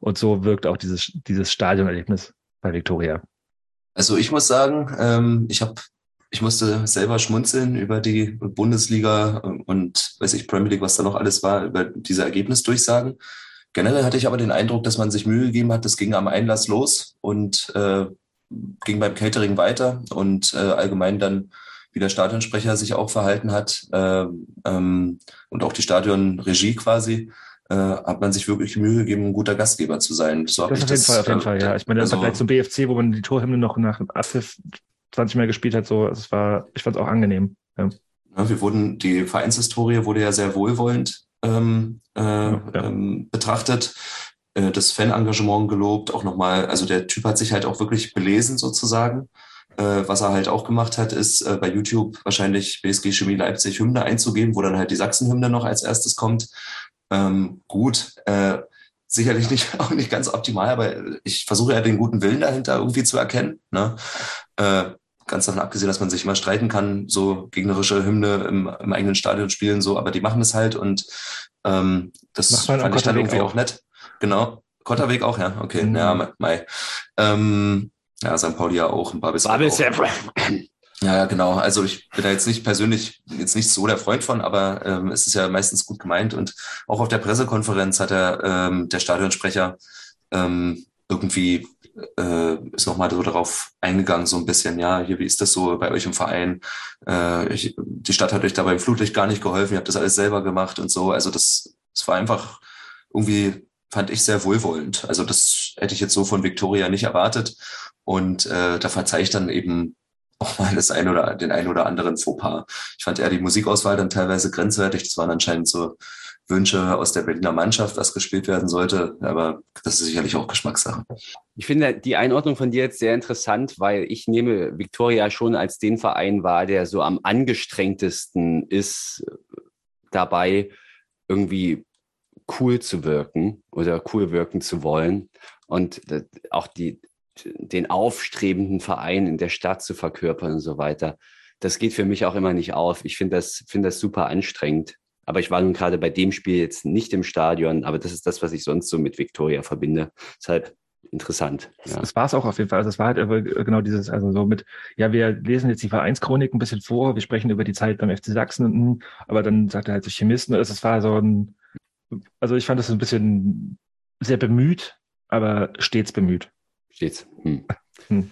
Speaker 5: Und so wirkt auch dieses, dieses Stadionerlebnis bei Victoria.
Speaker 7: Also ich muss sagen, ähm, ich habe ich musste selber schmunzeln über die Bundesliga und weiß ich, Premier League, was da noch alles war, über diese Ergebnisdurchsagen. Generell hatte ich aber den Eindruck, dass man sich Mühe gegeben hat, das ging am Einlass los und äh, ging beim Catering weiter und äh, allgemein dann, wie der Stadionsprecher sich auch verhalten hat äh, ähm, und auch die Stadionregie quasi, äh, hat man sich wirklich Mühe gegeben, ein guter Gastgeber zu sein.
Speaker 5: So das auf jeden das, Fall, auf jeden äh, Fall, ja. Ich meine, also, im Vergleich zum BFC, wo man die Torhymne noch nach dem Abpfiff 20 Mal gespielt hat, so, also es war, ich fand es auch angenehm. Ja.
Speaker 7: Ja, wir wurden, die Vereinshistorie wurde ja sehr wohlwollend ähm, äh, ja, ähm, betrachtet, äh, das Fanengagement gelobt, auch nochmal, also der Typ hat sich halt auch wirklich belesen sozusagen. Äh, was er halt auch gemacht hat, ist äh, bei YouTube wahrscheinlich BSG Chemie Leipzig Hymne einzugeben, wo dann halt die Sachsenhymne noch als erstes kommt. Ähm, gut, äh, sicherlich nicht auch nicht ganz optimal, aber ich versuche ja den guten Willen dahinter irgendwie zu erkennen. Ne? Äh, ganz davon abgesehen, dass man sich immer streiten kann, so gegnerische Hymne im, im eigenen Stadion spielen, so, aber die machen es halt und ähm, das fand ich dann irgendwie auch. auch nett. Genau. Kotterweg auch, ja, okay. Mhm. Ja, Mai. Ähm, ja, St. Pauli ja auch, ein paar bisschen. Ja, ja, genau. Also ich bin da jetzt nicht persönlich jetzt nicht so der Freund von, aber ähm, es ist ja meistens gut gemeint. Und auch auf der Pressekonferenz hat er ähm, der Stadionsprecher ähm, irgendwie äh, ist nochmal so darauf eingegangen, so ein bisschen, ja, hier, wie ist das so bei euch im Verein? Äh, ich, die Stadt hat euch dabei im Flutlicht gar nicht geholfen, ihr habt das alles selber gemacht und so. Also das, das war einfach irgendwie, fand ich sehr wohlwollend. Also das hätte ich jetzt so von Victoria nicht erwartet. Und äh, da verzeih ich dann eben auch mal das ein oder den ein oder anderen Fauxpas. Ich fand eher die Musikauswahl dann teilweise grenzwertig. Das waren anscheinend so Wünsche aus der Berliner Mannschaft, was gespielt werden sollte. Aber das ist sicherlich auch Geschmackssache.
Speaker 3: Ich finde die Einordnung von dir jetzt sehr interessant, weil ich nehme Viktoria schon als den Verein wahr, der so am angestrengtesten ist dabei, irgendwie cool zu wirken oder cool wirken zu wollen. Und auch die, den aufstrebenden Verein in der Stadt zu verkörpern und so weiter. Das geht für mich auch immer nicht auf. Ich finde das, finde das super anstrengend. Aber ich war nun gerade bei dem Spiel jetzt nicht im Stadion, aber das ist das, was ich sonst so mit Victoria verbinde. Ist halt interessant.
Speaker 5: Ja. Das war es auch auf jeden Fall. Also es war halt genau dieses, also so mit, ja, wir lesen jetzt die Vereinschronik ein bisschen vor, wir sprechen über die Zeit beim FC Sachsen, aber dann sagt er halt so Chemisten, also es war so ein, also ich fand das ein bisschen sehr bemüht, aber stets bemüht.
Speaker 3: Stets. Hm. Hm.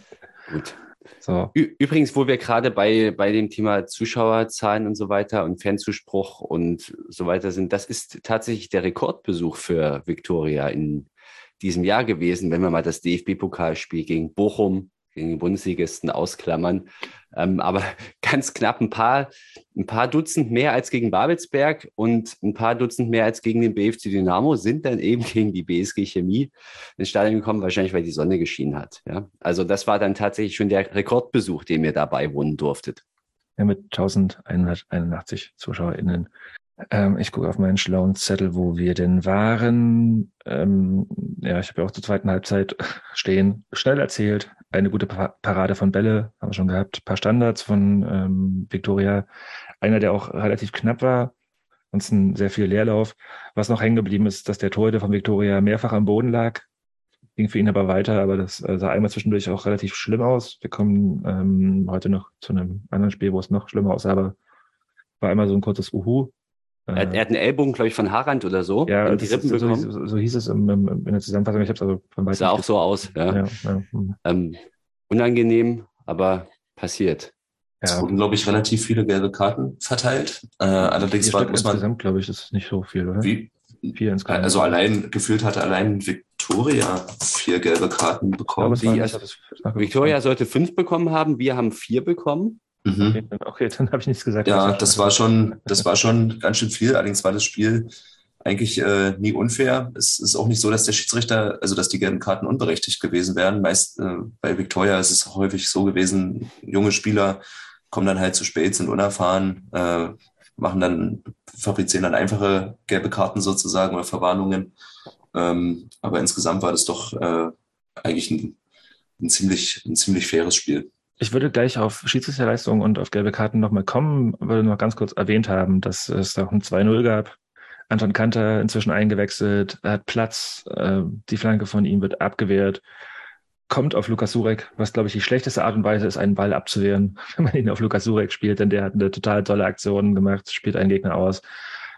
Speaker 3: Gut. So. Übrigens, wo wir gerade bei, bei dem Thema Zuschauerzahlen und so weiter und Fanzuspruch und so weiter sind, das ist tatsächlich der Rekordbesuch für Viktoria in diesem Jahr gewesen, wenn wir mal das DFB-Pokalspiel gegen Bochum gegen die Bundesligisten ausklammern. Ähm, aber ganz knapp ein paar, ein paar Dutzend mehr als gegen Babelsberg und ein paar Dutzend mehr als gegen den BFC Dynamo sind dann eben gegen die BSG Chemie ins Stadion gekommen, wahrscheinlich weil die Sonne geschienen hat. Ja? Also das war dann tatsächlich schon der Rekordbesuch, den ihr dabei wohnen durftet.
Speaker 5: Ja, mit 1181 ZuschauerInnen. Ähm, ich gucke auf meinen schlauen Zettel, wo wir denn waren. Ähm, ja, ich habe ja auch zur zweiten Halbzeit stehen. Schnell erzählt. Eine gute Parade von Bälle haben wir schon gehabt. Ein paar Standards von ähm, Victoria. Einer, der auch relativ knapp war. Ansonsten sehr viel Leerlauf. Was noch hängen geblieben ist, dass der Torhüter von Victoria mehrfach am Boden lag. Ging für ihn aber weiter, aber das äh, sah einmal zwischendurch auch relativ schlimm aus. Wir kommen ähm, heute noch zu einem anderen Spiel, wo es noch schlimmer aussah, aber war einmal so ein kurzes Uhu
Speaker 3: er, hat, er hat einen Ellbogen, glaube ich, von Harand oder so.
Speaker 5: Ja, die Rippen so, so, so, hieß es im, im, in der Zusammenfassung. Ich habe es also
Speaker 3: von weitem. Sah auch so aus, ja. ja, ja. Hm. Ähm, unangenehm, aber passiert.
Speaker 7: Es wurden, glaube ich, relativ viele gelbe Karten verteilt. Äh, allerdings war, muss man.
Speaker 5: Insgesamt, glaube ich, ist nicht so viel, oder?
Speaker 7: Wie? Vier insgesamt. Also allein, gefühlt hatte allein Victoria vier gelbe Karten bekommen.
Speaker 3: Die, also, Victoria sollte fünf bekommen haben, wir haben vier bekommen.
Speaker 5: Mhm. Okay, dann, okay, dann habe ich nichts gesagt.
Speaker 7: Ja, das war schon, das war schon ganz schön viel. Allerdings war das Spiel eigentlich äh, nie unfair. Es ist auch nicht so, dass der Schiedsrichter, also dass die gelben Karten unberechtigt gewesen wären. Meist äh, bei Victoria ist es häufig so gewesen, junge Spieler kommen dann halt zu spät, sind unerfahren, äh, machen dann, fabrizieren dann einfache gelbe Karten sozusagen oder Verwarnungen. Ähm, aber insgesamt war das doch äh, eigentlich ein, ein, ziemlich, ein ziemlich faires Spiel.
Speaker 5: Ich würde gleich auf Schiedsrichterleistung und auf gelbe Karten nochmal kommen, würde noch ganz kurz erwähnt haben, dass es da auch ein 2-0 gab. Anton Kanter inzwischen eingewechselt, er hat Platz, äh, die Flanke von ihm wird abgewehrt, kommt auf Lukas Surek, was glaube ich die schlechteste Art und Weise ist, einen Ball abzuwehren, wenn man ihn auf Lukas Surek spielt, denn der hat eine total tolle Aktion gemacht, spielt einen Gegner aus,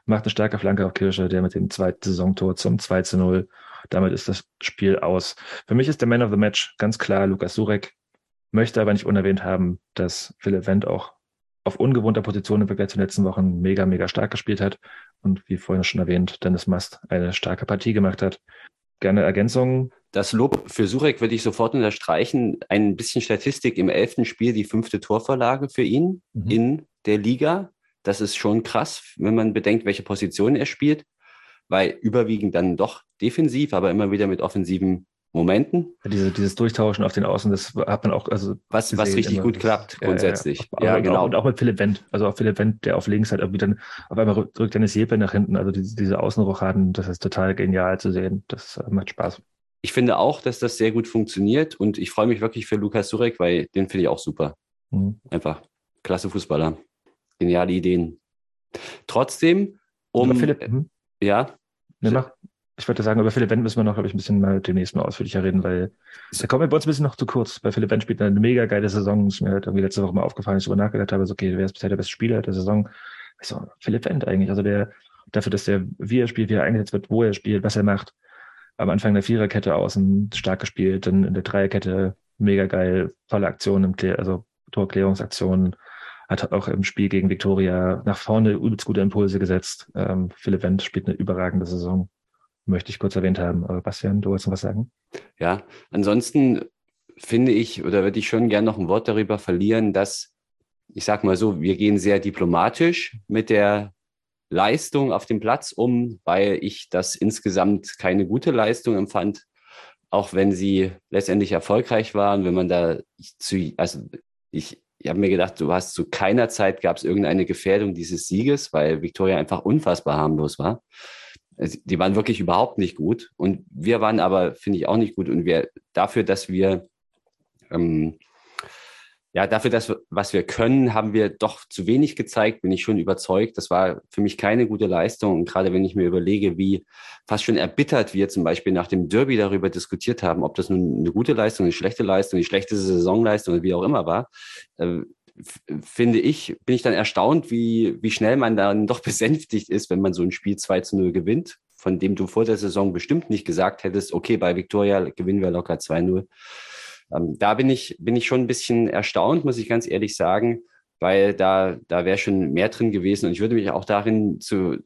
Speaker 5: macht eine starke Flanke auf Kirsche, der mit dem zweiten Saisontor zum 2 zu 0. Damit ist das Spiel aus. Für mich ist der Man of the Match ganz klar Lukas Surek, möchte aber nicht unerwähnt haben, dass Philipp Wendt auch auf ungewohnter Position im Vergleich zu den letzten Wochen mega, mega stark gespielt hat und wie vorhin schon erwähnt, Dennis Mast eine starke Partie gemacht hat. Gerne Ergänzungen?
Speaker 3: Das Lob für Surek würde ich sofort unterstreichen. Ein bisschen Statistik im elften Spiel, die fünfte Torvorlage für ihn mhm. in der Liga. Das ist schon krass, wenn man bedenkt, welche Position er spielt, weil überwiegend dann doch defensiv, aber immer wieder mit offensiven Momenten.
Speaker 5: Diese, dieses Durchtauschen auf den Außen, das hat man auch, also.
Speaker 3: Was, was richtig immer. gut klappt, grundsätzlich.
Speaker 5: Ja, ja, ja genau. Und auch mit Philipp Wendt. Also auch Philipp Wendt, der auf links halt irgendwie dann, auf einmal drückt Dennis Jeppe nach hinten. Also diese, diese Außenrochaden, das ist total genial zu sehen. Das äh, macht Spaß.
Speaker 3: Ich finde auch, dass das sehr gut funktioniert und ich freue mich wirklich für Lukas Surek, weil den finde ich auch super. Mhm. Einfach klasse Fußballer. Geniale Ideen. Trotzdem, um.
Speaker 5: Philipp, hm?
Speaker 3: Ja.
Speaker 5: Ne, mach ich würde sagen, über Philipp Wendt müssen wir noch, glaube ich, ein bisschen mal demnächst mal ausführlicher reden, weil da kommen wir bei uns ein bisschen noch zu kurz. Bei Philipp Wendt spielt eine mega geile Saison. Ist mir halt irgendwie letzte Woche mal aufgefallen, ich darüber nachgedacht habe, so, okay, wer ist bisher der beste Spieler der Saison? Ich so, Philipp Wendt eigentlich. Also der, dafür, dass der, wie er spielt, wie er eingesetzt wird, wo er spielt, was er macht. Am Anfang der Viererkette außen stark gespielt, dann in der Dreierkette mega geil, tolle Aktionen also Torklärungsaktionen, hat auch im Spiel gegen Viktoria nach vorne übelst gute Impulse gesetzt. Ähm, Philipp Wendt spielt eine überragende Saison möchte ich kurz erwähnt haben. Aber Bastian, du wolltest noch was sagen?
Speaker 3: Ja, ansonsten finde ich oder würde ich schon gerne noch ein Wort darüber verlieren, dass ich sage mal so, wir gehen sehr diplomatisch mit der Leistung auf dem Platz um, weil ich das insgesamt keine gute Leistung empfand, auch wenn sie letztendlich erfolgreich waren, wenn man da zu, also ich, ich habe mir gedacht, du hast zu keiner Zeit gab es irgendeine Gefährdung dieses Sieges, weil Victoria einfach unfassbar harmlos war die waren wirklich überhaupt nicht gut. Und wir waren aber, finde ich, auch nicht gut. Und wir dafür, dass wir ähm, ja, dafür, dass wir, was wir können, haben wir doch zu wenig gezeigt, bin ich schon überzeugt. Das war für mich keine gute Leistung. Und gerade wenn ich mir überlege, wie fast schon erbittert wir zum Beispiel nach dem Derby darüber diskutiert haben, ob das nun eine gute Leistung, eine schlechte Leistung, eine schlechte Saisonleistung oder wie auch immer war, äh, finde ich, bin ich dann erstaunt, wie, wie schnell man dann doch besänftigt ist, wenn man so ein Spiel 2 zu 0 gewinnt, von dem du vor der Saison bestimmt nicht gesagt hättest, okay, bei Victoria gewinnen wir locker 2-0. Ähm, da bin ich, bin ich schon ein bisschen erstaunt, muss ich ganz ehrlich sagen, weil da, da wäre schon mehr drin gewesen. Und ich würde mich auch darin zu,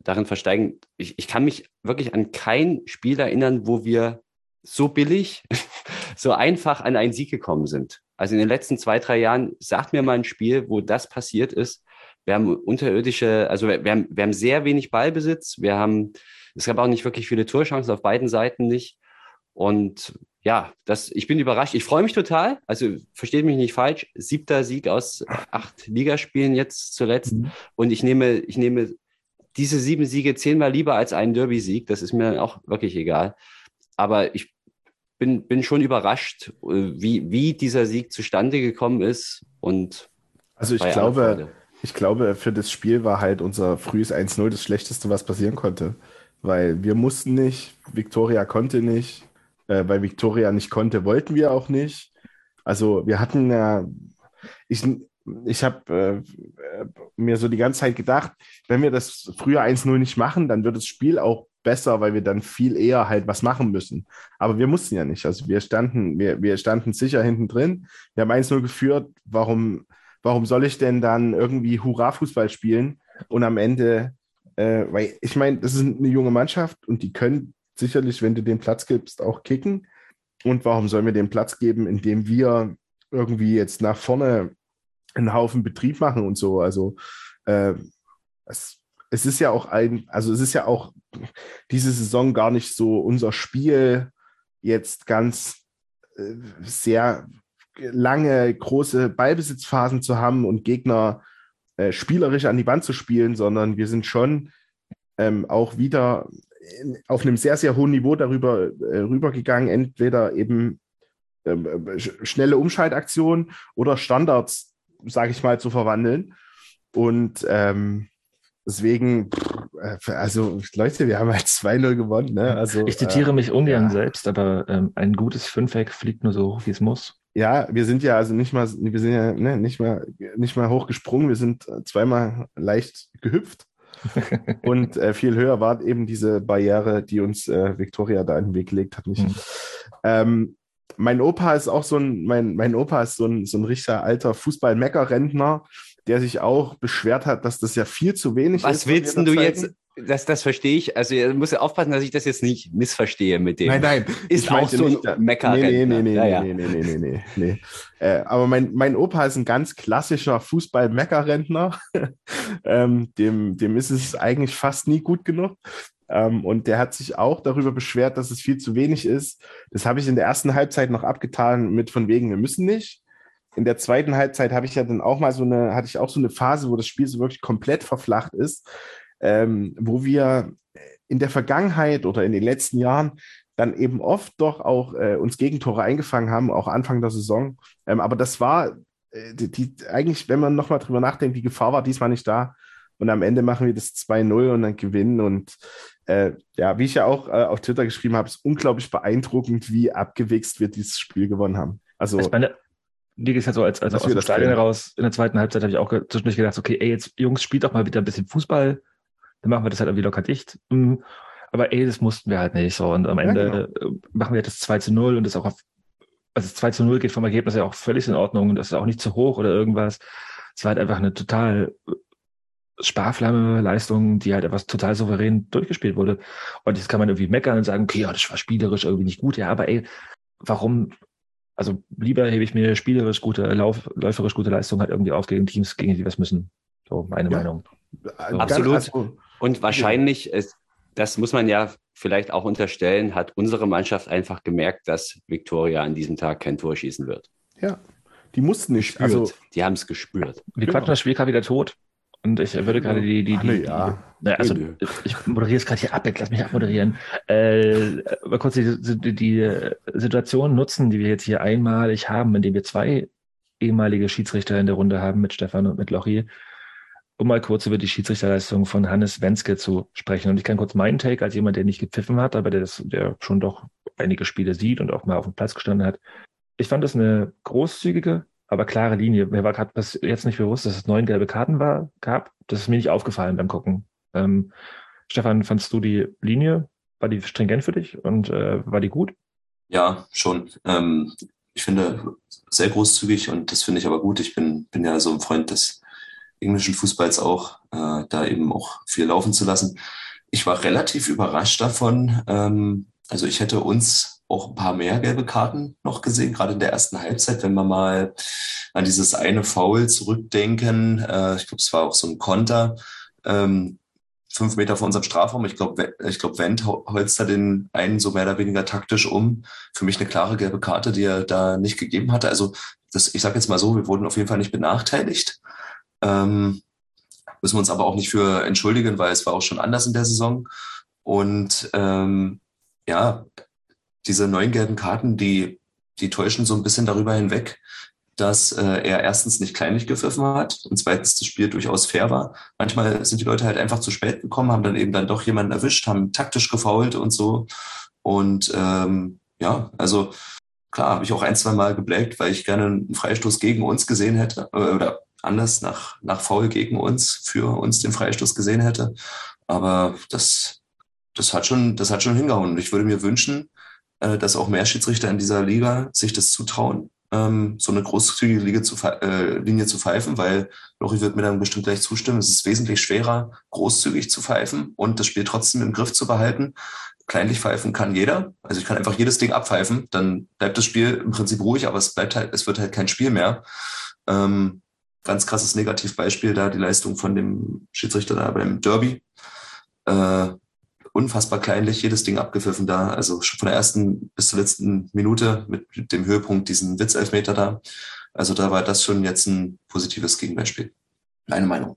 Speaker 3: darin versteigen. Ich, ich kann mich wirklich an kein Spiel erinnern, wo wir so billig, so einfach an einen Sieg gekommen sind. Also in den letzten zwei, drei Jahren, sagt mir mal ein Spiel, wo das passiert ist. Wir haben unterirdische, also wir, wir, haben, wir haben sehr wenig Ballbesitz. Wir haben, es gab auch nicht wirklich viele Torchancen auf beiden Seiten nicht. Und ja, das, ich bin überrascht. Ich freue mich total. Also versteht mich nicht falsch. Siebter Sieg aus acht Ligaspielen jetzt zuletzt. Mhm. Und ich nehme, ich nehme diese sieben Siege zehnmal lieber als einen Derby-Sieg. Das ist mir auch wirklich egal. Aber ich bin, bin schon überrascht, äh, wie, wie dieser Sieg zustande gekommen ist. Und
Speaker 6: also ich glaube, ich glaube, für das Spiel war halt unser frühes 1-0 das Schlechteste, was passieren konnte. Weil wir mussten nicht, Victoria konnte nicht, äh, weil Victoria nicht konnte, wollten wir auch nicht. Also wir hatten ja, ich, ich habe äh, mir so die ganze Zeit gedacht, wenn wir das früher 1-0 nicht machen, dann wird das Spiel auch besser, weil wir dann viel eher halt was machen müssen. Aber wir mussten ja nicht. Also wir standen, wir, wir standen sicher hinten drin. Wir haben 1-0 geführt. Warum, warum soll ich denn dann irgendwie Hurra-Fußball spielen und am Ende, äh, weil ich meine, das ist eine junge Mannschaft und die können sicherlich, wenn du den Platz gibst, auch kicken. Und warum sollen wir den Platz geben, indem wir irgendwie jetzt nach vorne einen Haufen Betrieb machen und so? Also äh, es, es ist ja auch ein, also es ist ja auch diese Saison gar nicht so unser Spiel, jetzt ganz äh, sehr lange, große Ballbesitzphasen zu haben und Gegner äh, spielerisch an die Wand zu spielen, sondern wir sind schon ähm, auch wieder in, auf einem sehr, sehr hohen Niveau darüber äh, rübergegangen, entweder eben ähm, äh, schnelle Umschaltaktionen oder Standards, sage ich mal, zu verwandeln. Und ähm, deswegen, äh, also Leute, wir haben halt 2-0 gewonnen. Ne? Also,
Speaker 5: ich zitiere mich ungern
Speaker 6: ja.
Speaker 5: selbst, aber ähm, ein gutes Fünfeck fliegt nur so hoch, wie es muss.
Speaker 6: Ja, wir sind ja also nicht mal, wir sind ja ne, nicht mal nicht mal hochgesprungen, wir sind äh, zweimal leicht gehüpft. und äh, viel höher war eben diese Barriere, die uns äh, Victoria da in den Weg gelegt hat. Nicht?
Speaker 5: Hm.
Speaker 6: Ähm, mein Opa ist auch so ein, mein, mein Opa ist so ein, so ein richtiger alter Fußball-Mecker-Rentner, der sich auch beschwert hat, dass das ja viel zu wenig
Speaker 3: Was
Speaker 6: ist.
Speaker 3: willst denn
Speaker 6: da
Speaker 3: du jetzt? Das, das verstehe ich. Also, ihr müsst ja aufpassen, dass ich das jetzt nicht missverstehe mit dem.
Speaker 6: Nein, nein.
Speaker 3: Ist auch so ein
Speaker 6: nicht,
Speaker 3: Mecker.
Speaker 6: Nee, nee, nee, nee,
Speaker 3: ja, ja.
Speaker 6: nee, nee, nee, nee, nee, nee. Äh, aber mein, mein Opa ist ein ganz klassischer Fußball-Mecker-Rentner. ähm, dem, dem ist es eigentlich fast nie gut genug. Ähm, und der hat sich auch darüber beschwert, dass es viel zu wenig ist. Das habe ich in der ersten Halbzeit noch abgetan mit von wegen, wir müssen nicht. In der zweiten Halbzeit habe ich ja dann auch mal so eine, hatte ich auch so eine Phase, wo das Spiel so wirklich komplett verflacht ist, ähm, wo wir in der Vergangenheit oder in den letzten Jahren dann eben oft doch auch äh, uns Gegentore eingefangen haben, auch Anfang der Saison. Ähm, aber das war äh, die, die, eigentlich, wenn man nochmal drüber nachdenkt, die Gefahr war diesmal nicht da. Und am Ende machen wir das 2-0 und dann gewinnen. Und äh, ja, wie ich ja auch äh, auf Twitter geschrieben habe, ist unglaublich beeindruckend, wie abgewichst wir dieses Spiel gewonnen haben. Also,
Speaker 5: Ich meine, mir geht es halt so, als, als aus dem
Speaker 6: das
Speaker 5: Stadion
Speaker 6: können.
Speaker 5: raus in der zweiten Halbzeit habe ich auch zwischendurch gedacht, okay, ey, jetzt Jungs, spielt doch mal wieder ein bisschen Fußball. Dann machen wir das halt irgendwie locker dicht. Mhm. Aber ey, das mussten wir halt nicht so. Und am
Speaker 6: Ja,
Speaker 5: Ende äh, machen wir das 2 zu 0 und das auch auf, also das 2 zu 0 geht vom Ergebnis ja auch völlig in Ordnung und das ist auch nicht zu hoch oder irgendwas. Es war halt einfach eine total äh, Sparflamme Leistung, die halt einfach total souverän durchgespielt wurde. Und jetzt kann man irgendwie meckern und sagen, okay, ja, das war spielerisch irgendwie nicht gut. Ja, aber ey, warum also lieber hebe ich mir spielerisch gute, lauf, läuferisch gute Leistung halt irgendwie auf gegen Teams, gegen die wir es müssen. So meine
Speaker 6: Ja.
Speaker 5: Meinung.
Speaker 6: äh,
Speaker 3: Absolut.
Speaker 6: Also,
Speaker 3: Und wahrscheinlich, ist, das muss man ja vielleicht auch unterstellen, hat unsere Mannschaft einfach gemerkt, dass Victoria an diesem Tag kein Tor schießen wird.
Speaker 6: ja, die mussten nicht.
Speaker 3: Spürt.
Speaker 6: Also,
Speaker 3: die haben es gespürt.
Speaker 5: Wir
Speaker 6: Genau.
Speaker 5: quatschen das Spiel gerade wieder tot. Und ich würde gerade die, die, die, die
Speaker 6: ja.
Speaker 5: naja, also ich moderiere es gerade hier ab, jetzt lass mich abmoderieren. Äh, mal kurz die, die, die Situation nutzen, die wir jetzt hier einmalig haben, indem wir zwei ehemalige Schiedsrichter in der Runde haben mit Stefan und mit Lochi, um mal kurz über die Schiedsrichterleistung von Hannes Wenske zu sprechen. Und ich kann kurz meinen Take als jemand, der nicht gepfiffen hat, aber der, das, der schon doch einige Spiele sieht und auch mal auf dem Platz gestanden hat. Ich fand das eine großzügige, aber klare Linie. Mir war gerade jetzt nicht bewusst, dass es neun gelbe Karten war, gab. Das ist mir nicht aufgefallen beim Gucken. Ähm, Stefan, fandst du die Linie, war die stringent für dich und äh, war die gut?
Speaker 7: Ja, schon. Ähm, ich finde sehr großzügig und das finde ich aber gut. Ich bin, bin ja so ein Freund des englischen Fußballs auch, äh, da eben auch viel laufen zu lassen. Ich war relativ überrascht davon. Ähm, also ich hätte uns auch ein paar mehr gelbe Karten noch gesehen, gerade in der ersten Halbzeit, wenn wir mal an dieses eine Foul zurückdenken. Äh, ich glaube, es war auch so ein Konter. Ähm, fünf Meter vor unserem Strafraum. Ich glaube, ich glaube, Wendt hol- holzt da den einen so mehr oder weniger taktisch um. Für mich eine klare gelbe Karte, die er da nicht gegeben hatte. Also das, ich sage jetzt mal so, wir wurden auf jeden Fall nicht benachteiligt. Ähm, müssen wir uns aber auch nicht für entschuldigen, weil es war auch schon anders in der Saison. Und ähm, ja, diese neuen gelben Karten, die, die täuschen so ein bisschen darüber hinweg, dass äh, er erstens nicht kleinlich gepfiffen hat und zweitens das Spiel durchaus fair war. Manchmal sind die Leute halt einfach zu spät gekommen, haben dann eben dann doch jemanden erwischt, haben taktisch gefault und so. Und ähm, ja, also klar, habe ich auch ein, zwei Mal geblägt, weil ich gerne einen Freistoß gegen uns gesehen hätte äh, oder anders nach, nach Foul gegen uns für uns den Freistoß gesehen hätte. Aber das, das hat schon, das hat schon hingehauen. Und ich würde mir wünschen, äh, dass auch mehr Schiedsrichter in dieser Liga sich das zutrauen, ähm, so eine großzügige Liga zu, äh, Linie zu pfeifen, weil Lori wird mir dann bestimmt gleich zustimmen. Es ist wesentlich schwerer, großzügig zu pfeifen und das Spiel trotzdem im Griff zu behalten, kleinlich pfeifen kann jeder. Also ich kann einfach jedes Ding abpfeifen, dann bleibt das Spiel im Prinzip ruhig, aber es bleibt halt, es wird halt kein Spiel mehr. Ähm, ganz krasses Negativbeispiel da, die Leistung von dem Schiedsrichter da beim Derby. Äh, unfassbar kleinlich, jedes Ding abgepfiffen da. Also schon von der ersten bis zur letzten Minute mit dem Höhepunkt diesen Witzelfmeter da. Also da war das schon jetzt ein positives Gegenbeispiel. Meine Meinung.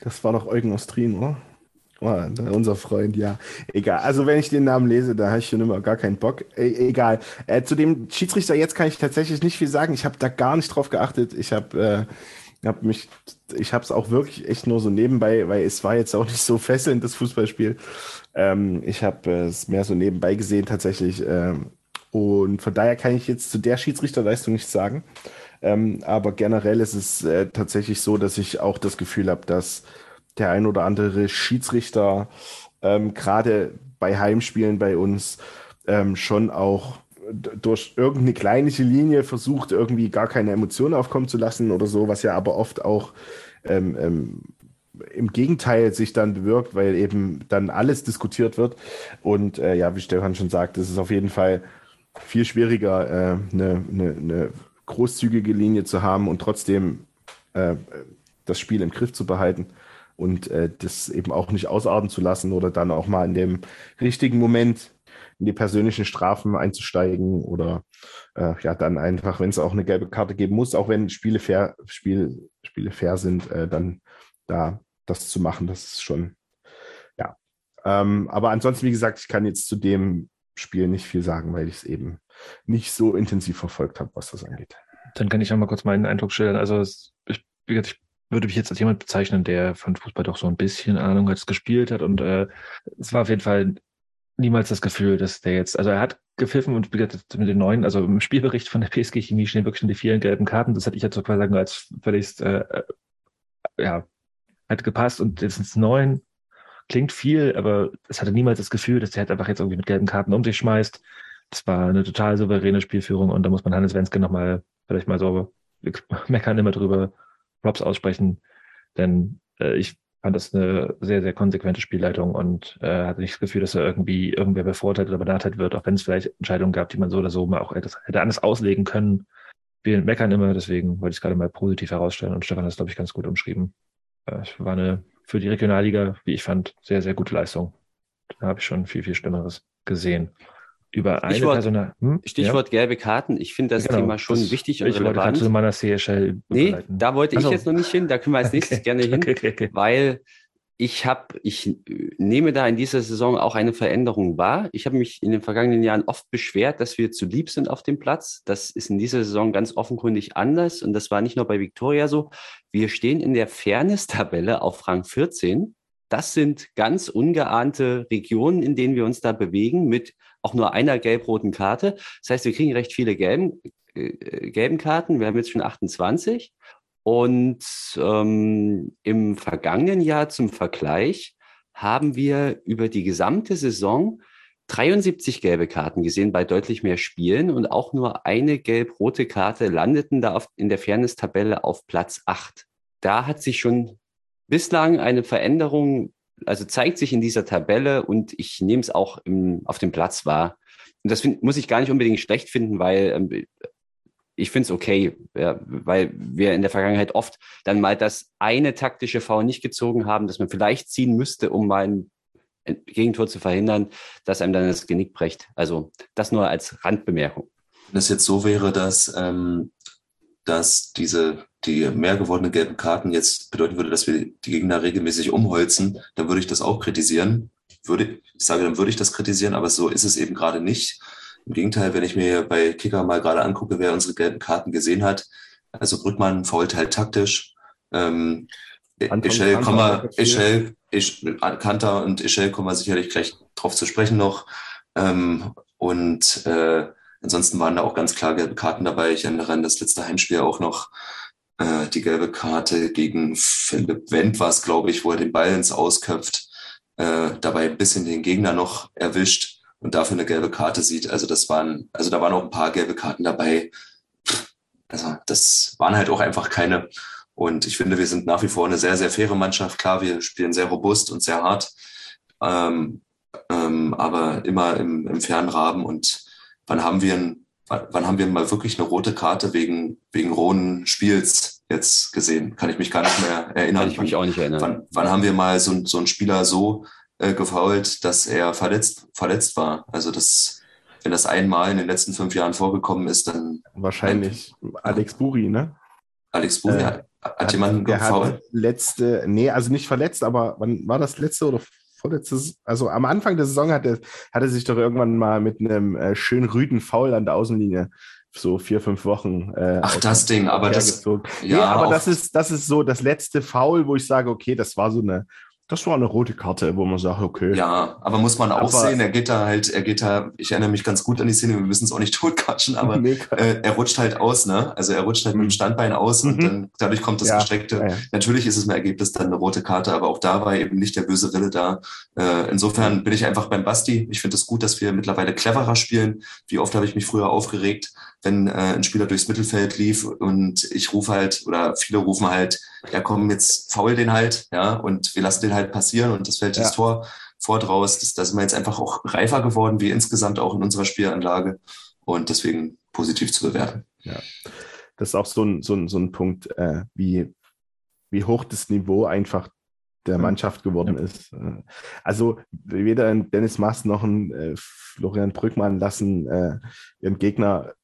Speaker 6: Das war doch Eugen Ostrin, oder? Oh, unser Freund, ja. Egal. Also wenn ich den Namen lese, da habe ich schon immer gar keinen Bock. E egal. Äh, zu dem Schiedsrichter jetzt kann ich tatsächlich nicht viel sagen. Ich habe da gar nicht drauf geachtet. Ich habe äh, hab mich, ich habe es auch wirklich echt nur so nebenbei, weil es war jetzt auch nicht so fesselnd das Fußballspiel. Ähm, ich habe äh, es mehr so nebenbei gesehen tatsächlich. Ähm, und von daher kann ich jetzt zu der Schiedsrichterleistung nichts sagen. Ähm, aber generell ist es äh, tatsächlich so, dass ich auch das Gefühl habe, dass der ein oder andere Schiedsrichter ähm, gerade bei Heimspielen bei uns ähm, schon auch durch irgendeine kleinliche Linie versucht, irgendwie gar keine Emotionen aufkommen zu lassen oder so, was ja aber oft auch ähm, ähm, im Gegenteil sich dann bewirkt, weil eben dann alles diskutiert wird. Und äh, ja, wie Stefan schon sagt, es ist auf jeden Fall viel schwieriger, äh, eine, eine, eine großzügige Linie zu haben und trotzdem äh, das Spiel im Griff zu behalten und äh, das eben auch nicht ausarten zu lassen oder dann auch mal in dem richtigen Moment in die persönlichen Strafen einzusteigen oder äh, ja dann einfach, wenn es auch eine gelbe Karte geben muss, auch wenn Spiele fair, Spiel, Spiele fair sind, äh, dann da das zu machen, das ist schon ja. Ähm, aber ansonsten, wie gesagt, ich kann jetzt zu dem Spiel nicht viel sagen, weil ich es eben nicht so intensiv verfolgt habe, was das angeht.
Speaker 5: Dann kann ich noch mal kurz meinen Eindruck schildern. Also ich, ich würde mich jetzt als jemand bezeichnen, der von Fußball doch so ein bisschen Ahnung hat, gespielt hat und äh, es war auf jeden Fall niemals das Gefühl, dass der jetzt, also er hat gepfiffen und mit den neuen, also im Spielbericht von der PSG Chemie stehen wirklich schon die vielen gelben Karten. Das hätte ich jetzt so quasi als völlig, äh, äh, ja, hat gepasst und jetzt sind es neun klingt viel, aber es hatte niemals das Gefühl, dass der halt einfach jetzt irgendwie mit gelben Karten um sich schmeißt. Das war eine total souveräne Spielführung und da muss man Hannes Wenske nochmal vielleicht mal so, meckern immer drüber, Props aussprechen, denn äh, ich fand das eine sehr, sehr konsequente Spielleitung und äh, hatte nicht das Gefühl, dass er irgendwie irgendwer bevorteilt oder benachteiligt wird, auch wenn es vielleicht Entscheidungen gab, die man so oder so mal auch hätte, hätte anders auslegen können. Wir meckern immer, deswegen wollte ich es gerade mal positiv herausstellen und Stefan hat es, glaube ich, ganz gut umschrieben. Äh, es war eine für die Regionalliga, wie ich fand, sehr, sehr gute Leistung. Da habe ich schon viel, viel Schlimmeres gesehen. Über eine
Speaker 3: Stichwort, Personal hm? Stichwort ja? gelbe Karten. Ich finde das genau, Thema schon das, wichtig und
Speaker 5: ich
Speaker 3: relevant.
Speaker 5: Wollte zu meiner CSL
Speaker 3: nee, da wollte ich so. jetzt noch nicht hin. Da können wir als nächstes okay. gerne hin, okay, okay, weil ich habe, ich nehme da in dieser Saison auch eine Veränderung wahr. Ich habe mich in den vergangenen Jahren oft beschwert, dass wir zu lieb sind auf dem Platz. Das ist in dieser Saison ganz offenkundig anders und das war nicht nur bei Victoria so. Wir stehen in der Fairness-Tabelle auf Rang 14. Das sind ganz ungeahnte Regionen, in denen wir uns da bewegen, mit auch nur einer gelb-roten Karte. Das heißt, wir kriegen recht viele gelben, äh, gelben Karten. Wir haben jetzt schon 28. Und ähm, im vergangenen Jahr zum Vergleich haben wir über die gesamte Saison 73 gelbe Karten gesehen bei deutlich mehr Spielen und auch nur eine gelb-rote Karte landeten da auf, in der Fairness-Tabelle auf Platz 8. Da hat sich schon bislang eine Veränderung, also zeigt sich in dieser Tabelle und ich nehme es auch im, auf dem Platz wahr. Und das find, muss ich gar nicht unbedingt schlecht finden, weil ähm, ich finde es okay, ja, weil wir in der Vergangenheit oft dann mal das eine taktische Foul nicht gezogen haben, das man vielleicht ziehen müsste, um mal ein Gegentor zu verhindern, dass einem dann das Genick brecht. Also das nur als Randbemerkung.
Speaker 7: Wenn es jetzt so wäre, dass, ähm, dass diese die mehr gewordene gelben Karten jetzt bedeuten würde, dass wir die Gegner regelmäßig umholzen, dann würde ich das auch kritisieren. Würde, ich sage, dann würde ich das kritisieren, aber so ist es eben gerade nicht. Im Gegenteil, wenn ich mir bei Kicker mal gerade angucke, wer unsere gelben Karten gesehen hat, also Brückmann fault halt taktisch. Ähm, Ischel, Ischel, Ischel, Kanter und Ischel kommen wir sicherlich gleich drauf zu sprechen noch. Ähm, und äh, ansonsten waren da auch ganz klar gelbe Karten dabei. Ich erinnere an das letzte Heimspiel auch noch äh, die gelbe Karte gegen Philipp Wendt war es, glaube ich, wo er den Ball ins Ausköpft, äh, dabei ein bisschen den Gegner noch erwischt und dafür eine gelbe Karte sieht. Also das waren, also da waren auch ein paar gelbe Karten dabei. Also das waren halt auch einfach keine. Und ich finde, wir sind nach wie vor eine sehr, sehr faire Mannschaft. Klar, wir spielen sehr robust und sehr hart. Ähm, ähm, aber immer im, im fairen Rahmen. Und wann haben wir ein, wann haben wir mal wirklich eine rote Karte wegen, wegen rohen Spiels jetzt gesehen? Kann ich mich gar nicht mehr erinnern.
Speaker 3: Kann ich mich auch nicht erinnern.
Speaker 7: Wann, wann haben wir mal so, so einen Spieler so äh, gefault, dass er verletzt, verletzt war? Also das, wenn das einmal in den letzten fünf Jahren vorgekommen ist, dann.
Speaker 6: Wahrscheinlich Alex Buri, ne?
Speaker 7: Alex Buri
Speaker 6: Äh,
Speaker 7: hat, hat jemanden gefault.
Speaker 6: letzte, nee, also nicht verletzt, aber wann war das letzte oder vorletzte? Also am Anfang der Saison hat er, hat er sich doch irgendwann mal mit einem äh, schön rüden Foul an der Außenlinie so vier, fünf Wochen. Äh,
Speaker 7: Ach, das Ding, aber das, ja,
Speaker 6: nee, aber das ist, das ist so das letzte Foul, wo ich sage, okay, das war so eine, das war eine rote Karte, wo man sagt, okay.
Speaker 7: Ja, aber muss man auch
Speaker 6: Aber-
Speaker 7: sehen, er geht da halt, er geht da, ich erinnere mich ganz gut an die Szene, wir müssen es auch nicht totquatschen, aber äh, er rutscht halt aus, ne? Also er rutscht halt mit dem
Speaker 6: Mhm.
Speaker 7: Standbein aus und
Speaker 6: Mhm.
Speaker 7: dann dadurch kommt das
Speaker 6: Ja,
Speaker 7: gestreckte.
Speaker 6: ja, ja.
Speaker 7: Natürlich ist es im Ergebnis dann eine rote Karte, aber auch da war eben nicht der böse Wille da. Äh, insofern bin ich einfach beim Basti. Ich finde es gut, dass wir mittlerweile cleverer spielen. Wie oft habe ich mich früher aufgeregt, wenn äh, ein Spieler durchs Mittelfeld lief und ich rufe halt, oder viele rufen halt, ja komm, jetzt faul den halt, ja, und wir lassen den halt passieren und das fällt
Speaker 6: Ja.
Speaker 7: ins Tor vor draus. Das, da sind wir jetzt einfach auch reifer geworden, wie insgesamt auch in unserer Spielanlage und deswegen positiv zu bewerten.
Speaker 6: Das ist auch so ein, so ein, so ein Punkt, äh, wie, wie hoch das Niveau einfach der Mannschaft geworden ist. Äh, Also weder ein Dennis Maas noch ein äh, Florian Brückmann lassen äh, ihren Gegner,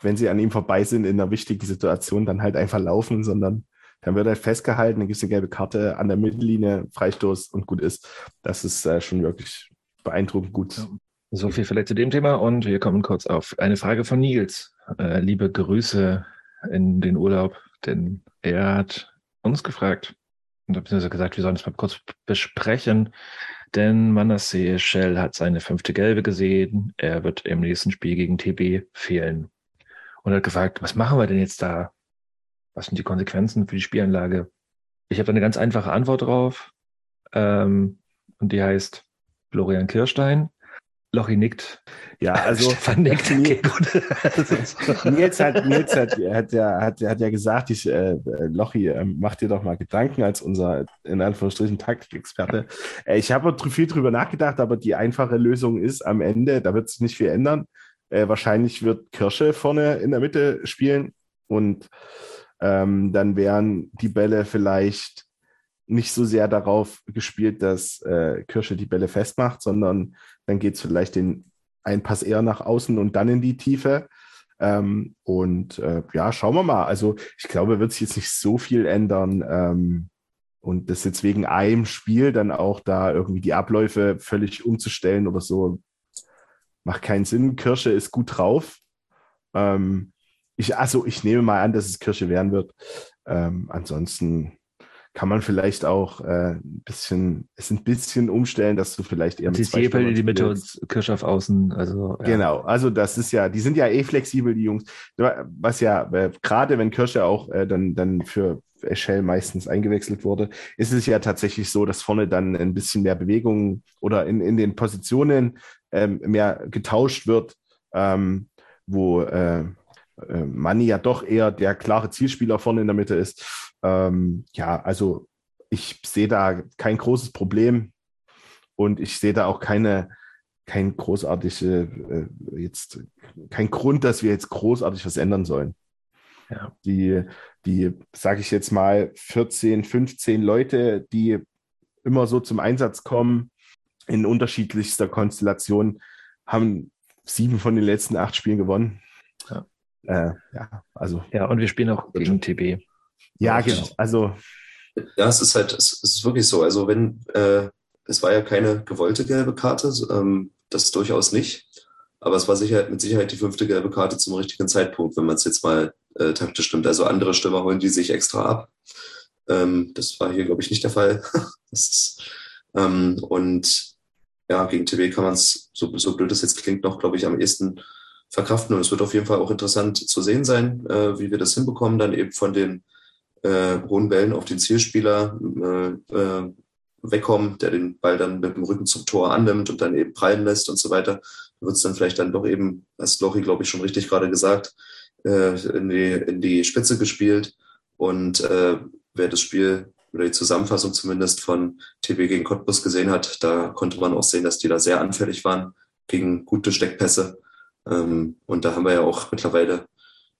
Speaker 6: wenn sie an ihm vorbei sind, in einer wichtigen Situation dann halt einfach laufen, sondern dann wird halt festgehalten, dann gibt es eine gelbe Karte an der Mittellinie, Freistoß und gut ist. Das ist äh, schon wirklich beeindruckend gut.
Speaker 5: So viel vielleicht zu dem Thema und wir kommen kurz auf eine Frage von Nils. Äh, liebe Grüße in den Urlaub, denn er hat uns gefragt und beziehungsweise gesagt, wir sollen es mal kurz besprechen, denn Manasseh Shell hat seine fünfte Gelbe gesehen. Er wird im nächsten Spiel gegen TB fehlen und hat gefragt, was machen wir denn jetzt da? Was sind die Konsequenzen für die Spielanlage? Ich habe da eine ganz einfache Antwort drauf ähm, und die heißt Florian Kirstein. Lochi nickt.
Speaker 6: Ja, also
Speaker 5: Stefan nickt. Okay, gut.
Speaker 6: Nils hat, Nils hat, hat, ja, hat, hat ja gesagt, ich, äh, Lochi, äh, mach dir doch mal Gedanken als unser, in Anführungsstrichen, Taktikexperte. Äh, ich habe viel drüber nachgedacht, aber die einfache Lösung ist am Ende, da wird sich nicht viel ändern. Äh, wahrscheinlich wird Kirsche vorne in der Mitte spielen und ähm, dann wären die Bälle vielleicht nicht so sehr darauf gespielt, dass äh, Kirsche die Bälle festmacht, sondern dann geht es vielleicht den einen Pass eher nach außen und dann in die Tiefe. Ähm, und äh, ja, schauen wir mal. Also ich glaube, wird sich jetzt nicht so viel ändern. Ähm, und das jetzt wegen einem Spiel dann auch da irgendwie die Abläufe völlig umzustellen oder so, macht keinen Sinn. Kirsche ist gut drauf. Ähm, ich, also ich nehme mal an, dass es Kirsche werden wird. Ähm, ansonsten kann man vielleicht auch äh, ein bisschen, es ein bisschen umstellen, dass du vielleicht eher mit zwei
Speaker 5: Ziziepel in die Mitte und Kirsch auf Außen. Also, ja.
Speaker 6: Genau, also das ist ja, die sind ja eh flexibel, die Jungs. Was ja, äh, gerade wenn Kirsche auch äh, dann, dann für Eschel meistens eingewechselt wurde, ist es ja tatsächlich so, dass vorne dann ein bisschen mehr Bewegung oder in, in den Positionen ähm, mehr getauscht wird, ähm, wo äh, äh, Manni ja doch eher der klare Zielspieler vorne in der Mitte ist. Ähm, ja, also ich sehe da kein großes Problem und ich sehe da auch keine, kein großartige, äh, jetzt kein Grund, dass wir jetzt großartig was ändern sollen.
Speaker 5: Ja.
Speaker 6: Die, die, sage ich jetzt mal, 14, 15 Leute, die immer so zum Einsatz kommen, in unterschiedlichster Konstellation, haben sieben von den letzten acht Spielen gewonnen.
Speaker 5: Ja.
Speaker 6: Äh, ja, also.
Speaker 5: ja, und wir spielen auch gegen TB.
Speaker 6: Ja, genau. Also,
Speaker 7: Ja, es ist halt, es ist wirklich so. Also wenn, äh, es war ja keine gewollte gelbe Karte, ähm, das durchaus nicht. Aber es war sicher, mit Sicherheit die fünfte gelbe Karte zum richtigen Zeitpunkt, wenn man es jetzt mal äh, taktisch stimmt. Also andere Stürmer holen die sich extra ab. Ähm, das war hier, glaube ich, nicht der Fall. ist, ähm, und ja, gegen TB kann man es, so, so blöd es jetzt klingt, noch, glaube ich, am ehesten verkraften. Und es wird auf jeden Fall auch interessant zu sehen sein, äh, wie wir das hinbekommen, dann eben von den äh, hohen Bällen auf den Zielspieler äh, äh, wegkommen, der den Ball dann mit dem Rücken zum Tor annimmt und dann eben prallen lässt und so weiter. Wird es dann vielleicht dann doch eben, hast Lochi, glaube ich, schon richtig gerade gesagt, äh, in, die, in die Spitze gespielt. Und äh, wer das Spiel oder die Zusammenfassung zumindest von TB gegen Cottbus gesehen hat, da konnte man auch sehen, dass die da sehr anfällig waren gegen gute Steckpässe. Ähm, und da haben wir ja auch mittlerweile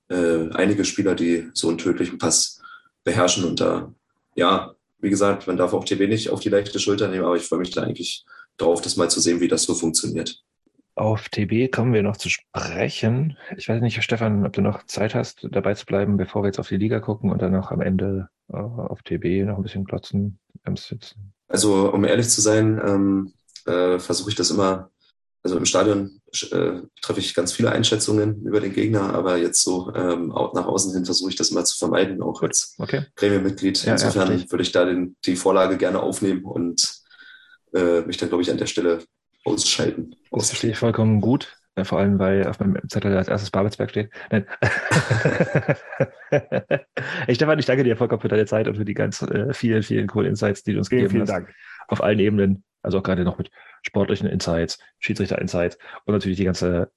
Speaker 7: äh, einige Spieler, die so einen tödlichen Pass beherrschen. Und da, ja, wie gesagt, man darf auch TB nicht auf die leichte Schulter nehmen, aber ich freue mich da eigentlich drauf, das mal zu sehen, wie das so funktioniert.
Speaker 5: Auf TB kommen wir noch zu sprechen. Ich weiß nicht, Stefan, ob du noch Zeit hast, dabei zu bleiben, bevor wir jetzt auf die Liga gucken und dann noch am Ende äh, auf TB noch ein bisschen klotzen Sitzen.
Speaker 7: Also, um ehrlich zu sein, ähm, äh, versuche ich das immer, also im Stadion äh, treffe ich ganz viele Einschätzungen über den Gegner, aber jetzt so ähm, nach außen hin versuche ich das immer zu vermeiden, auch als okay. Gremienmitglied. Ja, Insofern ja, würde ich da den, die Vorlage gerne aufnehmen und äh, mich dann, glaube ich, an der Stelle ausschalten.
Speaker 5: Das verstehe ich vollkommen gut. Vor allem, weil auf meinem Zettel als erstes Babelsberg steht. Nein. ich, Stefan, ich danke dir vollkommen für deine Zeit und für die ganz äh, vielen, vielen coolen Insights, die du uns
Speaker 6: vielen,
Speaker 5: gegeben
Speaker 6: vielen hast. Dank.
Speaker 5: Auf allen Ebenen. Also auch gerade noch mit sportlichen Insights, Schiedsrichter-Insights und natürlich die ganze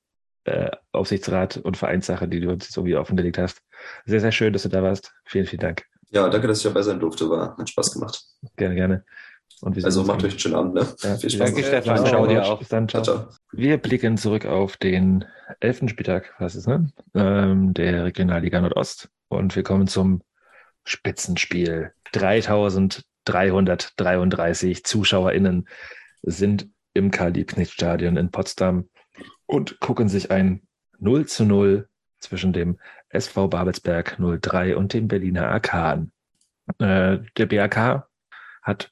Speaker 5: äh, Aufsichtsrat- und Vereinssache, die du uns jetzt irgendwie offengelegt hast. Sehr, sehr schön, dass du da warst. Vielen, vielen Dank.
Speaker 7: Ja, danke, dass ich dabei sein durfte. War, hat Spaß gemacht.
Speaker 5: Gerne, gerne
Speaker 7: also macht euch einen schönen Abend. Ne?
Speaker 5: Ja, Viel Spaß. Danke, Stefan. Ciao, ciao dir auch. Bis dann, ciao. ciao. Wir blicken zurück auf den elften Spieltag, was ist, ne? Ähm, der Regionalliga Nordost. Und wir kommen zum Spitzenspiel. 3333 ZuschauerInnen sind im Karl-Liebknecht-Stadion in Potsdam und gucken sich ein 0 zu 0 zwischen dem SV Babelsberg 03 und dem Berliner AK an. Äh, der BAK hat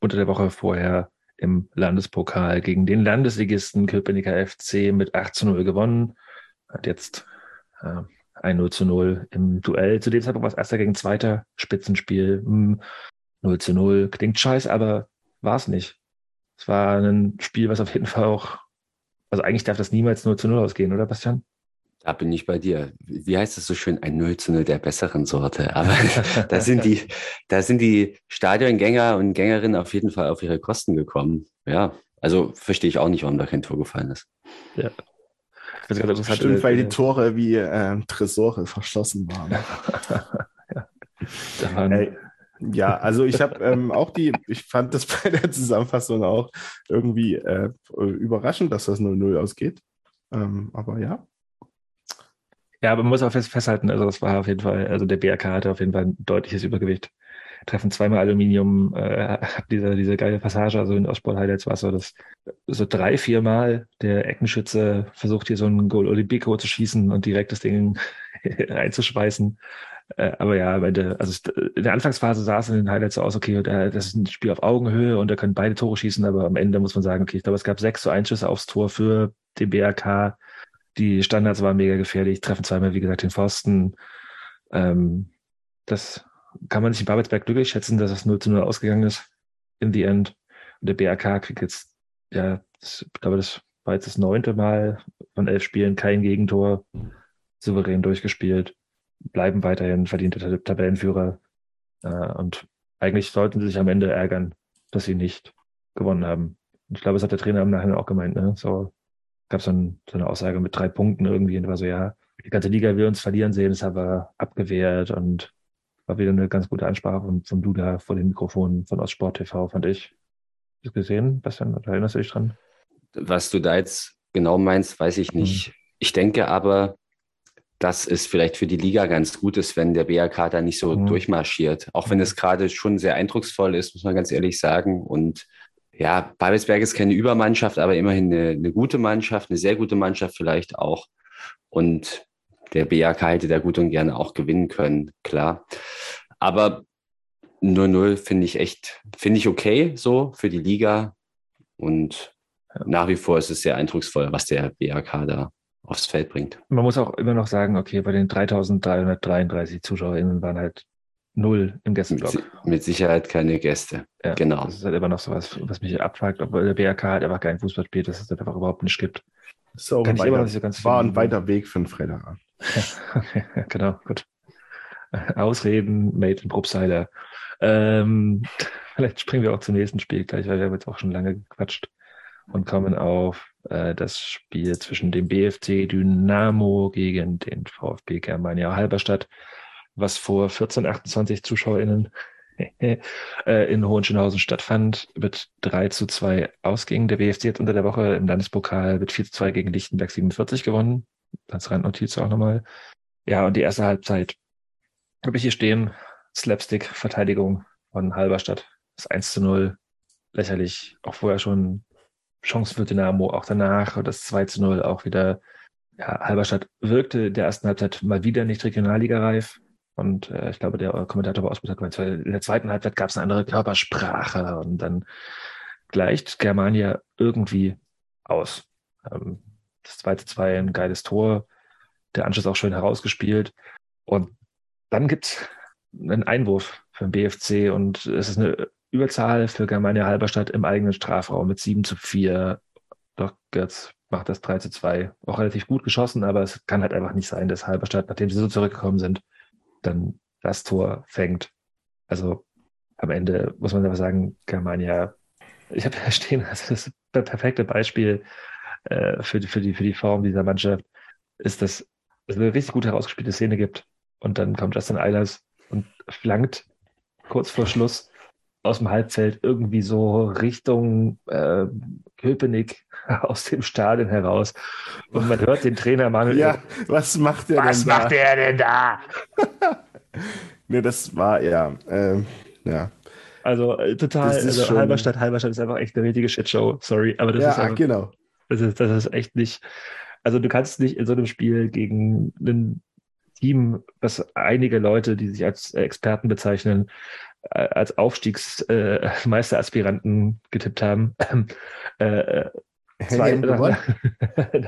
Speaker 5: unter der Woche vorher im Landespokal gegen den Landesligisten Köpenicker FC mit 8 zu 0 gewonnen. Hat jetzt äh, ein 0 zu 0 im Duell. Zu dem Zeitpunkt war es erster gegen zweiter Spitzenspiel. Hm, 0 zu 0. Klingt scheiße, aber war es nicht. Es war ein Spiel, was auf jeden Fall auch, also eigentlich darf das niemals 0 zu 0 ausgehen, oder Bastian?
Speaker 3: Da bin ich bei dir. Wie heißt es so schön? Ein 0 zu 0 der besseren Sorte. Aber da sind die, da sind die Stadiongänger und Gängerinnen auf jeden Fall auf ihre Kosten gekommen. Ja, also verstehe ich auch nicht, warum da kein Tor gefallen ist. Ja.
Speaker 6: Das ist Stimmt, weil die Tore wie äh, Tresore verschlossen waren. ja. waren Ey, ja, also ich habe ähm, auch die, ich fand das bei der Zusammenfassung auch irgendwie äh, überraschend, dass das 0-0 ausgeht. Ähm, aber ja,
Speaker 5: ja, aber man muss auch fest, festhalten, also das war auf jeden Fall, also der BRK hatte auf jeden Fall ein deutliches Übergewicht. Treffen zweimal Aluminium, äh, diese, diese geile Passage, also in Ostsport Highlights war es so, dass so drei, vier Mal der Eckenschütze versucht hier so ein Goal Olympico zu schießen und direkt das Ding einzuschweißen. Äh, aber ja, am Ende, also in der Anfangsphase sah es in den Highlights so aus, okay, das ist ein Spiel auf Augenhöhe und da können beide Tore schießen, aber am Ende muss man sagen, okay, ich glaube, es gab sechs zu Einschüsse aufs Tor für den BRK die Standards waren mega gefährlich, treffen zweimal, wie gesagt, den Pfosten. Ähm, das kann man sich in Babelsberg glücklich schätzen, dass es 0 zu 0 ausgegangen ist in the end. Und der BRK kriegt jetzt, ja, das, ich glaube, das war jetzt das neunte Mal von elf Spielen kein Gegentor, souverän durchgespielt, bleiben weiterhin verdiente Tabellenführer. Äh, und eigentlich sollten sie sich am Ende ärgern, dass sie nicht gewonnen haben. Und ich glaube, das hat der Trainer im Nachhinein auch gemeint, ne? So, gab so, ein, so eine Aussage mit drei Punkten irgendwie und war so, ja, die ganze Liga will uns verlieren sehen, ist aber abgewehrt und war wieder eine ganz gute Ansprache von, von Duda vor dem Mikrofon von Ostsport TV, fand ich. Hast du gesehen, Bastian? Erinnerst du dich dran?
Speaker 3: Was du da jetzt genau meinst, weiß ich nicht. Hm. Ich denke aber, dass es vielleicht für die Liga ganz gut ist, wenn der BRK da nicht so mhm. durchmarschiert. Auch wenn es gerade schon sehr eindrucksvoll ist, muss man ganz ehrlich sagen. Und ja, Babelsberg ist keine Übermannschaft, aber immerhin eine, eine, gute Mannschaft, eine sehr gute Mannschaft vielleicht auch. Und der BAK hätte da gut und gerne auch gewinnen können, klar. Aber 0-0 finde ich echt, finde ich okay so für die Liga. Und nach wie vor ist es sehr eindrucksvoll, was der BAK da aufs Feld bringt.
Speaker 5: Man muss auch immer noch sagen, okay, bei den 3333 ZuschauerInnen waren halt null im Gästeblock.
Speaker 3: Mit, mit Sicherheit keine Gäste.
Speaker 5: Ja, genau. Das ist halt immer noch so was, was mich abfragt, obwohl der BRK halt einfach kein Fußball spielt, dass es das einfach überhaupt nicht gibt.
Speaker 6: So, Kann ich weiter, immer noch nicht so ganz war ein weiter Weg für einen Freitag.
Speaker 5: genau, gut. Ausreden, Made in Probseiler. Ähm, vielleicht springen wir auch zum nächsten Spiel gleich, weil wir haben jetzt auch schon lange gequatscht und kommen auf äh, das Spiel zwischen dem BFC Dynamo gegen den VfB Germania Halberstadt was vor 14, 28 ZuschauerInnen äh, in Hohenschönhausen stattfand, mit 3 zu 2 ausging. Der BFC hat unter der Woche im Landespokal mit 4 zu 2 gegen Lichtenberg 47 gewonnen. Als Randnotiz auch nochmal. Ja, und die erste Halbzeit habe ich hier stehen. Slapstick-Verteidigung von Halberstadt. Das 1 zu 0. Lächerlich. Auch vorher schon Chancen für Dynamo, auch danach. Und das 2 zu 0 auch wieder. Ja, Halberstadt wirkte der ersten Halbzeit mal wieder nicht regionalligareif. Und äh, ich glaube, der Kommentator bei Ausbruch hat gemeint, in der zweiten Halbzeit gab es eine andere Körpersprache und dann gleicht Germania irgendwie aus. Ähm, das zweite zwei ein geiles Tor, der Anschluss auch schön herausgespielt. Und dann gibt es einen Einwurf für den BFC und es ist eine Überzahl für Germania Halberstadt im eigenen Strafraum mit 7 zu 4. Doch jetzt macht das 3 zu 2. Auch relativ gut geschossen, aber es kann halt einfach nicht sein, dass Halberstadt, nachdem sie so zurückgekommen sind, dann das Tor fängt. Also am Ende muss man aber sagen, Germania, ich habe ja stehen, das ist das perfekte Beispiel äh, für, die, für, die, für die Form dieser Mannschaft, ist, dass es eine richtig gut herausgespielte Szene gibt und dann kommt Justin Eilers und flankt kurz vor Schluss aus dem Halbfeld irgendwie so Richtung äh, Köpenick aus dem Stadion heraus. Und man hört den Trainer Manuel.
Speaker 6: Ja, was macht der
Speaker 5: was
Speaker 6: denn da?
Speaker 5: macht der denn da?
Speaker 6: nee, das war ja, ähm, ja.
Speaker 5: Also äh, total,
Speaker 6: ist
Speaker 5: also
Speaker 6: schon-
Speaker 5: Halberstadt, Halberstadt ist einfach echt eine richtige Shitshow. Sorry, aber das ist
Speaker 6: ja,
Speaker 5: einfach,
Speaker 6: genau.
Speaker 5: das ist, das ist echt nicht. Also du kannst nicht in so einem Spiel gegen ein Team, was einige Leute, die sich als Experten bezeichnen, als Aufstiegsmeisteraspiranten getippt haben, äh, zwei,
Speaker 6: Die haben gewonnen.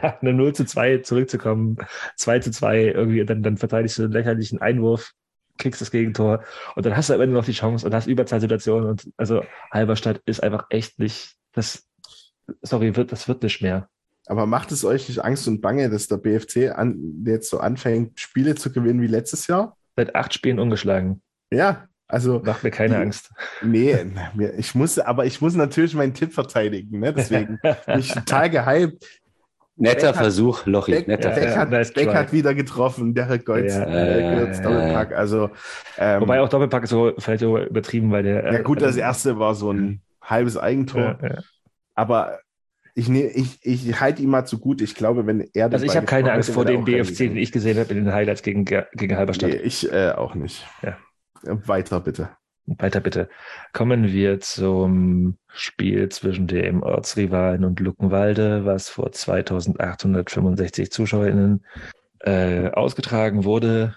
Speaker 5: nach einem 0 zu 2 zurückzukommen, 2 zu 2, irgendwie, dann, dann verteidigst du einen lächerlichen Einwurf, kriegst das Gegentor und dann hast du am Ende noch die Chance und hast Überzahlsituationen und also Halberstadt ist einfach echt nicht, das, sorry, wird, das wird nicht mehr.
Speaker 6: Aber macht es euch nicht Angst und Bange, dass der BFC an, jetzt so anfängt, Spiele zu gewinnen wie letztes Jahr?
Speaker 5: Seit acht Spielen ungeschlagen.
Speaker 6: Ja, also
Speaker 5: Macht mir keine Angst.
Speaker 6: Nee, ich muss, aber ich muss natürlich meinen Tipp verteidigen, ne? Deswegen bin ich total gehypt.
Speaker 3: Netter
Speaker 6: Beck hat-
Speaker 3: Versuch, Lochi,
Speaker 6: Beck,
Speaker 3: netter
Speaker 5: Ja,
Speaker 6: Beck,
Speaker 3: Versuch.
Speaker 6: hat,
Speaker 5: nice
Speaker 6: Beck hat wieder getroffen, Derek Goltz,
Speaker 5: Ja,
Speaker 6: äh,
Speaker 3: ja, ja,
Speaker 6: Doppelpack. Also, ähm,
Speaker 5: Wobei auch Doppelpack ist so vielleicht so übertrieben, weil der.
Speaker 6: ja gut, das
Speaker 5: äh,
Speaker 6: erste war so ein halbes Eigentor,
Speaker 5: ja, ja.
Speaker 6: aber ich, ne, ich, ich halte ihm mal zu gut. Ich glaube, wenn er
Speaker 5: Also ich habe keine Angst vor dem
Speaker 6: dem
Speaker 5: BFC, den ich gesehen habe in den Highlights gegen, gegen Halberstadt.
Speaker 6: Nee, ich äh, auch nicht.
Speaker 5: Ja.
Speaker 6: Weiter bitte.
Speaker 5: Weiter bitte. Kommen wir zum Spiel zwischen dem Ortsrivalen und Luckenwalde, was vor 2865 ZuschauerInnen äh, ausgetragen wurde.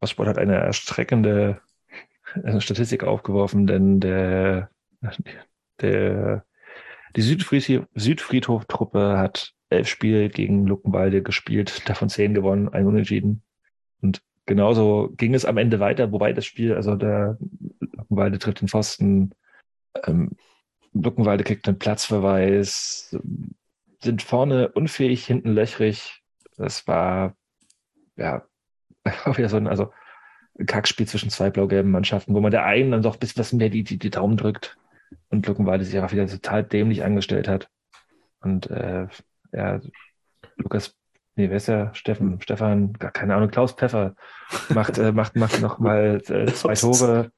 Speaker 5: Ostsport hat eine erstreckende Statistik aufgeworfen, denn der, der, die Südfriesi- Südfriedhof-Truppe hat elf Spiele gegen Luckenwalde gespielt, davon zehn gewonnen, ein Unentschieden. Und genauso ging es am Ende weiter, wobei das Spiel, also der Luckenwalde trifft den Pfosten, ähm, Luckenwalde kriegt einen Platzverweis, sind vorne unfähig, hinten löchrig. Das war ja auch wieder so ein, also ein Kackspiel zwischen zwei blau-gelben Mannschaften, wo man der einen dann doch ein bisschen mehr die, die, die Daumen drückt und Luckenwalde sich einfach wieder total dämlich angestellt hat. Und äh, ja, Lukas, nee, wer ist der? Steffen, Stefan, gar keine Ahnung, Klaus Pfeffer macht, äh, macht, macht nochmal äh, zwei Tore.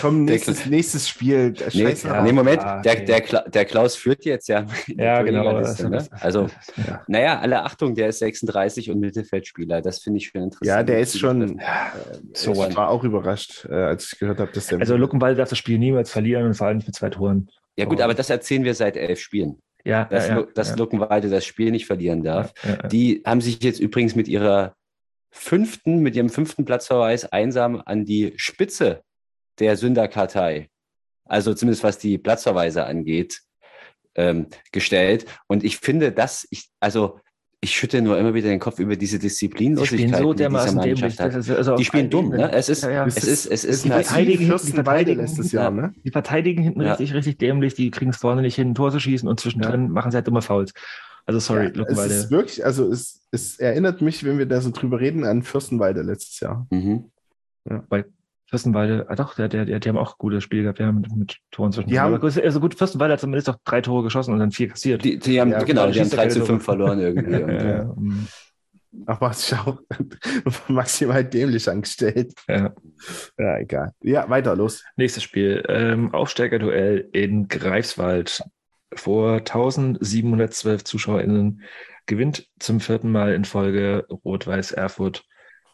Speaker 6: Komm, nächstes, nächstes Spiel.
Speaker 3: Nee,
Speaker 6: Scheiß
Speaker 5: ja.
Speaker 3: nee, Moment,
Speaker 5: Ah,
Speaker 3: der, der, Kla der Klaus führt jetzt ja.
Speaker 5: Ja, genau.
Speaker 3: Torjägerliste,
Speaker 5: das-
Speaker 3: ne? Also,
Speaker 5: ja.
Speaker 3: naja, alle Achtung, der ist 36 und Mittelfeldspieler. Das finde ich schon interessant.
Speaker 6: Ja, der ist schon.
Speaker 5: so
Speaker 6: ich war auch überrascht, äh, als ich gehört habe, dass der.
Speaker 5: Also Luckenwalde darf das Spiel niemals verlieren und vor allem nicht mit zwei Toren.
Speaker 3: Ja, gut, aber das erzählen wir seit elf Spielen.
Speaker 5: Ja,
Speaker 3: Dass,
Speaker 5: ja,
Speaker 3: dass Luckenwalde das Spiel nicht verlieren darf. Die haben sich jetzt übrigens mit ihrer fünften, mit ihrem fünften Platzverweis einsam an die Spitze der Sünderkartei, also zumindest was die Platzverweise angeht, ähm, gestellt. Und ich finde, dass ich, also ich schütte nur immer wieder den Kopf über diese
Speaker 5: Die
Speaker 3: Disziplinlosigkeit,
Speaker 5: so
Speaker 3: die diese
Speaker 5: dermaßen dämlich.
Speaker 3: Mannschaft.
Speaker 5: Das ist, also
Speaker 3: Die spielen dumm, ne? Es ist,
Speaker 5: Ja, ja.
Speaker 3: es ist, es ist,
Speaker 5: die verteidigen-
Speaker 6: Fürstenwalde
Speaker 5: verteidigen-
Speaker 6: letztes
Speaker 3: ja.
Speaker 6: Jahr, ne?
Speaker 5: Die verteidigen hinten
Speaker 3: Ja.
Speaker 5: richtig, richtig dämlich. Die kriegen es vorne nicht hin, ein Tor zu schießen und zwischendrin machen sie halt dumme Fouls. Also sorry,
Speaker 6: Ja, es ist wirklich, also es, es erinnert mich, wenn wir da so drüber reden, an Fürstenwalde letztes Jahr.
Speaker 3: Mhm.
Speaker 5: Fürstenwalde, ah doch, der, der, der, die haben auch gute Spiele gehabt, ja, mit, mit Toren zwischen.
Speaker 6: Die haben-
Speaker 5: Aber gut, also gut, Fürstenwalde hat zumindest auch drei Tore geschossen und dann vier kassiert.
Speaker 3: Die, die haben,
Speaker 5: Ja,
Speaker 3: genau, die haben
Speaker 5: schießt ja
Speaker 3: 3
Speaker 5: keine
Speaker 3: zu
Speaker 5: Tore.
Speaker 3: 5 verloren irgendwie.
Speaker 5: Ja, ähm,
Speaker 6: Aber es ist auch maximal dämlich angestellt.
Speaker 5: Ja.
Speaker 6: Ja, egal. Ja, weiter, los.
Speaker 5: Nächstes Spiel. Ähm, Aufsteigerduell in Greifswald. Vor 1712 ZuschauerInnen gewinnt zum vierten Mal in Folge Rot-Weiß Erfurt.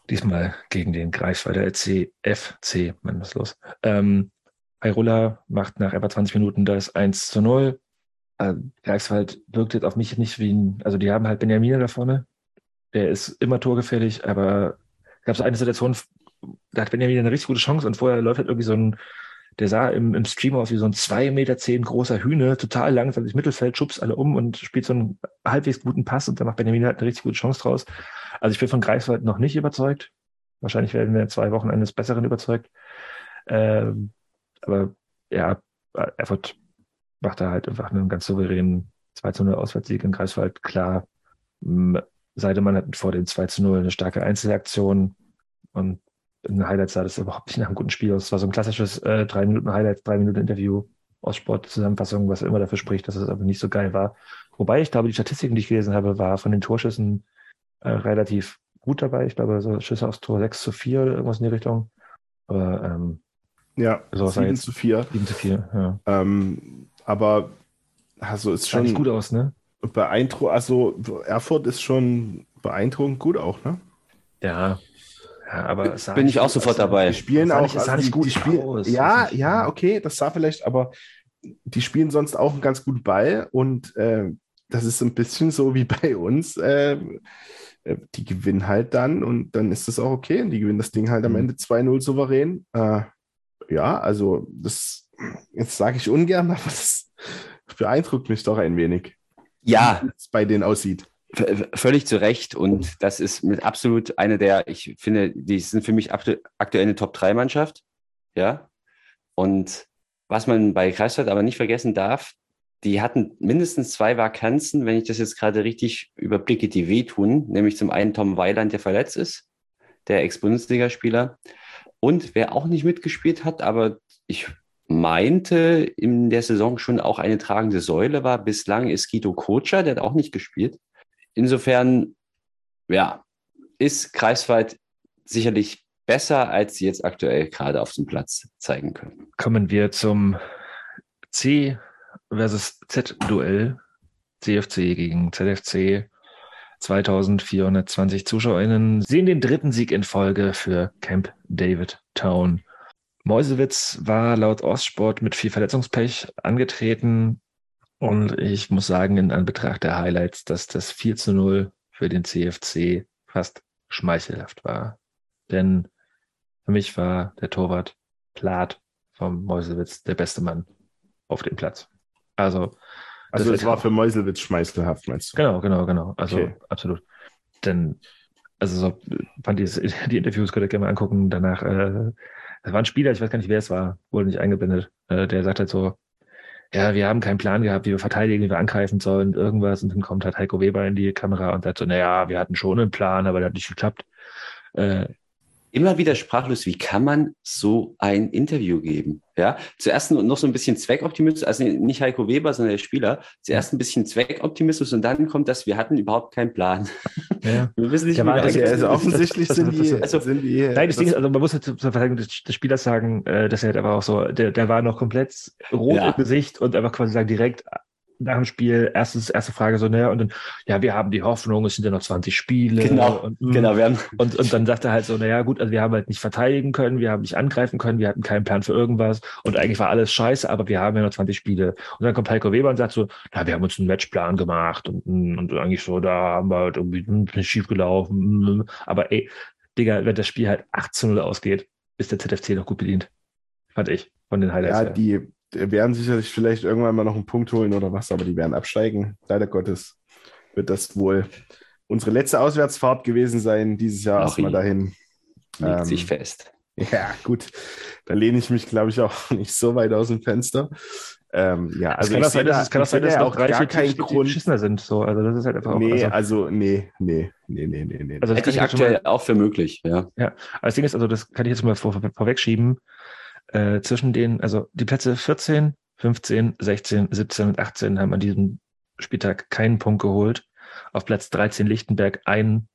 Speaker 5: Diesmal gegen den Greifswalder FC. Mann, was los? Ähm, Airola macht nach etwa 20 Minuten das 1 zu 0. Äh, Greifswald wirkt jetzt auf mich nicht wie ein, also die haben halt Benjamin da vorne. Der ist immer torgefährlich, aber gab es eine Situation, da hat Benjamin eine richtig gute Chance und vorher läuft halt irgendwie so ein, der sah im, im Stream aus wie so ein 2,10 Meter zehn großer Hühne, total langsam durchs Mittelfeld, schubst alle um und spielt so einen halbwegs guten Pass und da macht Benjamin halt eine richtig gute Chance draus. Also ich bin von Greifswald noch nicht überzeugt. Wahrscheinlich werden wir in zwei Wochen eines Besseren überzeugt. Ähm, aber ja, Erfurt macht da halt einfach einen ganz souveränen 2 zu 0 Auswärtssieg in Greifswald. Klar, Seidemann hat vor dem 2 zu 0 eine starke Einzelaktion und in den Highlights sah das überhaupt nicht nach einem guten Spiel aus. Es war so ein klassisches äh, drei Minuten Highlights, drei Minuten Interview aus Sportzusammenfassung, was immer dafür spricht, dass es aber nicht so geil war. Wobei ich glaube, die Statistiken, die ich gelesen habe, war von den Torschüssen äh, relativ gut dabei. Ich glaube, so Schüsse aufs Tor 6 zu 4 oder irgendwas in die Richtung. Aber ähm,
Speaker 6: Ja,
Speaker 5: So, was war
Speaker 6: 7
Speaker 5: jetzt?
Speaker 6: zu 4.
Speaker 5: 7 zu 4, ja.
Speaker 6: Ähm, aber also ist schon
Speaker 5: gut aus, ne?
Speaker 6: beeindruckend. Also Erfurt ist schon beeindruckend gut auch, ne?
Speaker 5: Ja. Ja, aber sah
Speaker 3: Bin ich auch sofort
Speaker 5: ne?
Speaker 3: dabei.
Speaker 6: Die spielen auch.
Speaker 5: nicht-
Speaker 6: also
Speaker 5: nicht
Speaker 6: die,
Speaker 5: gut
Speaker 6: die spielen,
Speaker 5: aus.
Speaker 6: Ja, ja, okay, das sah vielleicht, aber die spielen sonst auch einen ganz guten Ball und äh, das ist ein bisschen so wie bei uns. Äh, äh, die gewinnen halt dann und dann ist das auch okay. Und die gewinnen das Ding halt am
Speaker 5: Mhm.
Speaker 6: Ende 2-0 souverän. Äh, ja, also das, jetzt sage ich ungern, aber das beeindruckt mich doch ein wenig,
Speaker 3: Ja,
Speaker 6: wie es bei denen aussieht.
Speaker 3: Völlig zu Recht. Und das ist mit absolut eine der, ich finde, die sind für mich aktu aktuell eine Top-3-Mannschaft. Ja. Und was man bei Kreisstadt aber nicht vergessen darf, die hatten mindestens zwei Vakanzen, wenn ich das jetzt gerade richtig überblicke, die wehtun. Nämlich zum einen Tom Weiland, der verletzt ist, der Ex-Bundesligaspieler. Und wer auch nicht mitgespielt hat, aber ich meinte in der Saison schon auch eine tragende Säule war, bislang ist Guido Kocher, der hat auch nicht gespielt. Insofern, ja, ist Greifswald sicherlich besser, als sie jetzt aktuell gerade auf dem Platz zeigen können.
Speaker 5: Kommen wir zum C versus Z-Duell. CFC gegen ZFC. 2420 ZuschauerInnen sehen den dritten Sieg in Folge für Camp David Town. Meusewitz war laut Ostsport mit viel Verletzungspech angetreten. Und ich muss sagen, in Anbetracht der Highlights, dass das 4 zu 0 für den CFC fast schmeichelhaft war. Denn für mich war der Torwart Plath vom Meusewitz der beste Mann auf dem Platz. Also,
Speaker 6: Also es war für Meuselwitz schmeißelhaft, meinst du?
Speaker 5: genau, genau, genau. Also
Speaker 6: Okay.
Speaker 5: absolut. Denn, also so, fand die, die Interviews könnt ihr gerne mal angucken. Danach, äh, das war ein Spieler, ich weiß gar nicht, wer es war, wurde nicht eingeblendet. Äh, der sagt halt so, ja, wir haben keinen Plan gehabt, wie wir verteidigen, wie wir angreifen sollen, irgendwas. Und dann kommt halt Heiko Weber in die Kamera und sagt so, naja, wir hatten schon einen Plan, aber der hat nicht geklappt. Äh,
Speaker 3: Immer wieder sprachlos, wie kann man so ein Interview geben? Ja, zuerst noch so ein bisschen Zweckoptimismus, also nicht Heiko Weber, sondern der Spieler. Zuerst ein bisschen Zweckoptimismus und dann kommt das, wir hatten überhaupt keinen Plan.
Speaker 5: ja.
Speaker 3: Wir wissen nicht,
Speaker 5: Der
Speaker 3: wie
Speaker 5: das-
Speaker 6: also
Speaker 5: das-
Speaker 6: offensichtlich
Speaker 5: das-
Speaker 6: sind
Speaker 5: das-
Speaker 6: die,
Speaker 5: das-
Speaker 3: also-
Speaker 6: sind die
Speaker 5: Nein, das Ding ist,
Speaker 6: das-
Speaker 5: also man muss halt zur Verteidigung des, des Spielers sagen, äh, dass er halt aber auch so, der, der war noch komplett rot
Speaker 3: Ja.
Speaker 5: im Gesicht und einfach quasi sagen, direkt nach dem Spiel, erstes, erste Frage so, ne, und dann, ja, wir haben die Hoffnung, es sind ja noch 20 Spiele.
Speaker 3: Genau,
Speaker 5: und, mm.
Speaker 3: genau, wir haben
Speaker 5: Und, und dann sagt er halt so, naja, gut, also wir haben halt nicht verteidigen können, wir haben nicht angreifen können, wir hatten keinen Plan für irgendwas und eigentlich war alles scheiße, aber wir haben ja noch 20 Spiele. Und dann kommt Heiko Weber und sagt so, na, wir haben uns einen Matchplan gemacht und, und eigentlich so, da haben wir halt irgendwie hm, nicht schief gelaufen. Aber ey, Digga, wenn das Spiel halt 8 zu 0 ausgeht, ist der ZFC noch gut bedient. Fand ich von den Highlights.
Speaker 6: ja,
Speaker 5: her.
Speaker 6: die werden sicherlich vielleicht irgendwann mal noch einen Punkt holen oder was, aber die werden absteigen. Leider Gottes wird das wohl unsere letzte Auswärtsfahrt gewesen sein, dieses Jahr
Speaker 3: Ach,
Speaker 6: erstmal dahin.
Speaker 3: legt
Speaker 6: Ähm,
Speaker 3: sich fest.
Speaker 6: Ja, gut. Da lehne ich mich, glaube ich, auch nicht so weit aus dem Fenster. Ähm, ja,
Speaker 5: es
Speaker 6: also
Speaker 5: kann auch sein,
Speaker 6: sehe
Speaker 5: dass
Speaker 6: da-
Speaker 5: es kann auch
Speaker 6: ich
Speaker 5: sein, dass
Speaker 6: auch gar
Speaker 5: Teams, die
Speaker 6: Grund.
Speaker 5: beschissener sind. So, also das ist halt einfach auch.
Speaker 6: Nee,
Speaker 5: also,
Speaker 6: also nee, nee, nee, nee, nee, nee.
Speaker 5: Also das
Speaker 3: Hätte
Speaker 5: kann
Speaker 3: ich
Speaker 5: schon mal-
Speaker 3: aktuell auch für möglich, ja.
Speaker 5: Ja, aber das Ding ist, also das kann ich jetzt mal vor, vorwegschieben, äh, zwischen den, also die Plätze 14, 15, 16, 17 und 18 haben an diesem Spieltag keinen Punkt geholt. Auf Platz 13 Lichtenberg einen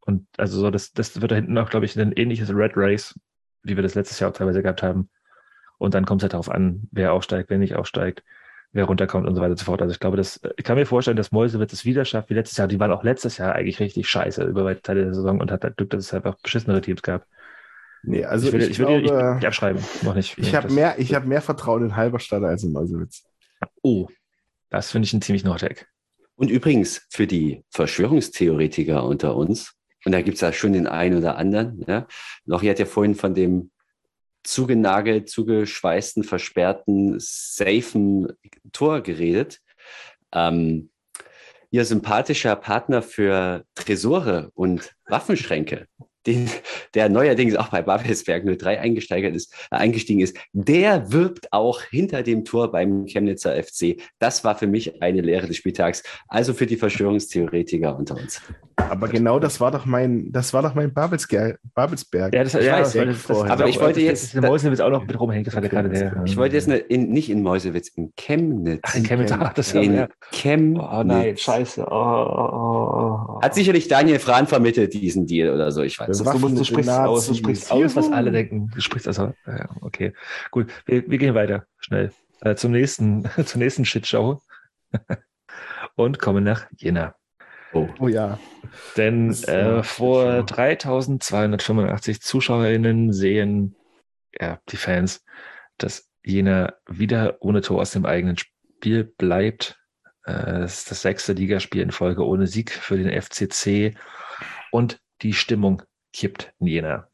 Speaker 5: Und also so, das, das wird da hinten auch, glaube ich, ein ähnliches Red Race, wie wir das letztes Jahr auch teilweise gehabt haben. Und dann kommt es halt darauf an, wer aufsteigt, wer nicht aufsteigt, wer runterkommt und so weiter und so fort. Also ich glaube, dass, ich kann mir vorstellen, dass Mäusewitz es wieder schafft wie letztes Jahr. Die waren auch letztes Jahr eigentlich richtig scheiße über weite Teile der Saison und hat halt Glück, dass es einfach beschissenere Teams gab.
Speaker 6: Nee, also
Speaker 5: ich würde
Speaker 6: ich,
Speaker 5: ich, würde-
Speaker 6: glaube,
Speaker 5: ich, nicht abschreiben, noch nicht.
Speaker 6: ich habe mehr, ich hab mehr Vertrauen in Halberstadt als in Mäusewitz.
Speaker 5: Oh, das finde ich ein ziemlich Norddeck.
Speaker 3: Und übrigens für die Verschwörungstheoretiker unter uns, und da gibt es ja schon den einen oder anderen, ja, Lochi hat ja vorhin von dem zugenagelt, zugeschweißten, versperrten, safen Tor geredet. Ähm, ihr sympathischer Partner für Tresore und Waffenschränke, den, der neuerdings auch bei Babelsberg 03 eingesteigert ist, äh, eingestiegen ist, der wirbt auch hinter dem Tor beim Chemnitzer FC. Das war für mich eine Lehre des Spieltags. Also für die Verschwörungstheoretiker unter uns.
Speaker 6: Aber genau das war doch mein, das war doch mein Babelsberg. Babelsberg.
Speaker 5: Ja, das,
Speaker 3: Ich
Speaker 5: ja,
Speaker 3: weiß,
Speaker 5: das, das, das,
Speaker 6: aber
Speaker 5: das,
Speaker 3: ich wollte
Speaker 5: das,
Speaker 3: jetzt-
Speaker 5: Das, das Mäusewitz auch noch mit rumhängt, das war
Speaker 6: Okay,
Speaker 5: gerade der.
Speaker 3: Ich wollte jetzt eine, in, nicht in Mäusewitz, in Chemnitz.
Speaker 5: Ach, in Chemnitz, ach, das
Speaker 3: in
Speaker 5: ja.
Speaker 3: Chemnitz.
Speaker 5: Oh nein, scheiße. Oh, oh, oh, oh.
Speaker 3: Hat sicherlich Daniel Frahn vermittelt, diesen Deal oder so, ich weiß.
Speaker 6: Das
Speaker 3: nicht.
Speaker 6: war-
Speaker 5: du, musst, du
Speaker 6: Waffen-
Speaker 5: sprichst aus, du
Speaker 6: Nazis.
Speaker 5: sprichst aus, was alle denken. Du sprichst also, ja, okay. Gut, wir, wir gehen weiter, schnell. Äh, zum nächsten, zur nächsten Shitshow. Und kommen nach Jena.
Speaker 3: Oh.
Speaker 6: Oh ja.
Speaker 5: Denn
Speaker 6: Das
Speaker 5: äh, vor
Speaker 6: Shitshow.
Speaker 5: 3285 ZuschauerInnen sehen ja, die Fans, dass Jena wieder ohne Tor aus dem eigenen Spiel bleibt. Äh, Es ist das sechste Ligaspiel in Folge ohne Sieg für den FCC und die Stimmung kippt Jena.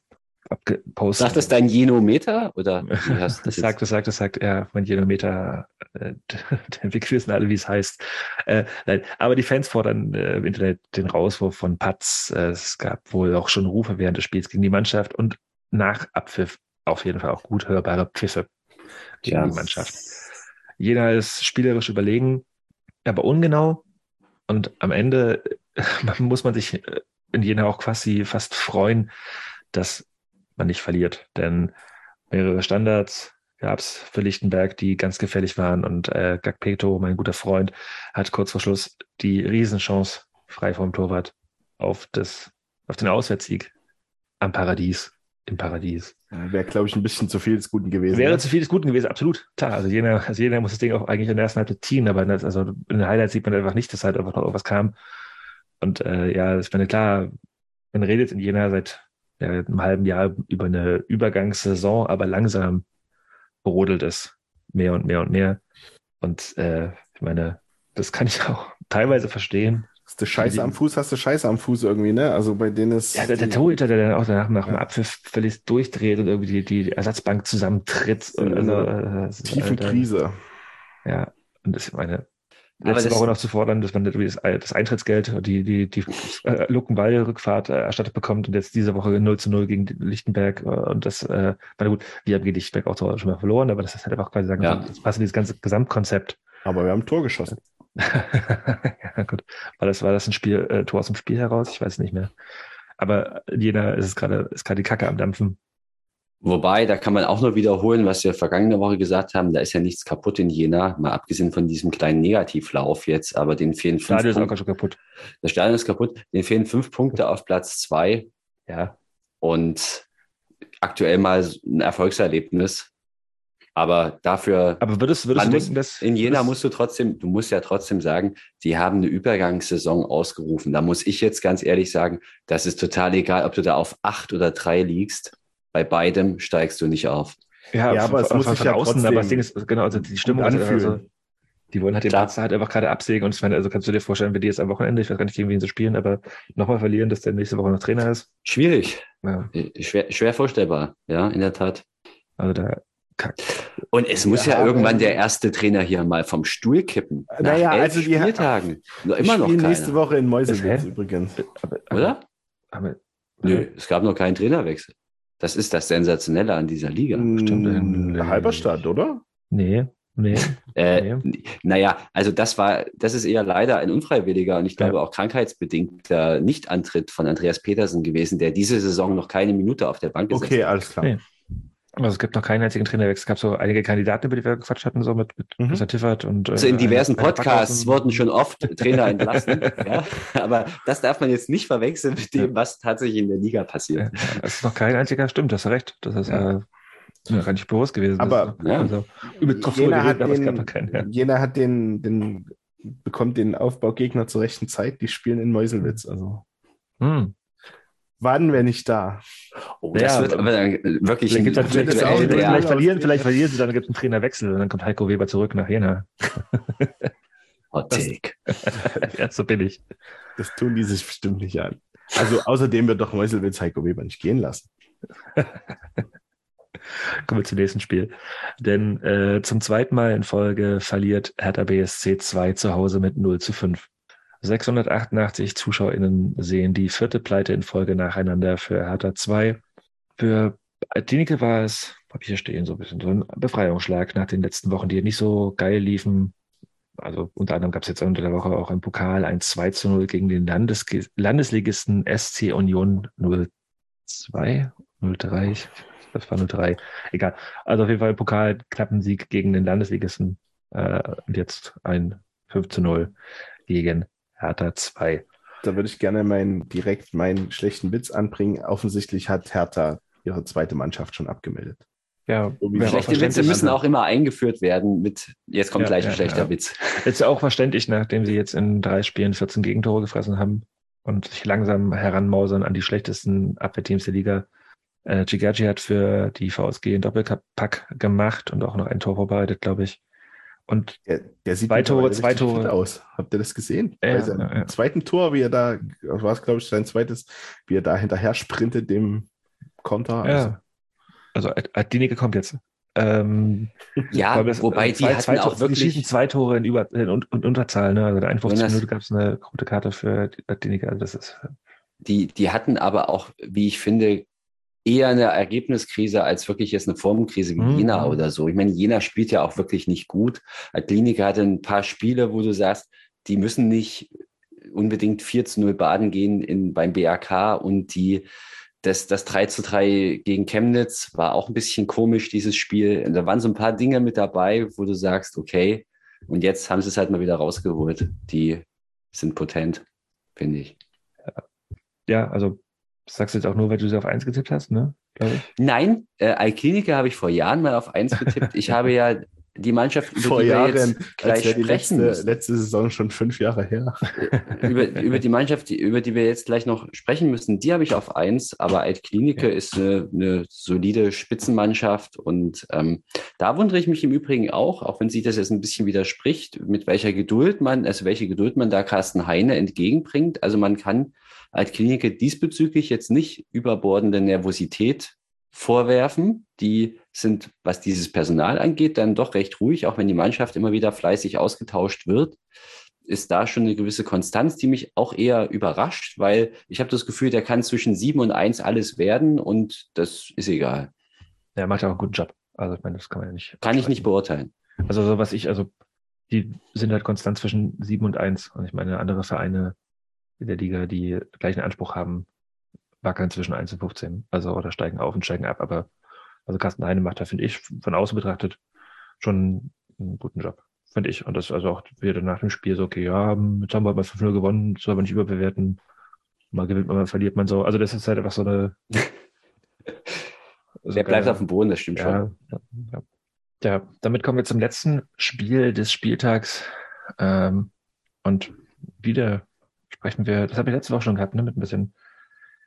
Speaker 5: Abgepostet.
Speaker 3: Sagt das dein Jenometer oder wie
Speaker 5: Das sagt, das sagt, das sagt, ja, mein Genometer, äh, wir wissen alle, wie es heißt. Äh, nein, aber die Fans fordern äh, im Internet den Rauswurf von Patz. Äh, es gab wohl auch schon Rufe während des Spiels gegen die Mannschaft und nach Abpfiff auf jeden Fall auch gut hörbare Pfiffe gegen
Speaker 3: Ja.
Speaker 5: die Mannschaft. Jeder ist spielerisch überlegen, aber ungenau. Und am Ende muss man sich äh, in Jena auch quasi fast freuen, dass man nicht verliert. Denn mehrere Standards gab es für Lichtenberg, die ganz gefährlich waren. Und äh, Gagpeto, mein guter Freund, hat kurz vor Schluss die Riesenchance frei vom Torwart auf, das, auf den Auswärtssieg am Paradies, im Paradies.
Speaker 6: Wäre, glaube ich, ein bisschen zu viel des Guten gewesen.
Speaker 5: Wäre
Speaker 6: ne?
Speaker 5: zu viel des Guten gewesen, absolut. Klar, also jeder, also jeder muss das Ding auch eigentlich in der ersten Halbzeit ziehen, aber das, also in den Highlights sieht man einfach nicht, dass halt einfach noch irgendwas kam. Und äh, ja, ich meine, klar, man redet in Jena seit ja, einem halben Jahr über eine Übergangssaison, aber langsam brodelt es mehr und mehr und mehr. Und äh, ich meine, das kann ich auch teilweise verstehen.
Speaker 6: Hast du Scheiße am Fuß, hast du Scheiße am Fuß irgendwie, ne? Also bei denen ist.
Speaker 5: Ja, der, der Torhüter, der dann auch danach nach dem Abpfiff völlig durchdreht und irgendwie die, die Ersatzbank zusammentritt. Und, also, ist
Speaker 6: tiefen
Speaker 5: halt, äh,
Speaker 6: Krise.
Speaker 5: Ja, und das, ich meine, letzte
Speaker 3: das-
Speaker 5: Woche noch zu fordern, dass man das, das Eintrittsgeld, die, die, die äh, Luckenwall-Rückfahrt äh, erstattet bekommt und jetzt diese Woche 0 zu 0 gegen Lichtenberg. Äh, und das, äh, na gut, wir haben gegen Lichtenberg auch schon mal verloren, aber das ist halt einfach quasi sagen,
Speaker 3: Ja.
Speaker 5: das passt in dieses ganze Gesamtkonzept.
Speaker 6: Aber wir haben ein Tor geschossen.
Speaker 5: ja, gut. War das, war das ein Spiel, äh, Tor aus dem Spiel heraus? Ich weiß es nicht mehr. Aber jeder ist es gerade, ist gerade die Kacke am Dampfen.
Speaker 3: Wobei, da kann man auch nur wiederholen, was wir vergangene Woche gesagt haben. Da ist ja nichts kaputt in Jena, mal abgesehen von diesem kleinen Negativlauf jetzt, aber den fehlen fünf
Speaker 5: Stadion ist auch
Speaker 3: Punkte.
Speaker 5: ganz schon kaputt.
Speaker 3: Das Stadion ist kaputt. Den fehlen fünf Punkte auf Platz zwei
Speaker 5: Ja.
Speaker 3: und aktuell mal ein Erfolgserlebnis. Aber dafür
Speaker 5: Aber würdest, würdest du denken, dass.
Speaker 3: in Jena musst du trotzdem, du musst ja trotzdem sagen, die haben eine Übergangssaison ausgerufen. Da muss ich jetzt ganz ehrlich sagen, das ist total egal, ob du da auf acht oder drei liegst. Bei beidem steigst du nicht auf.
Speaker 5: Ja,
Speaker 6: Ja, aber
Speaker 5: von-
Speaker 6: es
Speaker 5: von-
Speaker 6: muss
Speaker 5: von
Speaker 6: sich ja
Speaker 5: außen, aber das
Speaker 6: trotzdem
Speaker 5: Ding ist, genau, also die Stimmung
Speaker 6: gut
Speaker 5: ist also,
Speaker 6: anfühlen.
Speaker 5: die wollen halt den. Platz halt einfach gerade absägen und ich meine, also kannst du dir vorstellen, wenn die jetzt am Wochenende, ich weiß gar nicht, gegen wen sie spielen, aber nochmal verlieren, dass der nächste Woche noch Trainer ist.
Speaker 3: Schwierig.
Speaker 5: Ja,
Speaker 3: Schwer, schwer vorstellbar. Ja, in der Tat.
Speaker 5: also da kackt.
Speaker 3: Und es muss ja,
Speaker 6: Ja,
Speaker 3: irgendwann
Speaker 6: aber-
Speaker 3: der erste Trainer hier mal vom Stuhl kippen. Nach
Speaker 6: Naja,
Speaker 3: elf
Speaker 6: also die-
Speaker 3: Spieltagen. Noch immer
Speaker 6: Wir
Speaker 3: noch
Speaker 6: spielen
Speaker 3: keiner.
Speaker 6: nächste Woche in Mäusewitz übrigens.
Speaker 5: Aber,
Speaker 3: Oder?
Speaker 5: Aber,
Speaker 3: Nö, es gab noch keinen Trainerwechsel. Das ist das Sensationelle an dieser Liga.
Speaker 5: Stimmt,
Speaker 6: Mm,
Speaker 5: in-
Speaker 6: Halberstadt, oder?
Speaker 5: Nee, nee.
Speaker 3: Äh,
Speaker 5: Nee.
Speaker 3: Naja, also das war, das ist eher leider ein unfreiwilliger und ich glaube
Speaker 5: Ja.
Speaker 3: auch krankheitsbedingter Nichtantritt von Andreas Petersen gewesen, der diese Saison noch keine Minute auf der Bank gesessen
Speaker 6: Okay, alles klar.
Speaker 5: Nee. Also es gibt noch keinen einzigen Trainerwechsel. Es gab so einige Kandidaten, über die wir gequatscht hatten, so mit, mit
Speaker 6: Mhm.
Speaker 5: Christian Tiffert und.
Speaker 3: Also in
Speaker 5: äh,
Speaker 3: diversen Podcasts wurden schon oft Trainer entlassen. ja, aber das darf man jetzt nicht verwechseln mit dem, was tatsächlich in der Liga passiert.
Speaker 5: Ja, es ist noch kein einziger, stimmt, das hast recht. Das ist
Speaker 6: Ja.
Speaker 5: äh, mir gar nicht bewusst gewesen.
Speaker 6: Aber-
Speaker 3: Ja.
Speaker 5: also, über drauf so
Speaker 6: Jena hat,
Speaker 5: geredet, aber es gab
Speaker 6: den,
Speaker 5: noch keinen. Ja.
Speaker 6: Jena hat den, den, bekommt den Aufbaugegner zur rechten Zeit. Die spielen in Meuselwitz. Also
Speaker 5: Hm.
Speaker 6: Waren wir nicht da.
Speaker 3: Oh, das
Speaker 5: Ja,
Speaker 3: wird aber dann wirklich
Speaker 5: Vielleicht, gibt's dann,
Speaker 3: ein
Speaker 5: vielleicht,
Speaker 6: das
Speaker 5: vielleicht, vielleicht verlieren, vielleicht verlieren sie, dann gibt es einen Trainerwechsel und dann kommt Heiko Weber zurück nach Jena.
Speaker 3: Hot Take.
Speaker 5: ja, so bin ich.
Speaker 6: Das tun die sich bestimmt nicht an. Also außerdem wird doch Meuselwitz Heiko Weber nicht gehen lassen.
Speaker 5: Kommen wir zum nächsten Spiel. Denn äh, zum zweiten Mal in Folge verliert Hertha BSC 2 zu Hause mit 0 zu 5. 688 ZuschauerInnen sehen die vierte Pleite in Folge nacheinander für Hertha 2. Für Tinike war es, habe ich hier stehen, so ein bisschen so ein Befreiungsschlag nach den letzten Wochen, die nicht so geil liefen. Also unter anderem gab es jetzt unter der Woche auch im Pokal ein 2 zu 0 gegen den Landes Landesligisten SC Union 02, 03, ich- das war 03, egal. Also auf jeden Fall Pokal Klappensieg gegen den Landesligisten äh, und jetzt ein 5 zu 0 gegen Hertha 2.
Speaker 6: Da würde ich gerne meinen, direkt meinen schlechten Witz anbringen. Offensichtlich hat Hertha ihre zweite Mannschaft schon abgemeldet.
Speaker 5: Ja,
Speaker 3: Schlechte Witze müssen auch immer eingeführt werden mit, jetzt kommt
Speaker 5: Ja,
Speaker 3: gleich ein
Speaker 5: ja,
Speaker 3: schlechter
Speaker 5: ja.
Speaker 3: Witz.
Speaker 5: Ist ja auch verständlich, nachdem sie jetzt in drei Spielen 14 Gegentore gefressen haben und sich langsam heranmausern an die schlechtesten Abwehrteams der Liga. Äh, hat für die VSG einen Doppelpack gemacht und auch noch ein Tor vorbereitet, glaube ich. Und
Speaker 6: Der, der sieht
Speaker 5: Zwei Tore, zwei Tore.
Speaker 6: fit aus. Habt ihr das gesehen?
Speaker 5: Ja,
Speaker 6: Bei seinem
Speaker 5: ja, ja.
Speaker 6: zweiten Tor, wie er da, war es glaube ich sein zweites, wie er da hinterher sprintet dem Konter.
Speaker 5: ja, also Adinike kommt jetzt. Ähm,
Speaker 3: Ja,
Speaker 5: das-
Speaker 3: wobei
Speaker 5: äh,
Speaker 3: die
Speaker 5: zwei,
Speaker 3: hatten
Speaker 5: zwei,
Speaker 3: auch
Speaker 5: Die schießen
Speaker 3: wirklich,
Speaker 5: zwei Tore in, Über, in, in Unterzahl. Ne? Also der 51
Speaker 3: Wenn das-
Speaker 5: Minute gab es eine rote Karte für Adinike. Also das ist
Speaker 3: die, die hatten aber auch, wie ich finde, eher eine Ergebniskrise als wirklich jetzt eine Formkrise wie
Speaker 5: Mhm.
Speaker 3: Jena oder so. Ich meine, Jena spielt ja auch wirklich nicht gut. Klinik hatte ein paar Spiele, wo du sagst, die müssen nicht unbedingt 4 zu 0 baden gehen in, beim BAK und die das, das 3 zu 3 gegen Chemnitz war auch ein bisschen komisch, dieses Spiel. Da waren so ein paar Dinge mit dabei, wo du sagst, okay, und jetzt haben sie es halt mal wieder rausgeholt. Die sind potent, finde ich.
Speaker 5: ja, also das sagst du jetzt auch nur, weil du sie auf 1 getippt hast, ne?
Speaker 3: Nein, äh, Alklinika habe ich vor Jahren mal auf eins getippt. Ich habe ja die Mannschaft, über
Speaker 6: Vor
Speaker 3: die wir
Speaker 6: Jahren,
Speaker 3: jetzt
Speaker 6: als
Speaker 3: gleich sprechen
Speaker 6: letzte,
Speaker 3: müssen.
Speaker 6: letzte Saison schon fünf Jahre her.
Speaker 3: über, über die Mannschaft, die, über die wir jetzt gleich noch sprechen müssen, die habe ich auf eins, aber Altklinike ist eine, eine solide Spitzenmannschaft und ähm, da wundere ich mich im Übrigen auch, auch wenn sich das jetzt ein bisschen widerspricht, mit welcher Geduld man, also welche Geduld man da Carsten Heine entgegenbringt. Also man kann Altklinike diesbezüglich jetzt nicht überbordende Nervosität vorwerfen. Die sind, was dieses Personal angeht, dann doch recht ruhig, auch wenn die Mannschaft immer wieder fleißig ausgetauscht wird ist da schon eine gewisse Konstanz, die mich auch eher überrascht, weil ich habe das Gefühl, der kann zwischen sieben und eins alles werden und das ist egal.
Speaker 5: Ja, macht ja auch einen guten Job. Also ich meine, das kann man ja nicht.
Speaker 3: Kann ich nicht beurteilen.
Speaker 5: Also so was ich, also die sind halt konstant zwischen 7 und 1. Und ich meine, andere Vereine in der Liga, die gleichen Anspruch haben, wackeln zwischen 1 und 15. Also oder steigen auf und steigen ab. Aber also Carsten Heine macht da, finde ich, von außen betrachtet schon einen guten Job. Finde ich. Und das also auch wieder nach dem Spiel so, okay, ja, jetzt haben wir mal 5-0 gewonnen, soll man nicht überbewerten. Mal gewinnt man, mal verliert man so. Also das ist halt einfach so eine. so
Speaker 3: Der bleibt auf dem Boden, das stimmt schon.
Speaker 5: ja, ja, ja. ja, damit kommen wir zum letzten Spiel des Spieltags. Ähm, und wieder sprechen wir, das habe ich letzte Woche schon gehabt, ne, mit ein bisschen.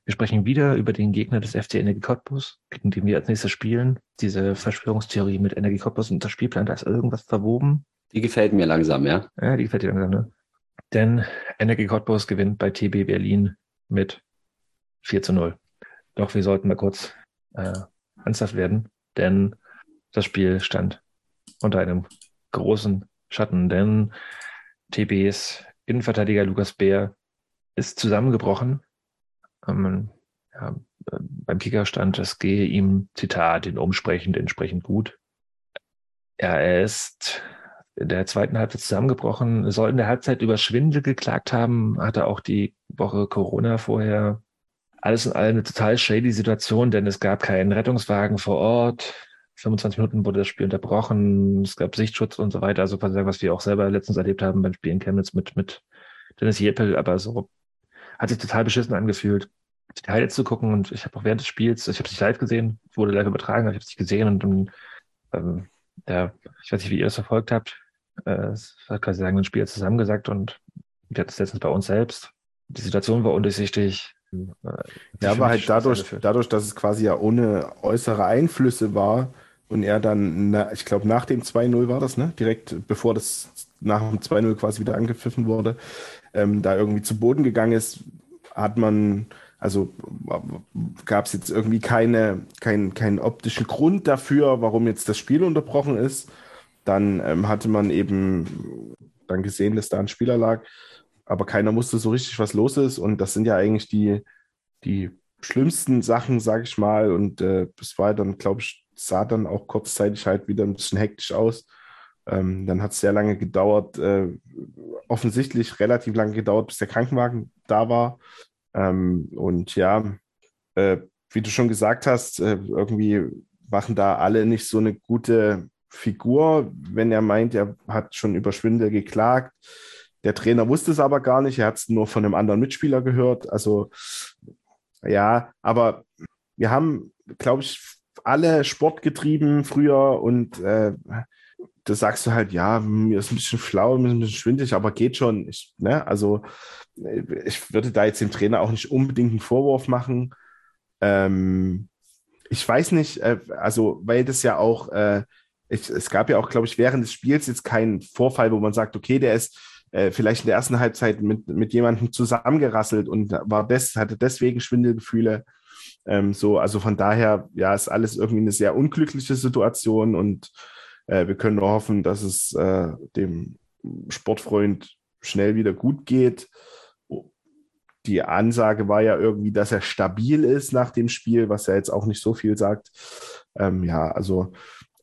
Speaker 5: Wir sprechen wieder über den Gegner des FC Energie Cottbus, gegen den wir als nächstes spielen. Diese Verschwörungstheorie mit Energie Cottbus und das Spielplan, da ist irgendwas verwoben.
Speaker 3: Die gefällt mir langsam, ja.
Speaker 5: Ja, die gefällt dir langsam, ne? Denn Energie Cottbus gewinnt bei TB Berlin mit 4 zu 0. Doch wir sollten mal kurz äh, ernsthaft werden, denn das Spiel stand unter einem großen Schatten, denn TBs Innenverteidiger Lukas Bär ist zusammengebrochen. Ähm, ja, beim Kicker stand, es gehe ihm, Zitat, in umsprechend entsprechend gut. Ja, er ist in der zweiten Halbzeit zusammengebrochen, soll in der Halbzeit über Schwindel geklagt haben, hatte auch die Woche Corona vorher. alles in allem eine total shady Situation, denn es gab keinen Rettungswagen vor Ort. 25 Minuten wurde das Spiel unterbrochen, es gab Sichtschutz und so weiter. Also was wir auch selber letztens erlebt haben beim Spiel in Chemnitz mit, mit Dennis Jeppel, aber so hat sich total beschissen angefühlt, die Highlights zu gucken und ich habe auch während des Spiels, ich habe es nicht live gesehen, wurde live übertragen, aber ich habe es nicht gesehen und dann, ähm, ja, ich weiß nicht, wie ihr das verfolgt habt. Äh, es hat quasi sagen, ein Spieler zusammengesagt und wir hatten es letztens bei uns selbst. Die Situation war undurchsichtig.
Speaker 6: Äh, ja, aber halt dadurch, dadurch, dass es quasi ja ohne äußere Einflüsse war und er dann, na, ich glaube, nach dem 2-0 war das, ne? Direkt bevor das nach dem 2-0 quasi wieder angepfiffen wurde, ähm, da irgendwie zu Boden gegangen ist, hat man, also gab es jetzt irgendwie keine, keinen kein optischen Grund dafür, warum jetzt das Spiel unterbrochen ist. Dann ähm, hatte man eben dann gesehen, dass da ein Spieler lag, aber keiner wusste so richtig, was los ist. Und das sind ja eigentlich die, die schlimmsten Sachen, sage ich mal. Und äh, es war dann, glaube ich, sah dann auch kurzzeitig halt wieder ein bisschen hektisch aus. Ähm, dann hat es sehr lange gedauert, äh, offensichtlich relativ lange gedauert, bis der Krankenwagen da war. Ähm, und ja, äh, wie du schon gesagt hast, äh, irgendwie machen da alle nicht so eine gute Figur, wenn er meint, er hat schon über Schwindel geklagt. Der Trainer wusste es aber gar nicht, er hat es nur von einem anderen Mitspieler gehört. Also ja, aber wir haben, glaube ich, alle Sport getrieben früher und äh, da sagst du halt, ja, mir ist ein bisschen flau, mir ist ein bisschen schwindelig, aber geht schon. Ich, ne? Also ich würde da jetzt dem Trainer auch nicht unbedingt einen Vorwurf machen. Ähm, ich weiß nicht, äh, also weil das ja auch, äh, ich, es gab ja auch, glaube ich, während des Spiels jetzt keinen Vorfall, wo man sagt, okay, der ist äh, vielleicht in der ersten Halbzeit mit, mit jemandem zusammengerasselt und war des, hatte deswegen Schwindelgefühle. Ähm, so, also von daher, ja, ist alles irgendwie eine sehr unglückliche Situation und äh, wir können nur hoffen, dass es äh, dem Sportfreund schnell wieder gut geht. Die Ansage war ja irgendwie, dass er stabil ist nach dem Spiel, was ja jetzt auch nicht so viel sagt. Ähm, ja, also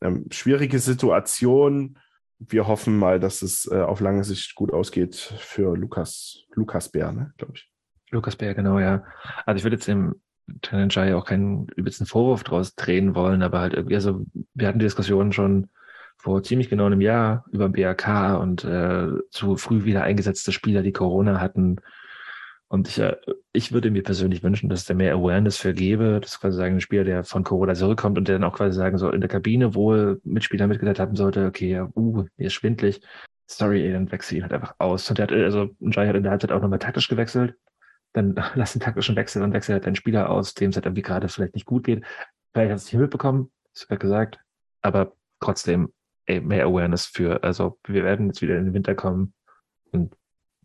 Speaker 6: ähm, schwierige Situation. Wir hoffen mal, dass es äh, auf lange Sicht gut ausgeht für Lukas, Lukas Bär, ne, glaube ich.
Speaker 5: Lukas Bär, genau, ja. Also ich würde jetzt dem Tenenjai auch keinen übelsten Vorwurf draus drehen wollen, aber halt irgendwie, also wir hatten die Diskussion schon vor ziemlich genau einem Jahr über BRK und äh, zu früh wieder eingesetzte Spieler, die Corona hatten. Und ich, äh, ich würde mir persönlich wünschen, dass es da mehr Awareness für gäbe, dass quasi sagen, ein Spieler, der von Corona zurückkommt und der dann auch quasi sagen soll, in der Kabine wohl Mitspieler mitgeteilt haben sollte, okay, ja, uh, mir ist schwindlig. Sorry, ey, dann wechsel ihn halt einfach aus. Und der hat, also Jai hat in der Halbzeit auch nochmal taktisch gewechselt dann lass den taktischen Wechsel und wechsel halt deinen Spieler aus, dem es halt irgendwie gerade vielleicht nicht gut geht. Vielleicht hast du es nicht mitbekommen, ist ja gesagt, aber trotzdem mehr Awareness für, also wir werden jetzt wieder in den Winter kommen und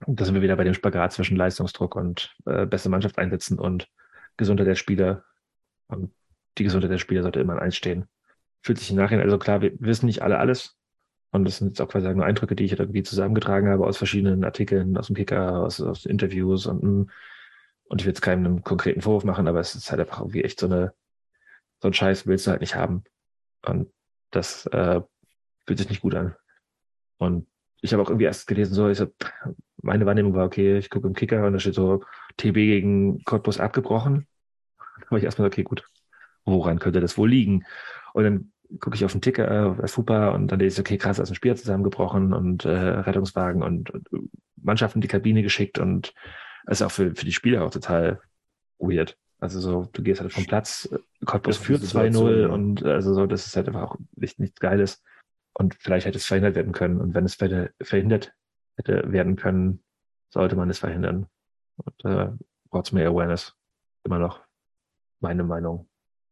Speaker 5: da sind wir wieder bei dem Spagat zwischen Leistungsdruck und äh, beste Mannschaft einsetzen und Gesundheit der Spieler. Und die Gesundheit der Spieler sollte immer einstehen. Fühlt sich im Nachhinein, also klar, wir wissen nicht alle alles. Und das sind jetzt auch quasi nur Eindrücke, die ich irgendwie zusammengetragen habe aus verschiedenen Artikeln, aus dem Kicker, aus, aus Interviews und und ich will jetzt keinem einen konkreten Vorwurf machen, aber es ist halt einfach irgendwie echt so eine, so ein Scheiß willst du halt nicht haben. Und das äh, fühlt sich nicht gut an. Und ich habe auch irgendwie erst gelesen, so, ich hab, meine Wahrnehmung war, okay, ich gucke im Kicker und da steht so TB gegen Cottbus abgebrochen. Da war ich erstmal, okay, gut, woran könnte das wohl liegen? Und dann gucke ich auf den Ticker, äh, auf FUPA und dann lese ich, okay, krass, da ist ein Spieler zusammengebrochen und äh, Rettungswagen und, und Mannschaften in die Kabine geschickt und ist auch für, für die Spieler auch total weird. Also so, du gehst halt vom Platz, Cottbus führt 2-0 und also so, das ist halt einfach auch nicht, nichts Geiles. Und vielleicht hätte es verhindert werden können. Und wenn es verhindert hätte werden können, sollte man es verhindern. Und äh, braucht es mehr Awareness. Immer noch. Meine Meinung.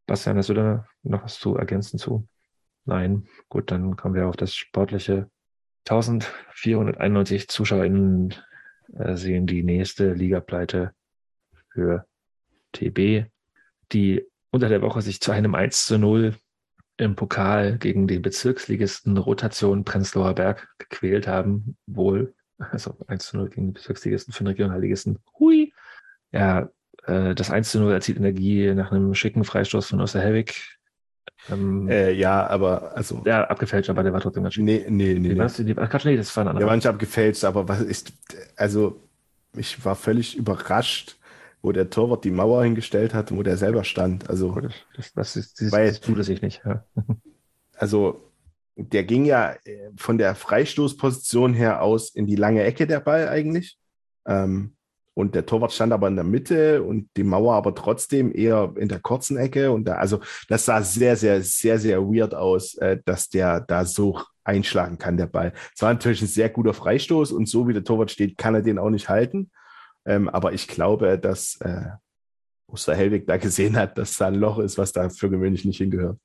Speaker 5: Bastian, hast du da noch was zu ergänzen zu? Nein. Gut, dann kommen wir auf das sportliche. 1491 ZuschauerInnen äh, sehen die nächste Ligapleite für TB, die unter der Woche sich zu einem 1 zu 0 im Pokal gegen den Bezirksligisten Rotation Prenzlauer Berg gequält haben, wohl. Also 1 zu 0 gegen den Bezirksligisten für den Regionalligisten. Hui! Ja, äh, das 1 zu 0 erzielt Energie nach einem schicken Freistoß von Osterhelwig.
Speaker 6: Ähm, äh, ja, aber also.
Speaker 5: Ja, abgefälscht, aber der war trotzdem ganz schön.
Speaker 6: Nee, nee, nee. nee.
Speaker 5: Was, nee, Quatsch, nee, das war ein anderer.
Speaker 6: Der war nicht abgefälscht, aber was ist, also ich war völlig überrascht, wo der Torwart die Mauer hingestellt hat und wo der selber stand. Also,
Speaker 5: Gut, das, das, ist, das,
Speaker 6: Weil-
Speaker 5: das tut es sich nicht. Ja.
Speaker 6: also der ging ja äh, von der Freistoßposition her aus in die lange Ecke der Ball eigentlich. Ähm, und der Torwart stand aber in der Mitte und die Mauer aber trotzdem eher in der kurzen Ecke. Und da, also das sah sehr, sehr, sehr, sehr weird aus, äh, dass der da so einschlagen kann, der Ball. Es war natürlich ein sehr guter Freistoß und so wie der Torwart steht, kann er den auch nicht halten. Ähm, aber ich glaube, dass äh, Oster Hellwig da gesehen hat, dass da ein Loch ist, was da für gewöhnlich nicht hingehört.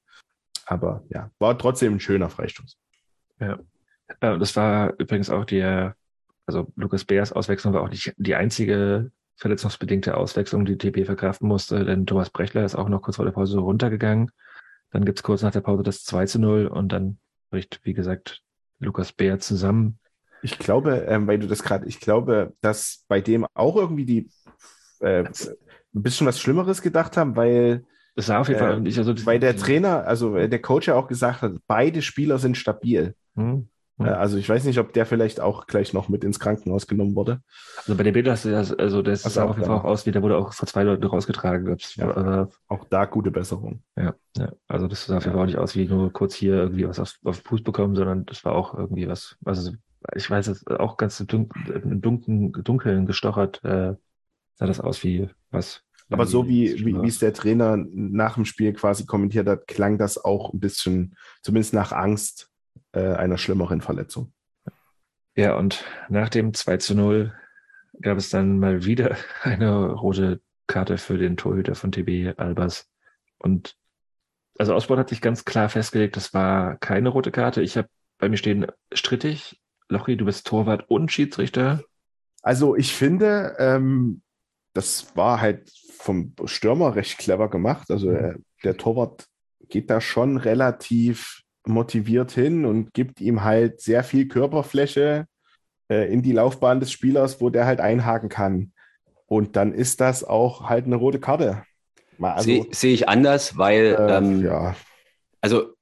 Speaker 6: Aber ja, war trotzdem ein schöner Freistoß.
Speaker 5: Äh, Das war übrigens auch der, also Lukas Beers Auswechslung war auch nicht die einzige verletzungsbedingte Auswechslung, die TP verkraften musste, denn Thomas Brechler ist auch noch kurz vor der Pause runtergegangen. Dann gibt's kurz nach der Pause das 2 zu 0 und dann bricht, wie gesagt, Lukas Beer zusammen.
Speaker 6: Ich glaube, ähm, weil du das gerade, ich glaube, dass bei dem auch irgendwie die äh, ein bisschen was Schlimmeres gedacht haben, weil,
Speaker 5: Das sah auf jeden
Speaker 6: Äh,
Speaker 5: Fall nicht, also
Speaker 6: weil der Trainer, also äh, der Coach ja auch gesagt hat, beide Spieler sind stabil.
Speaker 5: Hm.
Speaker 6: Äh, also ich weiß nicht, ob der vielleicht auch gleich noch mit ins Krankenhaus genommen wurde.
Speaker 5: Also bei den Bildern hast du das, also das sah auf jeden Fall
Speaker 6: ja.
Speaker 5: auch aus, wie der wurde auch vor zwei Leuten rausgetragen.
Speaker 6: Ja.
Speaker 5: äh,
Speaker 6: Auch da gute Besserung.
Speaker 5: Ja, ja. Also das sah auf jeden Fall auch nicht aus wie nur kurz hier irgendwie was auf, auf den Fuß bekommen, sondern das war auch irgendwie was, also ich weiß es auch ganz im Dunkeln, Dunkeln, gestochert, äh, sah das aus wie was.
Speaker 6: Aber so wie, wie, wie es der Trainer nach dem Spiel quasi kommentiert hat, klang das auch ein bisschen, zumindest nach Angst äh, einer schlimmeren Verletzung.
Speaker 5: Ja, und nach dem 2 zu 0 gab es dann mal wieder eine rote Karte für den Torhüter von TB Albers. Und also Ausbord hat sich ganz klar festgelegt, das war keine rote Karte. Ich habe bei mir stehen strittig. Lochi, du bist Torwart und Schiedsrichter.
Speaker 6: Also ich finde, ähm, das war halt vom Stürmer recht clever gemacht. Also äh, der Torwart geht da schon relativ motiviert hin und gibt ihm halt sehr viel Körperfläche äh, in die Laufbahn des Spielers, wo der halt einhaken kann. Und dann ist das auch halt eine rote Karte. Mal Also,
Speaker 3: Sehe sehe ich anders, weil
Speaker 6: äh,
Speaker 3: ähm,
Speaker 6: ja,
Speaker 3: also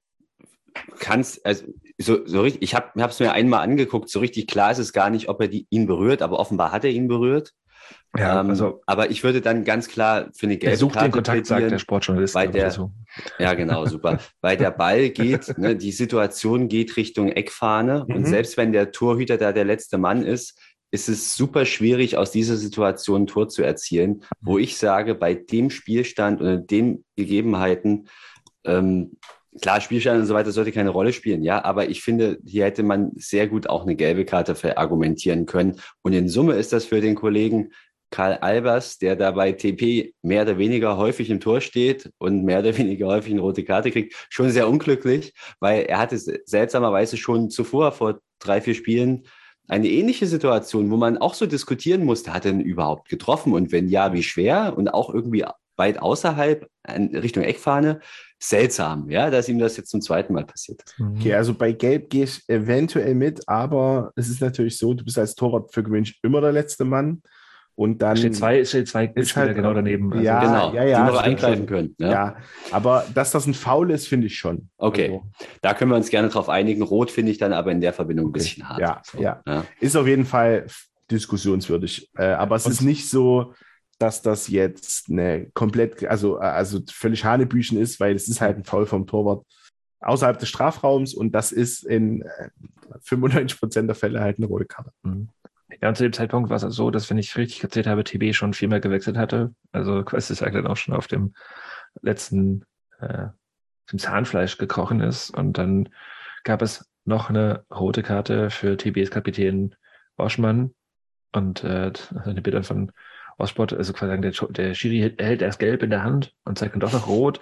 Speaker 3: kannst, also so, so richtig, ich habe es mir einmal angeguckt, so richtig klar ist es gar nicht, ob er die, ihn berührt, aber offenbar hat er ihn berührt.
Speaker 5: Ja,
Speaker 3: ähm,
Speaker 5: also
Speaker 3: aber ich würde dann ganz klar für eine
Speaker 5: er
Speaker 3: gelbe
Speaker 5: sucht
Speaker 3: Karte
Speaker 5: den Kontakt, sagt der Sportjournalist.
Speaker 3: weil der-
Speaker 5: dazu.
Speaker 3: Ja, genau, super. Weil der Ball geht, ne, die Situation geht Richtung Eckfahne
Speaker 6: Mhm.
Speaker 3: und selbst wenn der Torhüter da der letzte Mann ist, ist es super schwierig, aus dieser Situation ein Tor zu erzielen, wo ich sage, bei dem Spielstand und den Gegebenheiten, ähm, klar, Spielstand und so weiter sollte keine Rolle spielen, ja, aber ich finde, hier hätte man sehr gut auch eine gelbe Karte verargumentieren können. Und in Summe ist das für den Kollegen Karl Albers, der da bei TP mehr oder weniger häufig im Tor steht und mehr oder weniger häufig eine rote Karte kriegt, schon sehr unglücklich, weil er hatte seltsamerweise schon zuvor vor drei, vier Spielen eine ähnliche Situation, wo man auch so diskutieren musste, hat er ihn überhaupt getroffen und wenn ja, wie schwer und auch irgendwie weit außerhalb Richtung Eckfahne. Seltsam, ja, dass ihm das jetzt zum zweiten Mal passiert ist.
Speaker 6: okay, also bei Gelb gehe ich eventuell mit, aber es ist natürlich so, du bist als Torwart für gewöhnlich immer der letzte Mann. Und dann.
Speaker 5: steht zwei, steht zwei
Speaker 6: ist halt-
Speaker 5: genau daneben. Also,
Speaker 6: Ja,
Speaker 3: genau,
Speaker 6: ja, ja,
Speaker 3: die noch eingreifen
Speaker 6: schon.
Speaker 3: können.
Speaker 6: Ja.
Speaker 3: Ja.
Speaker 6: aber dass das ein Foul ist, finde ich schon.
Speaker 3: Okay.
Speaker 6: Also,
Speaker 3: Da können wir uns gerne drauf einigen. Rot finde ich dann aber in der Verbindung ein bisschen hart.
Speaker 6: Ja,
Speaker 3: So,
Speaker 6: ja.
Speaker 3: ja.
Speaker 6: ist auf jeden Fall diskussionswürdig. Äh, aber es
Speaker 5: Und-
Speaker 6: ist nicht so, dass das jetzt eine komplett, also, also völlig Hanebüchen ist, weil es ist halt ein Foul vom Torwart außerhalb des Strafraums und das ist in äh, 95 Prozent der Fälle halt eine rote Karte.
Speaker 5: Mhm. Ja, und zu dem Zeitpunkt war es so, dass, wenn ich richtig gezählt habe, TB schon viermal gewechselt hatte. Also quasi sagt dann auch schon auf dem letzten äh, zum Zahnfleisch gekrochen ist. Und dann gab es noch eine rote Karte für TBs Kapitän Oschmann. Und äh, eine Bilder von Ostsport, also quasi sagen, der, der Schiri hält erst gelb in der Hand und zeigt dann doch noch rot.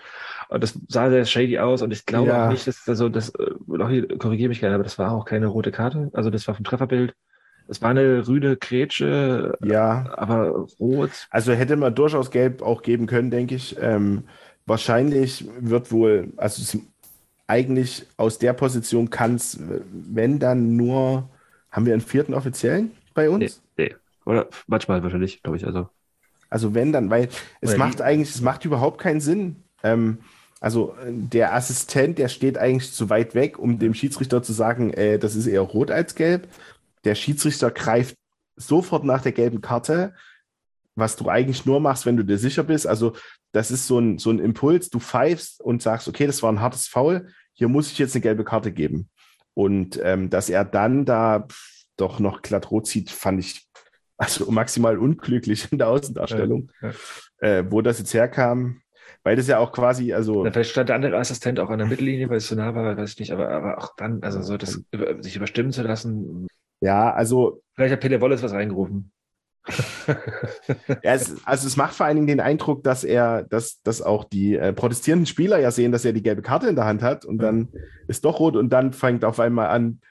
Speaker 5: Und das sah sehr shady aus. Und ich glaube
Speaker 6: Ja.
Speaker 5: auch nicht, dass also das, äh, korrigiere mich gerne, aber das war auch keine rote Karte. Also das war vom Trefferbild. Es war eine rüde Grätsche,
Speaker 6: Ja,
Speaker 5: aber rot.
Speaker 6: also hätte man durchaus gelb auch geben können, denke ich. Ähm, wahrscheinlich wird wohl, also es, eigentlich aus der Position kann es, wenn dann nur, haben wir einen vierten Offiziellen bei uns?
Speaker 5: Nee. Oder manchmal wahrscheinlich, glaube ich. Also
Speaker 6: Also wenn dann, weil es
Speaker 5: Oder
Speaker 6: macht eigentlich, es macht überhaupt keinen Sinn. Ähm, also äh, der Assistent, der steht eigentlich zu weit weg, um dem Schiedsrichter zu sagen, äh, das ist eher rot als gelb. Der Schiedsrichter greift sofort nach der gelben Karte, was du eigentlich nur machst, wenn du dir sicher bist. Also das ist so ein, so ein Impuls, du pfeifst und sagst, okay, das war ein hartes Foul, hier muss ich jetzt eine gelbe Karte geben. Und ähm, dass er dann da doch noch glatt rot zieht, fand ich also maximal unglücklich in der Außendarstellung. Ja, ja. Äh, wo das jetzt herkam, weil das ja auch quasi, also.
Speaker 5: Ja, vielleicht stand der andere Assistent auch an der Mittellinie, weil es so nah war, weiß ich nicht, aber, aber auch dann, also so das sich überstimmen zu lassen.
Speaker 6: Ja, also.
Speaker 5: Vielleicht hat Peter Wallace was reingerufen.
Speaker 6: ja, es, also es macht vor allen Dingen den Eindruck, dass er, dass, dass auch die äh, protestierenden Spieler ja sehen, dass er die gelbe Karte in der Hand hat und dann ist doch rot und dann fängt auf einmal an,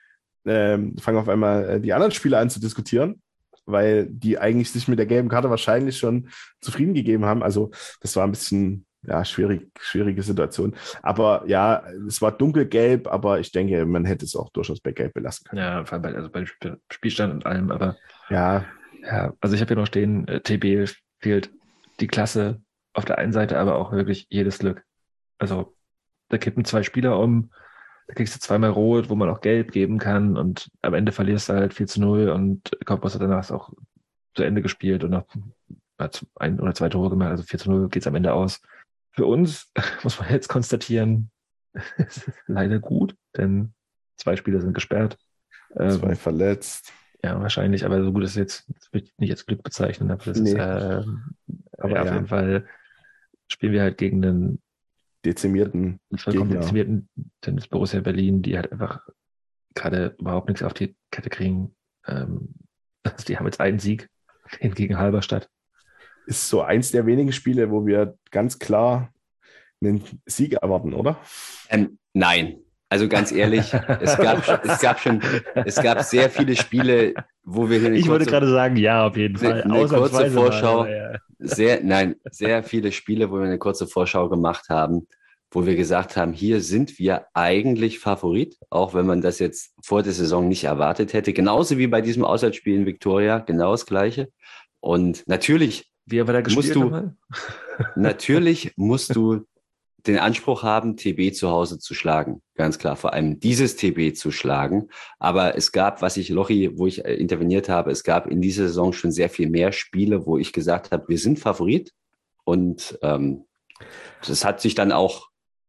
Speaker 6: ähm, fangen auf einmal äh, die anderen Spieler an zu diskutieren, weil die eigentlich sich mit der gelben Karte wahrscheinlich schon zufrieden gegeben haben. Also das war ein bisschen ja, schwierig, schwierige Situation. Aber ja, es war dunkelgelb, aber ich denke, man hätte es auch durchaus bei Gelb belassen können.
Speaker 5: Ja, vor allem bei, also bei Spielstand und allem, aber
Speaker 6: ja,
Speaker 5: ja, also ich habe hier noch stehen, äh, TB fehlt die Klasse auf der einen Seite, aber auch wirklich jedes Glück. Also da kippen zwei Spieler um, da kriegst du zweimal rot, wo man auch gelb geben kann und am Ende verlierst du halt 4 zu 0 und Koppers hat danach auch zu Ende gespielt und hat ein oder zwei Tore gemacht, also 4 zu 0 geht's am Ende aus. Für uns muss man jetzt konstatieren, es ist leider gut, denn zwei Spieler sind gesperrt.
Speaker 6: Zwei ähm, verletzt.
Speaker 5: Ja, wahrscheinlich, aber so gut ist jetzt, das will ich nicht als Glück bezeichnen, aber das nee. ist, äh, aber ja, auf jeden Fall spielen wir halt gegen einen
Speaker 6: dezimierten
Speaker 5: vollkommen Gegner. dezimierten Tennis Borussia Berlin, die halt einfach gerade überhaupt nichts auf die Kette kriegen. Ähm, also die haben jetzt einen Sieg gegen Halberstadt.
Speaker 6: Ist so eins der wenigen Spiele, wo wir ganz klar einen Sieg erwarten, oder?
Speaker 3: Ähm, nein, also ganz ehrlich, es gab, es gab schon, es gab sehr viele Spiele, wo wir
Speaker 5: hier Ich kurze, wollte gerade sagen, ja, auf jeden Fall.
Speaker 3: Eine, eine kurze Vorschau. Mal, ja. Sehr, nein, sehr viele Spiele, wo wir eine kurze Vorschau gemacht haben, wo wir gesagt haben, hier sind wir eigentlich Favorit, auch wenn man das jetzt vor der Saison nicht erwartet hätte. Genauso wie bei diesem Auswärtsspiel in Victoria, genau das Gleiche. Und natürlich
Speaker 5: wie aber da
Speaker 3: musst du, natürlich musst du den Anspruch haben, TB zu Hause zu schlagen. Ganz klar, vor allem dieses TB zu schlagen. Aber es gab, was ich, Lochi, wo ich äh, interveniert habe, es gab in dieser Saison schon sehr viel mehr Spiele, wo ich gesagt habe, wir sind Favorit. Und ähm, das hat sich dann auch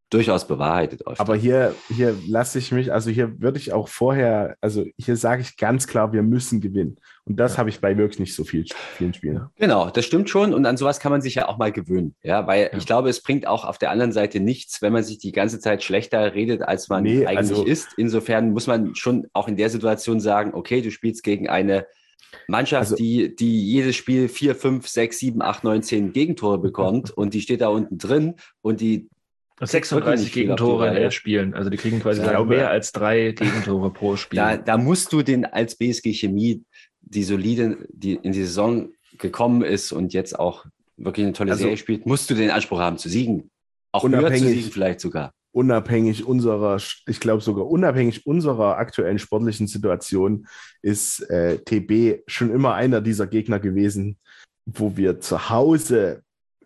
Speaker 3: durchaus bewahrheitet.
Speaker 6: Oft. Aber hier, hier lasse ich mich, also hier würde ich auch vorher, also hier sage ich ganz klar, wir müssen gewinnen. Und das ja. habe ich bei wirklich nicht so viel, vielen Spielen.
Speaker 3: Genau, das stimmt schon. Und an sowas kann man sich ja auch mal gewöhnen. Ja, weil ja. ich glaube, es bringt auch auf der anderen Seite nichts, wenn man sich die ganze Zeit schlechter redet, als man nee, eigentlich also, ist. Insofern muss man schon auch in der Situation sagen, okay, du spielst gegen eine Mannschaft, also, die, die jedes Spiel vier, fünf, sechs, sieben, acht, neun, zehn Gegentore bekommt und die steht da unten drin und die
Speaker 5: 36 Gegentore in elf Spielen. Also die kriegen quasi ja, mehr als drei Gegentore pro Spiel.
Speaker 3: Da, da musst du den als BSG Chemie, die solide, die in die Saison gekommen ist und jetzt auch wirklich eine tolle also, Serie spielt, musst du den Anspruch haben zu siegen. Auch unabhängig, zu siegen vielleicht sogar.
Speaker 6: Unabhängig unserer, ich glaube sogar unabhängig unserer aktuellen sportlichen Situation ist äh, TB schon immer einer dieser Gegner gewesen, wo wir zu Hause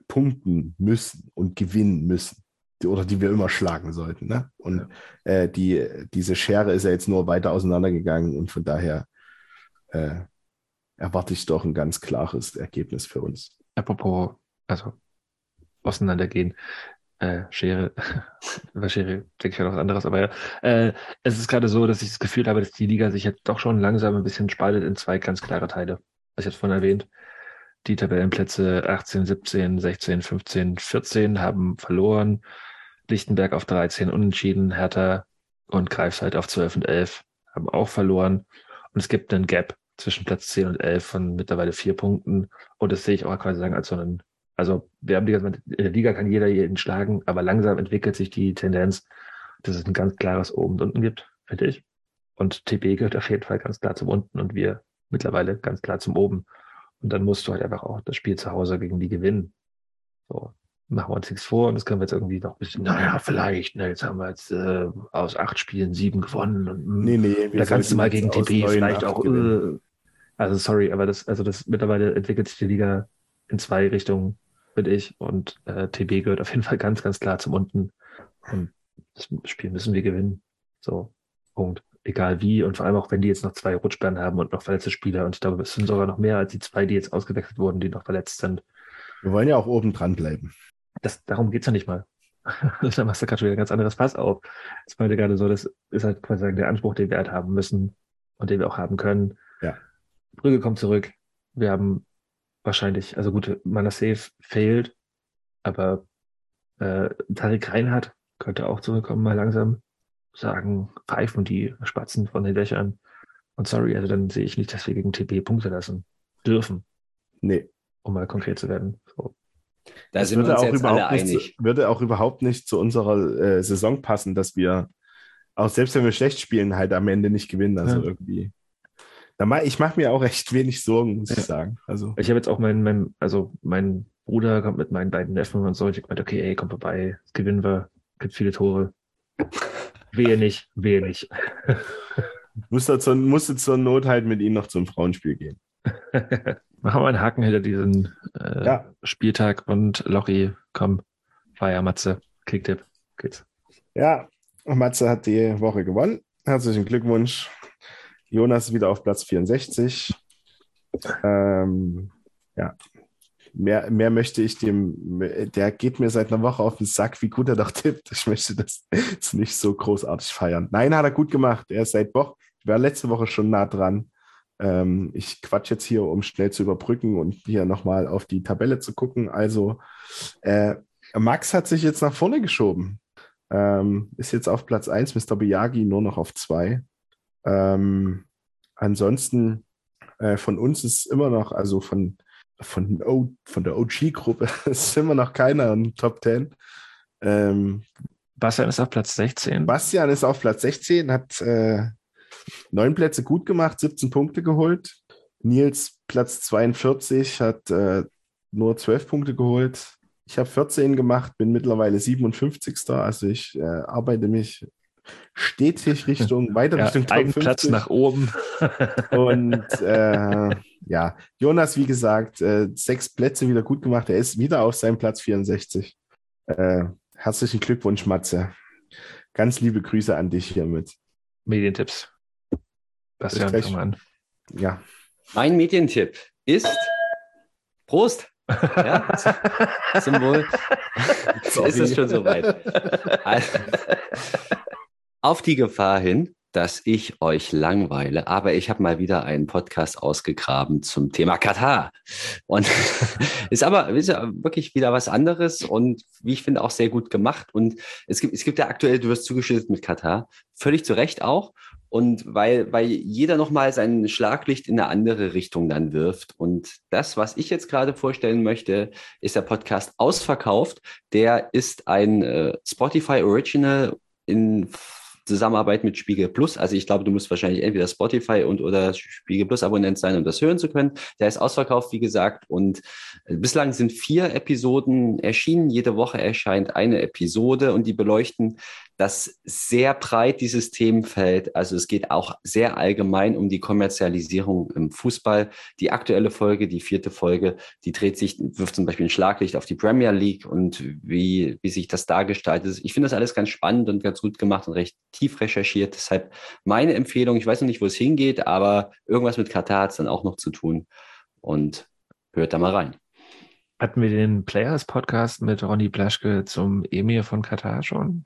Speaker 6: punkten müssen und gewinnen müssen oder die wir immer schlagen sollten. Ne? Und äh, die, diese Schere ist ja jetzt nur weiter auseinandergegangen und von daher äh, erwarte ich doch ein ganz klares Ergebnis für uns.
Speaker 5: Apropos, also auseinandergehen. Äh, Schere, über Schere denke ich ja noch was anderes, aber ja, äh, es ist gerade so, dass ich das Gefühl habe, dass die Liga sich jetzt doch schon langsam ein bisschen spaltet in zwei ganz klare Teile. Was ich jetzt vorhin erwähnt. Die Tabellenplätze 18, 17, 16, 15, 14 haben verloren. Lichtenberg auf 13 unentschieden, Hertha und Greifswald auf 12 und 11 haben auch verloren. Und es gibt einen Gap zwischen Platz 10 und 11 von mittlerweile vier Punkten. Und das sehe ich auch quasi sagen als so einen, also wir haben die, in der Liga kann jeder jeden schlagen, aber langsam entwickelt sich die Tendenz, dass es ein ganz klares Oben und Unten gibt, finde ich. Und TB gehört auf jeden Fall ganz klar zum Unten und wir mittlerweile ganz klar zum Oben. Und dann musst du halt einfach auch das Spiel zu Hause gegen die gewinnen. So machen wir uns nichts vor und das können wir jetzt irgendwie noch ein bisschen, naja, vielleicht, ne, jetzt haben wir jetzt äh, aus acht Spielen sieben gewonnen und
Speaker 6: hm, nee, nee,
Speaker 5: da kannst du mal gegen TP vielleicht auch, äh, also sorry, aber das, also das mittlerweile entwickelt sich die Liga in zwei Richtungen, finde ich, und äh, TB gehört auf jeden Fall ganz, ganz klar zum Unten und das Spiel müssen wir gewinnen. So, Punkt. egal wie. Und vor allem auch, wenn die jetzt noch zwei Rutschbären haben und noch verletzte Spieler. Und ich glaube, es sind sogar noch mehr als die zwei, die jetzt ausgewechselt wurden, die noch verletzt sind.
Speaker 6: Wir wollen ja auch oben dran bleiben.
Speaker 5: Das, darum geht's ja nicht mal. da machst du gerade schon wieder ein ganz anderes Fass auf. Das meinte gerade so, das ist halt quasi der Anspruch, den wir halt haben müssen und den wir auch haben können.
Speaker 6: Ja.
Speaker 5: Brügge kommt zurück. Wir haben wahrscheinlich, also gut, Manasseh fehlt, aber äh, Tarik Reinhardt könnte auch zurückkommen, mal langsam sagen, pfeifen die Spatzen von den Dächern. Und sorry, also dann sehe ich nicht, dass wir gegen TB Punkte lassen dürfen.
Speaker 6: Nee.
Speaker 5: Um mal konkret zu werden. So.
Speaker 3: Da
Speaker 6: Das
Speaker 3: sind wir
Speaker 6: würde
Speaker 3: uns
Speaker 6: auch,
Speaker 3: jetzt alle
Speaker 6: überhaupt nicht,
Speaker 3: einig.
Speaker 6: zu- würde auch überhaupt nicht zu unserer äh, Saison passen, dass wir, auch selbst wenn wir schlecht spielen, halt am Ende nicht gewinnen. Also
Speaker 5: Ja.
Speaker 6: irgendwie. Da ma, ich mache mir auch echt wenig Sorgen, muss
Speaker 5: Ja.
Speaker 6: ich sagen. Also,
Speaker 5: Ich habe jetzt auch meinen, mein, also mein Bruder kommt mit meinen beiden Neffen und so. Ich habe gemeint, okay, ey, komm vorbei, gewinnen wir, gibt viele Tore. Wehe nicht, wehe nicht.
Speaker 6: musste zur, musste zur Not halt mit ihnen noch zum Frauenspiel gehen.
Speaker 5: Machen wir einen Haken hinter diesen äh,
Speaker 6: Ja.
Speaker 5: Spieltag und Lochi, komm, Feier, Matze, Kicktipp, geht's.
Speaker 6: Ja, Matze hat die Woche gewonnen. Herzlichen Glückwunsch. Jonas wieder auf Platz 64. Ähm, ja, mehr, mehr möchte ich dem, der geht mir seit einer Woche auf den Sack, wie gut er doch tippt. Ich möchte das jetzt nicht so großartig feiern. Nein, hat er gut gemacht. Er ist seit Woche, ich war letzte Woche schon nah dran. Ähm, ich quatsch jetzt hier, um schnell zu überbrücken und hier nochmal auf die Tabelle zu gucken. Also, äh, Max hat sich jetzt nach vorne geschoben. Ähm, ist jetzt auf Platz 1, Mr. Biyagi nur noch auf 2. Ähm, ansonsten äh, von uns ist immer noch, also von, von, o, von der OG-Gruppe ist immer noch keiner in Top 10. Ähm,
Speaker 5: Bastian ist auf Platz 16.
Speaker 6: Bastian ist auf Platz 16, hat äh, neun Plätze gut gemacht, 17 Punkte geholt. Nils Platz 42 hat äh, nur 12 Punkte geholt. Ich habe 14 gemacht, bin mittlerweile 57. Also ich äh, arbeite mich stetig Richtung, weiter
Speaker 5: ja,
Speaker 6: Richtung Top
Speaker 5: einen
Speaker 6: 50.
Speaker 5: Platz nach oben.
Speaker 6: Und äh, ja, Jonas, wie gesagt, äh, sechs Plätze wieder gut gemacht. Er ist wieder auf seinem Platz 64. Äh, herzlichen Glückwunsch, Matze. Ganz liebe Grüße an dich hiermit.
Speaker 5: Medientipps. Bastian,
Speaker 6: gleich.
Speaker 5: fang mal an.
Speaker 6: Ja,
Speaker 3: Mein Medientipp ist Prost. Ja, zum Wohl.
Speaker 6: Sorry.
Speaker 3: ist es schon soweit. Also, auf die Gefahr hin, dass ich euch langweile, aber ich habe mal wieder einen Podcast ausgegraben zum Thema Katar. Und ist aber ist ja wirklich wieder was anderes und wie ich finde auch sehr gut gemacht. Und es gibt, es gibt ja aktuell, du wirst zugeschüttet mit Katar, völlig zu Recht auch. Und weil, weil jeder nochmal sein Schlaglicht in eine andere Richtung dann wirft. Und das, was ich jetzt gerade vorstellen möchte, ist der Podcast Ausverkauft. Der ist ein äh, Spotify Original in Zusammenarbeit mit Spiegel Plus. Also ich glaube, du musst wahrscheinlich entweder Spotify und oder Spiegel Plus Abonnent sein, um das hören zu können. Der ist ausverkauft, wie gesagt. Und äh, bislang sind vier Episoden erschienen. Jede Woche erscheint eine Episode und die beleuchten das sehr breit, dieses Themenfeld. Also es geht auch sehr allgemein um die Kommerzialisierung im Fußball. Die aktuelle Folge, die vierte Folge, die dreht sich, wirft zum Beispiel ein Schlaglicht auf die Premier League und wie, wie sich das dargestaltet. Ich finde das alles ganz spannend und ganz gut gemacht und recht tief recherchiert. Deshalb meine Empfehlung, ich weiß noch nicht, wo es hingeht, aber irgendwas mit Katar hat es dann auch noch zu tun. Und hört da mal rein.
Speaker 5: Hatten wir den Players Podcast mit Ronny Blaschke zum Emir von Katar schon?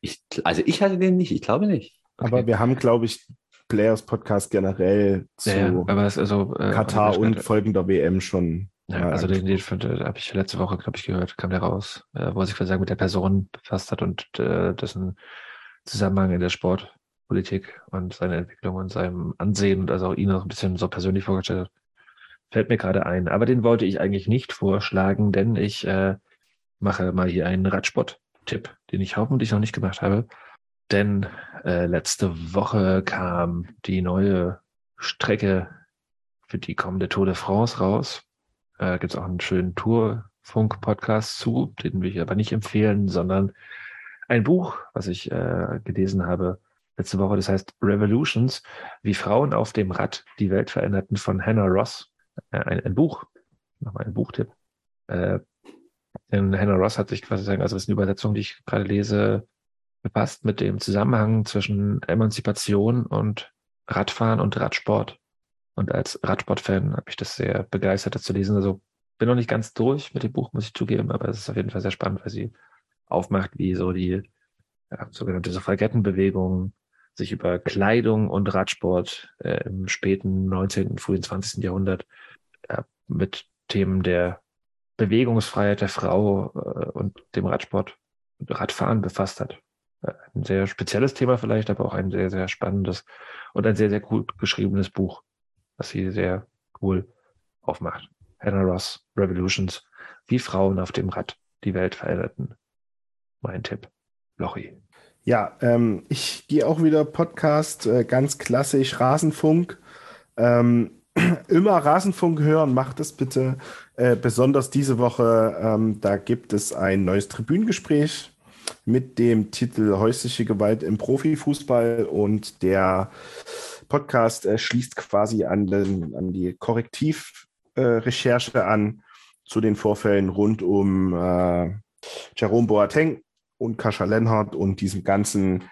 Speaker 3: Ich, also ich hatte den nicht, ich glaube nicht.
Speaker 6: aber wir haben, glaube ich, Players Podcast generell zu
Speaker 5: Ja, ja, aber es also äh,
Speaker 6: Katar und folgender WM schon.
Speaker 5: Ja, also den, den, den habe ich letzte Woche, glaube ich, gehört, kam der raus, äh, wo er sich quasi mit der Person befasst hat und äh, dessen Zusammenhang in der Sportpolitik und seine Entwicklung und seinem Ansehen und also auch ihn noch ein bisschen so persönlich vorgestellt hat. Fällt mir gerade ein. Aber den wollte ich eigentlich nicht vorschlagen, denn ich äh, mache mal hier einen Radsport-Tipp, den ich hoffentlich noch nicht gemacht habe. Denn äh, letzte Woche kam die neue Strecke für die kommende Tour de France raus. Äh, Gibt es auch einen schönen Tourfunk-Podcast zu, den will ich aber nicht empfehlen, sondern ein Buch, was ich äh, gelesen habe letzte Woche, das heißt Revolutions, wie Frauen auf dem Rad die Welt veränderten von Hannah Ross. Äh, ein, ein Buch, nochmal ein Buchtipp. Äh, denn Hannah Ross hat sich quasi sagen, also das ist eine Übersetzung, die ich gerade lese, befasst mit dem Zusammenhang zwischen Emanzipation und Radfahren und Radsport. Und als Radsportfan habe ich das sehr begeistert, das zu lesen. Also bin noch nicht ganz durch mit dem Buch, muss ich zugeben, aber es ist auf jeden Fall sehr spannend, weil sie aufmacht, wie so die ja, sogenannte Suffragettenbewegung sich über Kleidung und Radsport äh, im späten 19., frühen 20. Jahrhundert äh, mit Themen der Bewegungsfreiheit der Frau äh, und dem Radsport Radfahren befasst hat. Äh, ein sehr spezielles Thema vielleicht, aber auch ein sehr, sehr spannendes und ein sehr, sehr gut geschriebenes Buch, was sie sehr cool aufmacht. Hannah Ross, Revolutions, wie Frauen auf dem Rad die Welt veränderten. Mein Tipp. Lochi.
Speaker 6: Ja, ähm, ich gehe auch wieder Podcast, äh, ganz klassisch Rasenfunk. Ähm, immer Rasenfunk hören, macht es bitte. Äh, besonders diese Woche, ähm, da gibt es ein neues Tribünengespräch mit dem Titel Häusliche Gewalt im Profifußball und der Podcast äh, schließt quasi an, den, an die Korrektivrecherche äh, an zu den Vorfällen rund um äh, Jerome Boateng und Kascha Lenhardt und diesem ganzen,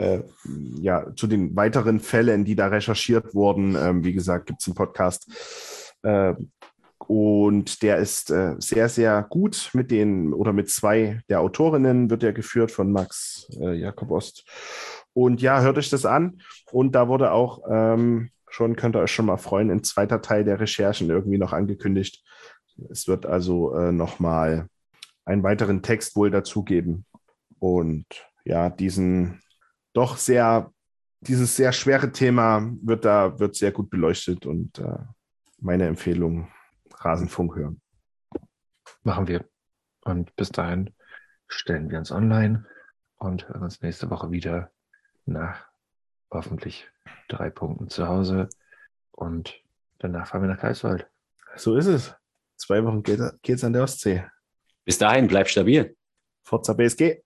Speaker 6: äh, ja, zu den weiteren Fällen, die da recherchiert wurden. Ähm, wie gesagt, gibt es einen Podcast. Äh, und der ist äh, sehr, sehr gut mit den oder mit zwei der Autorinnen wird er geführt von Max äh, Jakob Ost. Und ja, hört euch das an. Und da wurde auch ähm, schon, könnt ihr euch schon mal freuen, ein zweiter Teil der Recherchen irgendwie noch angekündigt. Es wird also äh, nochmal einen weiteren Text wohl dazugeben. Und ja, diesen doch sehr, dieses sehr schwere Thema wird da, wird sehr gut beleuchtet und äh, meine Empfehlung, Rasenfunk hören.
Speaker 5: Machen wir. Und bis dahin stellen wir uns online und hören uns nächste Woche wieder nach hoffentlich drei Punkten zu Hause. Und danach fahren wir nach Greifswald.
Speaker 6: So ist es. Zwei Wochen geht es an der Ostsee.
Speaker 3: Bis dahin, bleib stabil.
Speaker 6: Forza BSG.